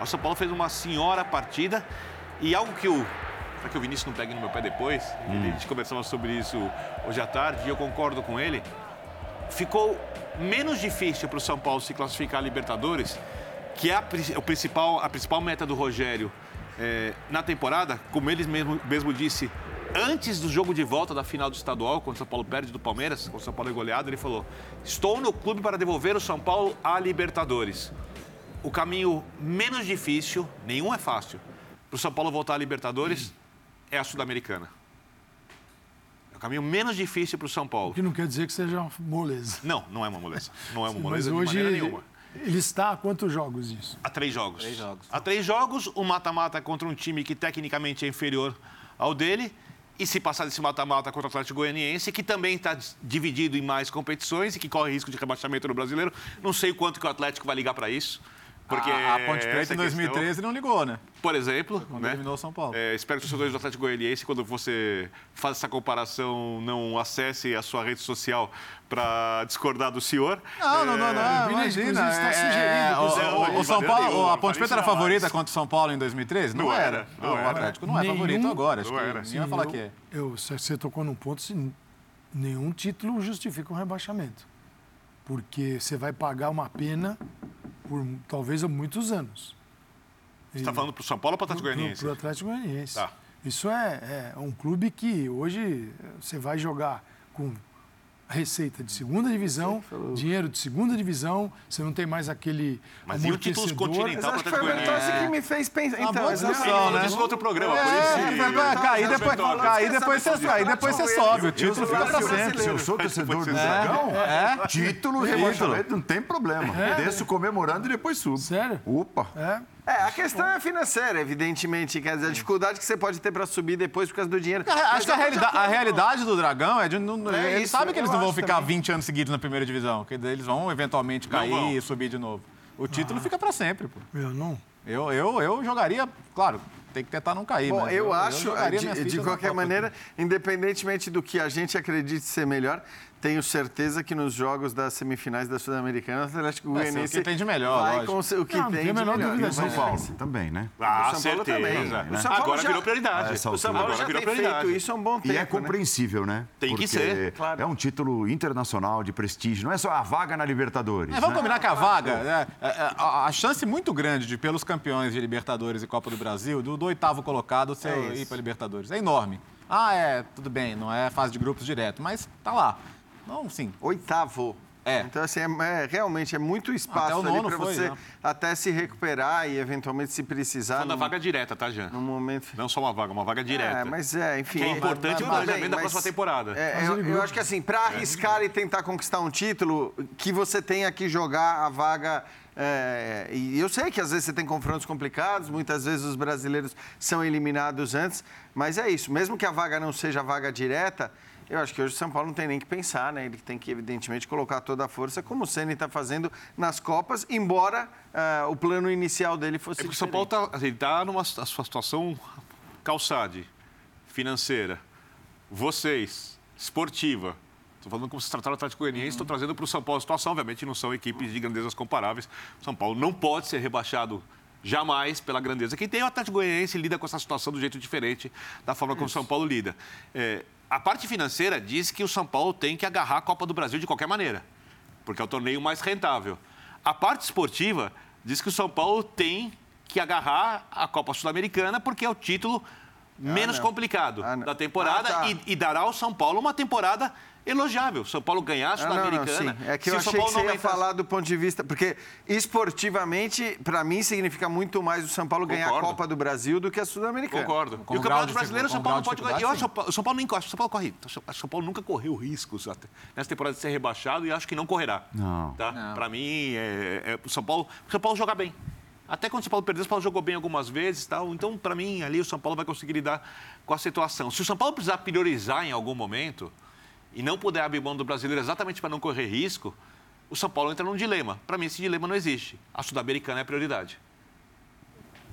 O São Paulo fez uma senhora partida e algo que o. Para que o Vinícius não pegue no meu pé depois, a gente conversava sobre isso hoje à tarde e eu concordo com ele. Ficou menos difícil para o São Paulo se classificar a Libertadores, que é a, o principal, a principal meta do Rogério eh, na temporada, como ele mesmo, mesmo disse, antes do jogo de volta da final do estadual, quando o São Paulo perde do Palmeiras, quando o São Paulo é goleado, ele falou: Estou no clube para devolver o São Paulo à Libertadores. O caminho menos difícil, nenhum é fácil, para o São Paulo voltar à Libertadores é a Sul-Americana. É o caminho menos difícil para o São Paulo. O que não quer dizer que seja uma moleza. Não, não é uma moleza. Não é uma Mas moleza de hoje maneira ele, nenhuma. ele está a quantos jogos isso? Há três jogos. Três jogos. Há três jogos, um mata-mata contra um time que tecnicamente é inferior ao dele. E se passar desse mata-mata contra o Atlético Goianiense, que também está dividido em mais competições e que corre risco de rebaixamento no brasileiro. Não sei quanto que o Atlético vai ligar para isso. Porque a, a Ponte Preta é em a questão. 2013 não ligou, né? Por exemplo, Quando né? eliminou o São Paulo. É, espero que os torcedores do Atlético Goianiense, quando você faz essa comparação, não acesse a sua rede social para discordar do senhor. Não, não, não, não, Vinícius, imagina. inclusive, está é, sugerindo o- que o, o- o São Paulo, a Ponte Preta era favorita contra o São Paulo em 2013? Não, Não era. era, não o era. Atlético não é Nenhum- favorito agora. Acho não que era. ninguém vai falar que é. Eu, você tocou num ponto, assim, nenhum título justifica um rebaixamento. Porque você vai pagar uma pena por talvez há muitos anos. Você está falando para o São Paulo ou para o Atlético Goianiense? Para o Atlético Goianiense. Tá. Isso é, é um clube que hoje você vai jogar com receita de segunda divisão, dinheiro de segunda divisão, você não tem mais aquele Mas e o título continental Mas para acho o que foi Goianiense? Bertozzi que me fez pensar. Uma Então, boa discussão, eu- né? Isso no outro programa, por É, isso. vai- vai cair depois, Bertozzi. cair depois você sai, depois você sobe, o título fica pra sou sempre. Se eu sou torcedor do ser. Dragão, É. título, rebaixamento, não tem problema. Desço comemorando e depois subo. Sério? Opa! É. É, a questão é financeira, evidentemente. Quer dizer, a dificuldade que você pode ter para subir depois por causa do dinheiro. Acho que a, realida- a realidade do Dragão é de. Não, É eles isso, sabem que eles eu não vão ficar também. 20 anos seguidos na primeira divisão. Que eles vão eventualmente cair vão. e subir de novo. O título fica pra sempre, pô. Eu não. Eu, eu, eu jogaria, claro, tem que tentar não cair. Bom, mas eu, acho, minhas de, de qualquer maneira, independentemente do que a gente acredite ser melhor, tenho certeza que nos jogos das semifinais da Sul-Americana, o Atlético Vai ser o Goianiense que tem de melhor, vai lógico. com o que Não, tem tem a de melhor. dúvida São. Paulo também, né? Ah, O São Paulo certeza. também. O São Paulo Agora já- virou prioridade. Essa O São Paulo Agora já virou tem prioridade. feito isso há um bom tempo. E é né? compreensível, né? Tem que Porque ser, claro. É um título internacional de prestígio, não é só a vaga na Libertadores. É, vamos né? combinar que a vaga, é, é, é, a, a chance muito grande de, pelos campeões de Libertadores e Copa do Brasil, do, do oitavo colocado ser, É ir para Libertadores, é enorme. Ah, é, tudo bem, não é fase de grupos direto, mas tá lá. Não, sim. Oitavo. É. Então, assim, é, é- realmente é muito espaço Até o ali para você né? até se recuperar e eventualmente se precisar. Falando num- vaga direta, tá, Jean? num momento. Não só uma vaga, uma vaga direta. É, mas é, enfim. Que é importante mas- pro planejamento da próxima temporada. É, eu, eu acho que assim, para arriscar e tentar conquistar um título, que você tenha que jogar a vaga É, e eu sei que às vezes você tem confrontos complicados, muitas vezes os brasileiros são eliminados antes, mas é isso. Mesmo que a vaga não seja a vaga direta, eu acho que hoje o São Paulo não tem nem que pensar, né? Ele tem que, evidentemente, colocar toda a força, como o Ceni está fazendo nas Copas, embora ah, o plano inicial dele fosse. É porque o São Paulo está tá numa situação calçade, financeira, vocês, esportiva. Estou falando como se trataram o Atlético Goianiense, estou trazendo para o São Paulo a situação. Obviamente, não são equipes de grandezas comparáveis. São Paulo não pode ser rebaixado jamais pela grandeza. Quem tem o Atlético Goianiense lida com essa situação do jeito diferente da forma como o São Paulo lida. É, a parte financeira diz que o São Paulo tem que agarrar a Copa do Brasil de qualquer maneira, porque é o torneio mais rentável. A parte esportiva diz que o São Paulo tem que agarrar a Copa Sul-Americana, porque é o título menos não. complicado Ah, da temporada Ah, tá. e, e dará ao São Paulo uma temporada elogiável. São Paulo ganhar a Ah, Sul-Americana. É que se eu o São achei que Paulo você não ia falar do ponto de vista... Porque esportivamente, para mim, significa muito mais o São Paulo ganhar a Concordo. Copa do Brasil do que a Sul-Americana. Concordo. Com e o Campeonato Brasileiro, o São Paulo não pode. Eu acho que o São Paulo nem corre. O São Paulo corre. O São Paulo nunca correu riscos até nessa temporada de ser rebaixado e acho que não correrá. Não. Tá? Para mim, é, é, o São Paulo, o São Paulo joga bem. Até quando o São Paulo perdeu, o São Paulo jogou bem algumas vezes, tal. Então, para mim, ali o São Paulo vai conseguir lidar com a situação. Se o São Paulo precisar priorizar em algum momento e não puder abrir mão do brasileiro exatamente para não correr risco, o São Paulo entra num dilema. Para mim, esse dilema não existe. A Sul-Americana é a prioridade.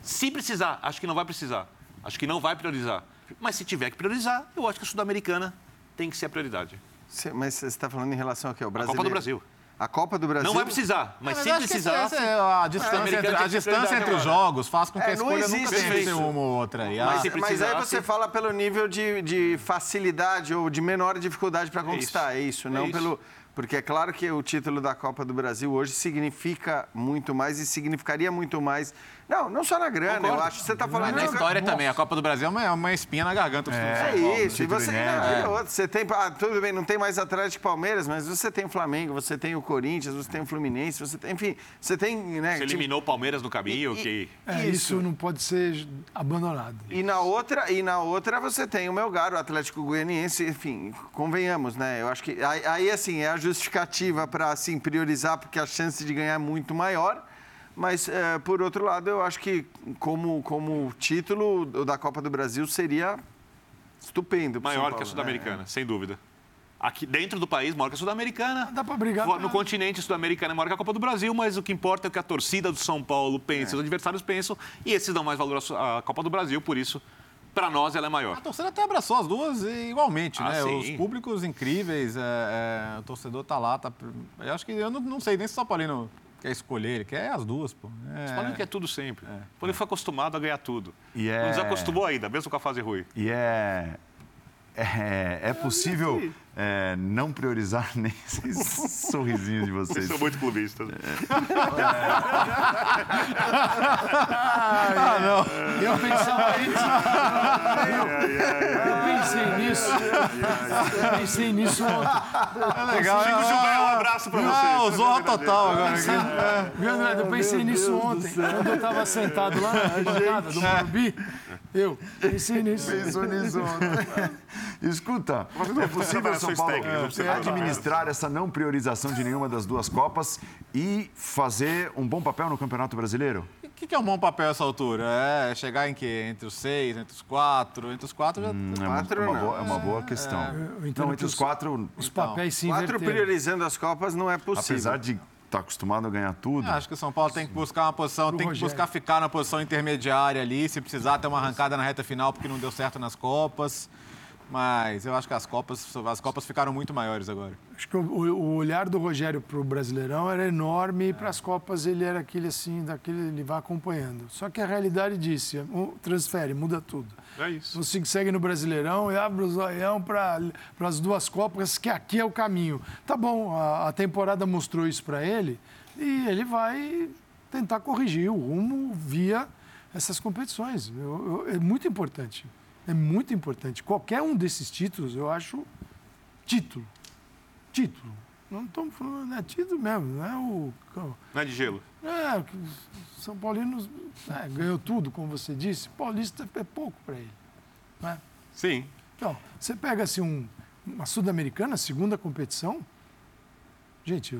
Se precisar, acho que não vai precisar. Acho que não vai priorizar. Mas se tiver que priorizar, eu acho que a Sul-Americana tem que ser a prioridade. Cê- Mas você está falando em relação ao quê? O? Copa do Brasil. A Copa do Brasil? Não vai precisar, mas, Mas se precisar. essa é a distância, entre, a distância entre os jogos faz com que É, a não escolha nunca existe seja isso. uma ou outra. E a- Mas se Mas aí você fala pelo nível de, de facilidade ou de menor dificuldade para conquistar, é isso, É não isso. pelo. Porque é claro que o título da Copa do Brasil hoje significa muito mais e significaria muito mais. Não, não só na grana, Concordo. eu acho. Você está falando Mas na de- história também, a Copa do Brasil é uma, é uma espinha na garganta. É Paulo. isso, e você, não, e outro, você tem, ah, tudo bem, não tem mais Atlético e Palmeiras, mas você tem o Flamengo, você tem o Corinthians, você tem o Fluminense, você tem, enfim, você tem, né, Você tipo- eliminou o Palmeiras no caminho, E- que. É, isso não pode ser abandonado. E na outra, e na outra você tem o Melgar, o Atlético Goianiense, enfim, convenhamos, né? Eu acho que aí, aí, assim é a justificativa para assim priorizar porque a chance de ganhar é muito maior. Mas eh, por outro lado, eu acho que como como título da Copa do Brasil seria estupendo. Maior que a né? Sul-Americana, sem dúvida. Aqui dentro do país, maior que a Sul-Americana. Dá pra brigar pra- No continente sul-americano é maior que a Copa do Brasil, mas o que importa é o que a torcida do São Paulo pensa, os adversários pensam, e esses dão mais valor à Copa do Brasil, por isso, para nós, ela é maior. A torcida até abraçou as duas igualmente, Ah, né? sim. Os públicos incríveis, é, é, o torcedor tá lá, tá. Eu acho que eu não, não sei nem se o São Paulino quer escolher, ele quer as duas, pô. É. O Paulo quer tudo sempre. O Paulo foi acostumado a ganhar tudo. E é- Não desacostumou ainda, mesmo com a fase ruim. E é. É, é possível é, não priorizar nem esses sorrisinhos de vocês. Vocês são muito clubistas. Eu pensava isso. Eu pensei nisso. Eu pensei nisso ontem. É legal. Chico Gilberto, um abraço pra Ah, vocês. usou a total agora. Viu, André? Eu pensei nisso ontem. Quando eu estava sentado lá na bancada do Morumbi, eu pensei nisso. Pensou nisso ontem. Escuta, é possível São Paulo técnicas, não precisa administrar essa não priorização de nenhuma das duas Copas e fazer um bom papel no Campeonato Brasileiro? O que, que é um bom papel essa altura? É chegar em quê? Entre os seis, entre os quatro? Entre os quatro já. É uma, Quatro, é uma não. boa, é uma boa questão. eu entendo Não, entre os os- quatro, Os papéis se Quatro inverteram. priorizando as Copas não é possível. apesar de estar acostumado a ganhar tudo, Eu Acho que o São Paulo tem que buscar uma posição, tem que buscar ficar na posição intermediária ali, se precisar ter uma arrancada na reta final porque não deu certo nas Copas. Mas eu acho que as Copas, as Copas ficaram muito maiores agora. Acho que o, o olhar do Rogério para o Brasileirão era enorme e para as Copas ele era aquele assim, daquele ele vai acompanhando. Só que a realidade disse, o- transfere, muda tudo. É isso. Você segue no Brasileirão e abre o zoião para as duas Copas, que aqui é o caminho. Tá bom, a, a temporada mostrou isso para ele e ele vai tentar corrigir o rumo via essas competições. Eu- eu- é muito importante. É muito importante. Qualquer um desses títulos, eu acho título. Título. Não estamos falando, é título mesmo, não é o. Não é de gelo. É, São Paulino é, ganhou tudo, como você disse. Paulista é pouco para ele. Não é? Sim. Então, você pega assim um, uma Sul-Americana, segunda competição. Gente,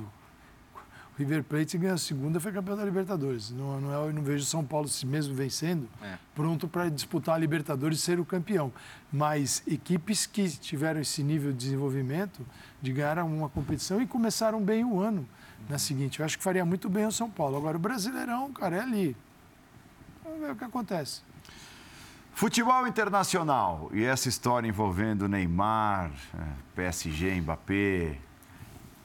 River Plate ganhou a segunda, foi campeão da Libertadores. Não, não, é, eu não vejo o São Paulo, se mesmo vencendo, É. pronto para disputar a Libertadores e ser o campeão. Mas equipes que tiveram esse nível de desenvolvimento, de ganhar uma competição e começaram bem o ano na seguinte. Eu acho que faria muito bem o São Paulo. Agora, o Brasileirão, cara, é ali. Vamos ver o que acontece. Futebol internacional. E essa história envolvendo Neymar, eh, PSG, Mbappé.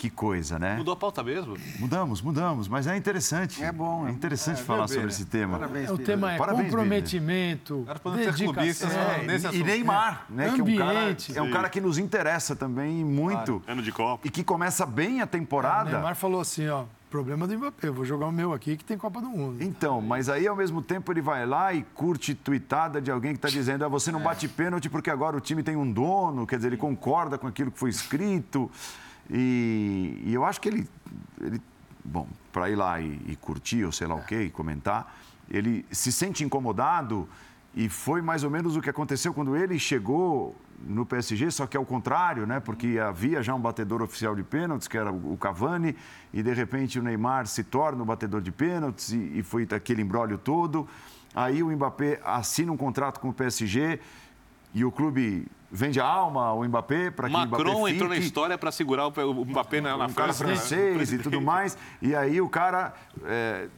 Que coisa, né? Mudou a pauta mesmo? Mudamos, mudamos, mas é interessante. É bom, é- É interessante é, falar bebê, sobre esse tema. Parabéns, O Pedro. tema é Parabéns, comprometimento, ser dedicação. É, E. Neymar, né? Que é um, cara, Ambiente. é um cara que nos interessa também muito. Ano de Copa. E que começa bem a O temporada. Neymar falou assim, ó, problema do Mbappé, eu vou jogar o meu aqui que tem Copa do Mundo. Então, mas aí ao mesmo tempo ele vai lá e curte tuitada de alguém que está dizendo: ah, você não bate pênalti porque agora o time tem um dono, quer dizer, ele concorda com aquilo que foi escrito. E, e eu acho que ele, ele bom, para ir lá e, e curtir ou sei lá o quê, e comentar, ele se sente incomodado e foi mais ou menos o que aconteceu quando ele chegou no PSG, só que é o contrário, né? Porque havia já um batedor oficial de pênaltis, que era o Cavani, e de repente o Neymar se torna o batedor de pênaltis e, e foi aquele embrólio todo. Aí o Mbappé assina um contrato com o PSG e o clube vende a alma ao Mbappé para que o Macron Mbappé entrou na fique história para segurar o o Mbappé na, na um cara França. francês e tudo mais. E aí o cara. é,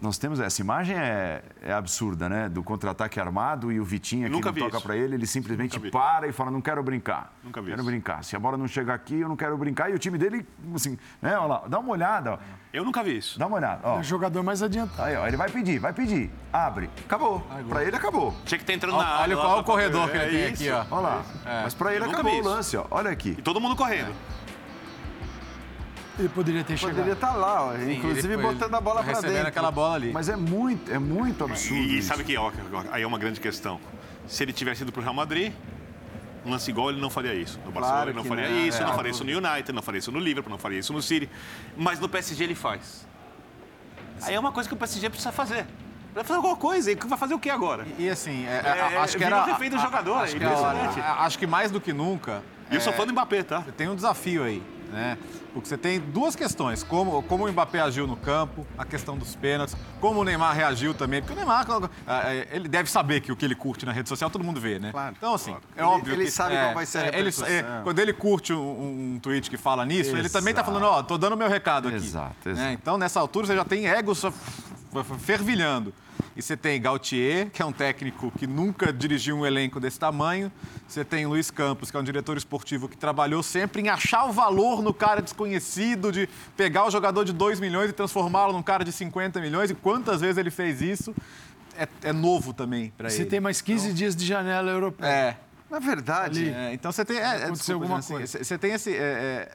nós temos essa imagem é, é absurda, né? Do contra-ataque armado e o Vitinho aqui Nunca não toca para ele, ele simplesmente para e fala: não quero brincar. Nunca vi Quero isso. brincar. Se a bola não chegar aqui, eu não quero brincar. E o time dele, assim, né? Olha lá, dá uma olhada, ó. Eu nunca vi isso. Dá uma olhada, É ó. o jogador mais adiantado. Aí, ó, ele vai pedir, vai pedir. Abre. Acabou. Para ele acabou. Tinha que estar entrando na Olha, área. olha qual o corredor que ele tem é aqui, isso. ó. Olha lá. Mas para ele acabou o lance, ó. Olha aqui. E todo mundo correndo. Ele poderia ter Poderia chegado. estar lá, ó, Sim, inclusive foi- botando a bola para recebendo dentro. aquela bola ali. Mas é muito, é muito absurdo. E, e sabe que ó, aí é uma grande questão. Se ele tivesse ido para o Real Madrid, um lance igual, ele não faria isso. No Barcelona, Claro ele não faria não, isso, é. não faria isso no United, não faria isso no Liverpool, não faria isso no City. Mas no PSG ele faz. Aí é uma coisa que o PSG precisa fazer. Vai fazer alguma coisa. E vai fazer o que agora? E assim, é, É, acho que era. refém do jogador, acho é que impressionante. a- acho que mais do que nunca. E eu sou fã do Mbappé, tá? Tem um desafio aí, né? Porque você tem duas questões, como, como o Mbappé agiu no campo, a questão dos pênaltis, como o Neymar reagiu também, porque o Neymar, ah, eh, ele deve saber que o que ele curte na rede social, todo mundo vê, né? Claro, então, assim, é Ele- óbvio ele que... sabe é, qual vai ser a é, ele, repercussão. é, Quando ele curte um, um tweet que fala nisso, ele também tá falando, ó, tô dando meu recado aqui. Exato, né? exato. Então, nessa altura, você já tem f- fervilhando. E você tem Gautier, que é um técnico que nunca dirigiu um elenco desse tamanho. Você tem Luiz Campos, que é um diretor esportivo que trabalhou sempre em achar o valor no cara desconhecido, de pegar o jogador de 2 milhões e transformá-lo num cara de 50 milhões. E quantas vezes ele fez isso? É, é novo também para ele. Você tem mais 15 dias de janela europeia. É, Na verdade, é, então você tem. É, é, Aconteceu desculpa, alguma assim, coisa. Você você tem esse. é, é,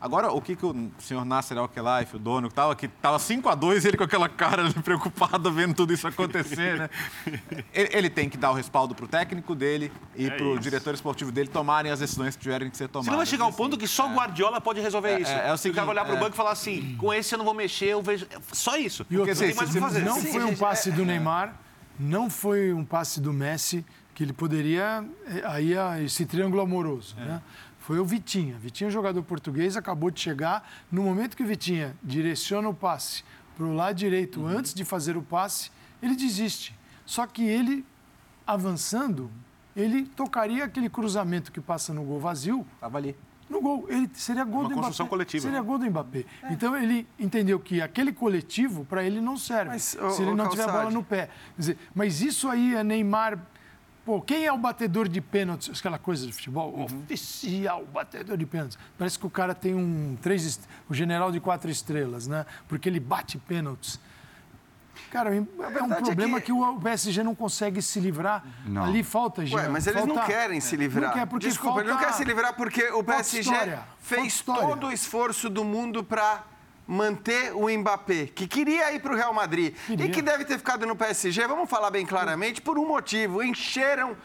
Agora, o que, que o senhor Nasser Al-Khelaifi, o dono, que estava que tava 5 a 2 ele com aquela cara preocupado vendo tudo isso acontecer, né? Ele, ele tem que dar o respaldo pro técnico dele e É pro isso. diretor esportivo dele tomarem as decisões que tiverem que ser tomadas. Senão vai chegar um ponto assim. que só o Guardiola pode resolver isso. é, é o o seguinte, cara vai olhar pro é. banco e falar assim, com esse eu não vou mexer, eu vejo... Só isso. E outra, não tem mais o que fazer. não foi um passe do Neymar, não foi um passe do Messi, que ele poderia. eh, Aí ah, esse triângulo amoroso. Né? Foi o Vitinha. Vitinha, é jogador português, acabou de chegar. No momento que o Vitinha direciona o passe para o lado direito, antes de fazer o passe, ele desiste. Só que ele, avançando, ele tocaria aquele cruzamento que passa no gol vazio Tava ali. no gol. Ele seria gol Uma do construção Mbappé. coletiva, Seria gol do Mbappé. Então ele entendeu que aquele coletivo para ele não serve. Mas, se ele ô, não tiver a bola Calçade. no pé. Dizer, mas isso aí é Neymar. Pô, quem é o batedor de pênaltis? Aquela coisa de futebol, Uhum. oficial, batedor de pênaltis. Parece que o cara tem um três, est- o general de quatro estrelas, né? Porque ele bate pênaltis. Cara, é um verdade é problema que- que... o PSG não consegue se livrar. Não. Ali falta, Jean. Ué, mas eles não falta- querem se livrar. Não quer porque Desculpa, falta... ele não quer se livrar porque o PSG fez todo o esforço do mundo para manter o Mbappé, que queria ir para o Real Madrid e Queria. que deve ter ficado no PSG, vamos falar bem claramente, por um motivo. Encheram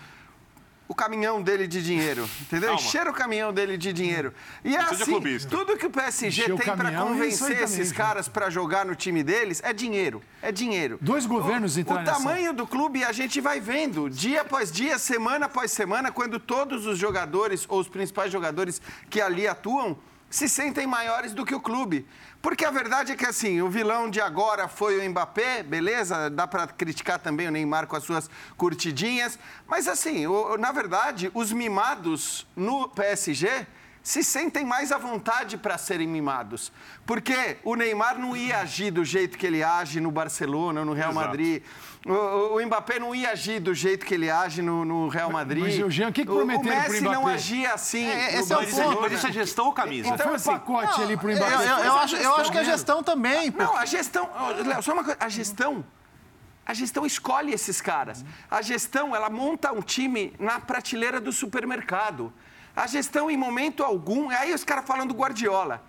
o caminhão dele de dinheiro, entendeu? Calma. Encheram o caminhão dele de dinheiro. E é assim, tudo que o PSG Encher o tem para é convencer também, esses caras para jogar no time deles é dinheiro, é dinheiro. Dois governos o, entraram O nessa. tamanho do clube a gente vai vendo, dia após dia, semana após semana, quando todos os jogadores, ou os principais jogadores que ali atuam, se sentem maiores do que o clube. Porque a verdade é que, assim, o vilão de agora foi o Mbappé, beleza? Dá para criticar também o Neymar com as suas curtidinhas. Mas, assim, o- na verdade, os mimados no PSG se sentem mais à vontade para serem mimados. Porque o Neymar não ia agir do jeito que ele age no Barcelona, no Real Exato. Madrid. O, o- o Mbappé não ia agir do jeito que ele age no, no Real Madrid. mas, o Jean, o que que O- prometeram O pro Messi não Mbappé? agia assim. É, esse é o Mas é, ponto. mas isso é gestão ou camisa? Então, Foi um assim, pacote ali pro Eu, Mbappé. eu- eu Mas a acho, eu acho que a gestão gestão também. Não, a gestão. Léo, só uma coisa. A gestão. A gestão escolhe esses caras. A gestão, ela monta um time na prateleira do supermercado. A gestão, em momento algum. Aí os caras falam do Guardiola.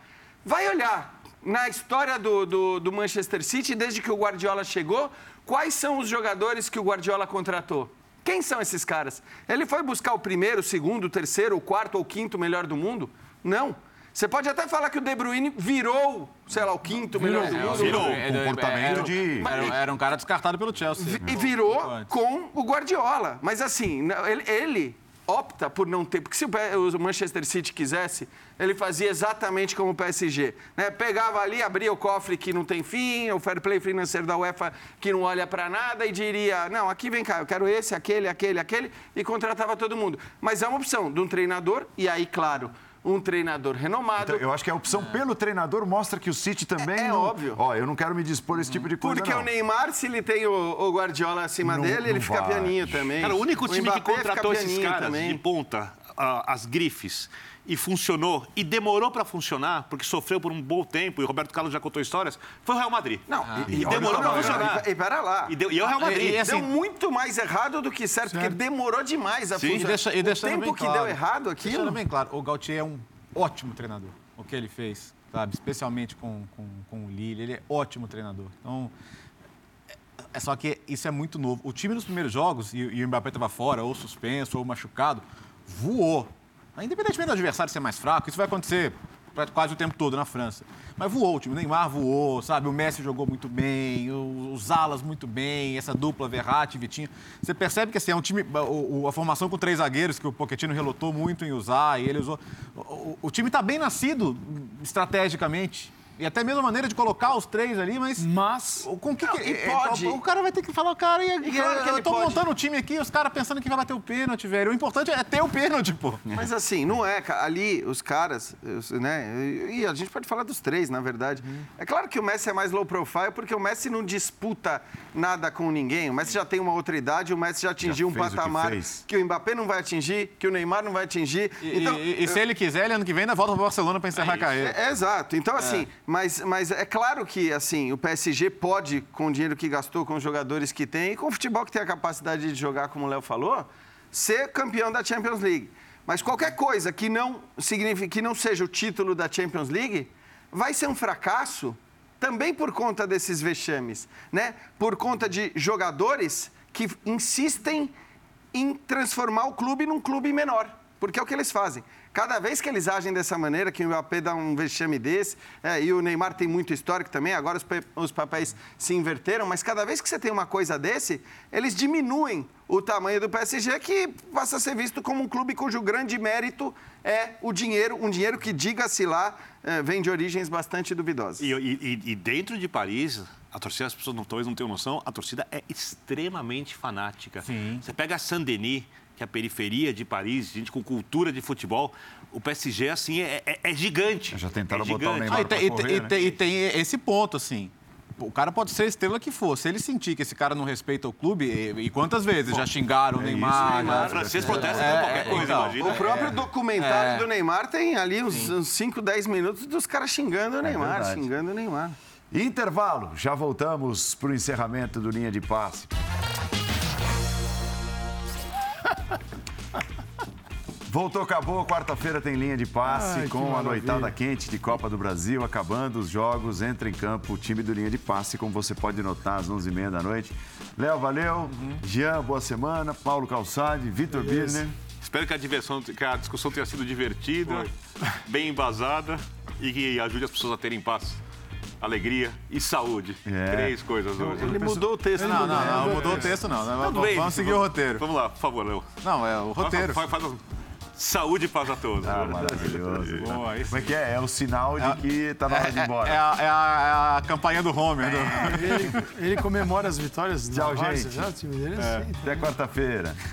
Vai olhar na história do, do, do Manchester City, desde que o Guardiola chegou, quais são os jogadores que o Guardiola contratou? Quem são esses caras? Ele foi buscar o primeiro, o segundo, o terceiro, o quarto ou o quinto melhor do mundo? Não. Você pode até falar que o De Bruyne virou, sei lá, o quinto melhor do mundo. virou. É, é, comportamento era, de- Era, era um cara descartado pelo Chelsea. Vi- né? E virou com o Guardiola. Mas assim, ele opta por não ter. Porque se o Manchester City quisesse, ele fazia exatamente como o PSG. Né? Pegava ali, abria o cofre que não tem fim, o fair play financeiro da UEFA que não olha para nada e diria: não, aqui vem cá, eu quero esse, aquele, aquele, aquele, e contratava todo mundo. Mas é uma opção de um treinador, e aí, claro. Um treinador renomado. Então, eu acho que a opção pelo treinador mostra que o City também. É não- óbvio. Ó, eu não quero me dispor a esse tipo de coisa. Porque não. o Neymar, se ele tem o, o Guardiola acima Não- dele, ele fica vai. pianinho também. Cara, o único time que Mbappé fica contratou esses caras também. de ponta, ah, as grifes, e funcionou, e demorou para funcionar, porque sofreu por um bom tempo, e o Roberto Carlos já contou histórias, foi o Real Madrid. Não, e, olha demorou o para funcionar. E, e pera lá. E, deu, e é o Real Madrid. E- e assim- deu muito mais errado do que certo, porque demorou demais a Sim. funcionar. E, deixa, e o deixando tempo que claro, deu errado aquilo... Deixando bem claro, o Gautier é um ótimo treinador. O que ele fez, sabe? Especialmente com, com, com o Lille. Ele é ótimo treinador. Então, é- é só que isso é muito novo. O time nos primeiros jogos, e, e o Mbappé estava fora, ou suspenso, ou machucado, voou. Independentemente do adversário ser mais fraco, isso vai acontecer quase o tempo todo na França. Mas voou, o time Neymar voou, sabe? O Messi jogou muito bem, os alas muito bem, essa dupla Verratti Vitinho. Você percebe que assim, é um time. a formação com três zagueiros, que o Pochettino relotou muito em usar, e ele usou. O time está bem nascido estrategicamente. E até mesmo a maneira de colocar os três ali, mas. Mas Com que, Não, que- e é, pode. O, o cara vai ter que falar, cara, e, E claro que eu tô pode. montando o time aqui, os caras pensando que vai bater o pênalti, velho. O importante é ter o pênalti, pô. Mas assim, não é, cara. Ali, os caras, né? E a gente pode falar dos três, na verdade. É claro que o Messi é mais low profile, porque o Messi não disputa nada com ninguém. O Messi já tem uma outra idade, o Messi já atingiu um fez o que patamar que, o Mbappé não vai atingir, que o Neymar não vai atingir. E, então, e- e se ele quiser, ele ano que vem ainda volta pro Barcelona pra encerrar a carreira. É, é exato. Então, assim, mas, mas é claro que assim, o PSG pode, com o dinheiro que gastou, com os jogadores que tem, e com o futebol que tem a capacidade de jogar, como o Léo falou, ser campeão da Champions League. Mas qualquer coisa que não, signifique, que não seja o título da Champions League vai ser um fracasso também por conta desses vexames, né? Por conta de jogadores que insistem em transformar o clube num clube menor. Porque é o que eles fazem. Cada vez que eles agem dessa maneira, que o Mbappé dá um vexame desse, é, e o Neymar tem muito histórico também, agora os, os papéis se inverteram, mas cada vez que você tem uma coisa desse, eles diminuem o tamanho do PSG, que passa a ser visto como um clube cujo grande mérito é o dinheiro, um dinheiro que, diga-se lá, é, vem de origens bastante duvidosas. E, e- e dentro de Paris, a torcida, as pessoas não, talvez não tenham noção, a torcida é extremamente fanática. Sim. Você pega a Saint-Denis, que é a periferia de Paris, gente com cultura de futebol, o PSG, assim, é, é- é gigante. Já tentaram é botar o. Neymar Ah, e, tem, e correr, tem- e né? tem- e tem esse ponto, assim. O cara pode ser a estrela que for. Se ele sentir que esse cara não respeita o clube, e, e quantas vezes já xingaram o Neymar? Neymar, já- O francês protesta É, qualquer é, coisa, então. imagina. O próprio documentário É. do Neymar tem ali uns, uns 5, 10 minutos dos caras xingando o Neymar, verdade. xingando o Neymar. Intervalo, já voltamos para o encerramento do Linha de Passe. Voltou, acabou. Quarta-feira tem linha de passe Ai, com a maravilha. noitada quente de Copa do Brasil. Acabando os jogos, entra em campo o time do linha de passe, como você pode notar, às 11h30 da noite. Léo, valeu. Jean, boa semana. Paulo Calçade, Vitor Birner. Espero que a, diversão, que a discussão tenha sido divertida, bem embasada e que ajude as pessoas a terem paz, alegria e saúde. É. Três coisas hoje. Ele mudou o texto. Não, não, não, mudou o texto, não. Tudo Vamos, bem, vamos seguir o roteiro. Vamos lá, por favor, Léo. Não, é o roteiro. Faz- faz- Saúde e paz a todos. Ah, maravilhoso. Boa, isso. Como é que é? É o sinal de que tá na hora de ir embora. É a, é a- é a campanha do Homer. do- Ele, ele comemora as vitórias Tchau, Várzea, gente. já, o time dele é assim. Até quarta-feira.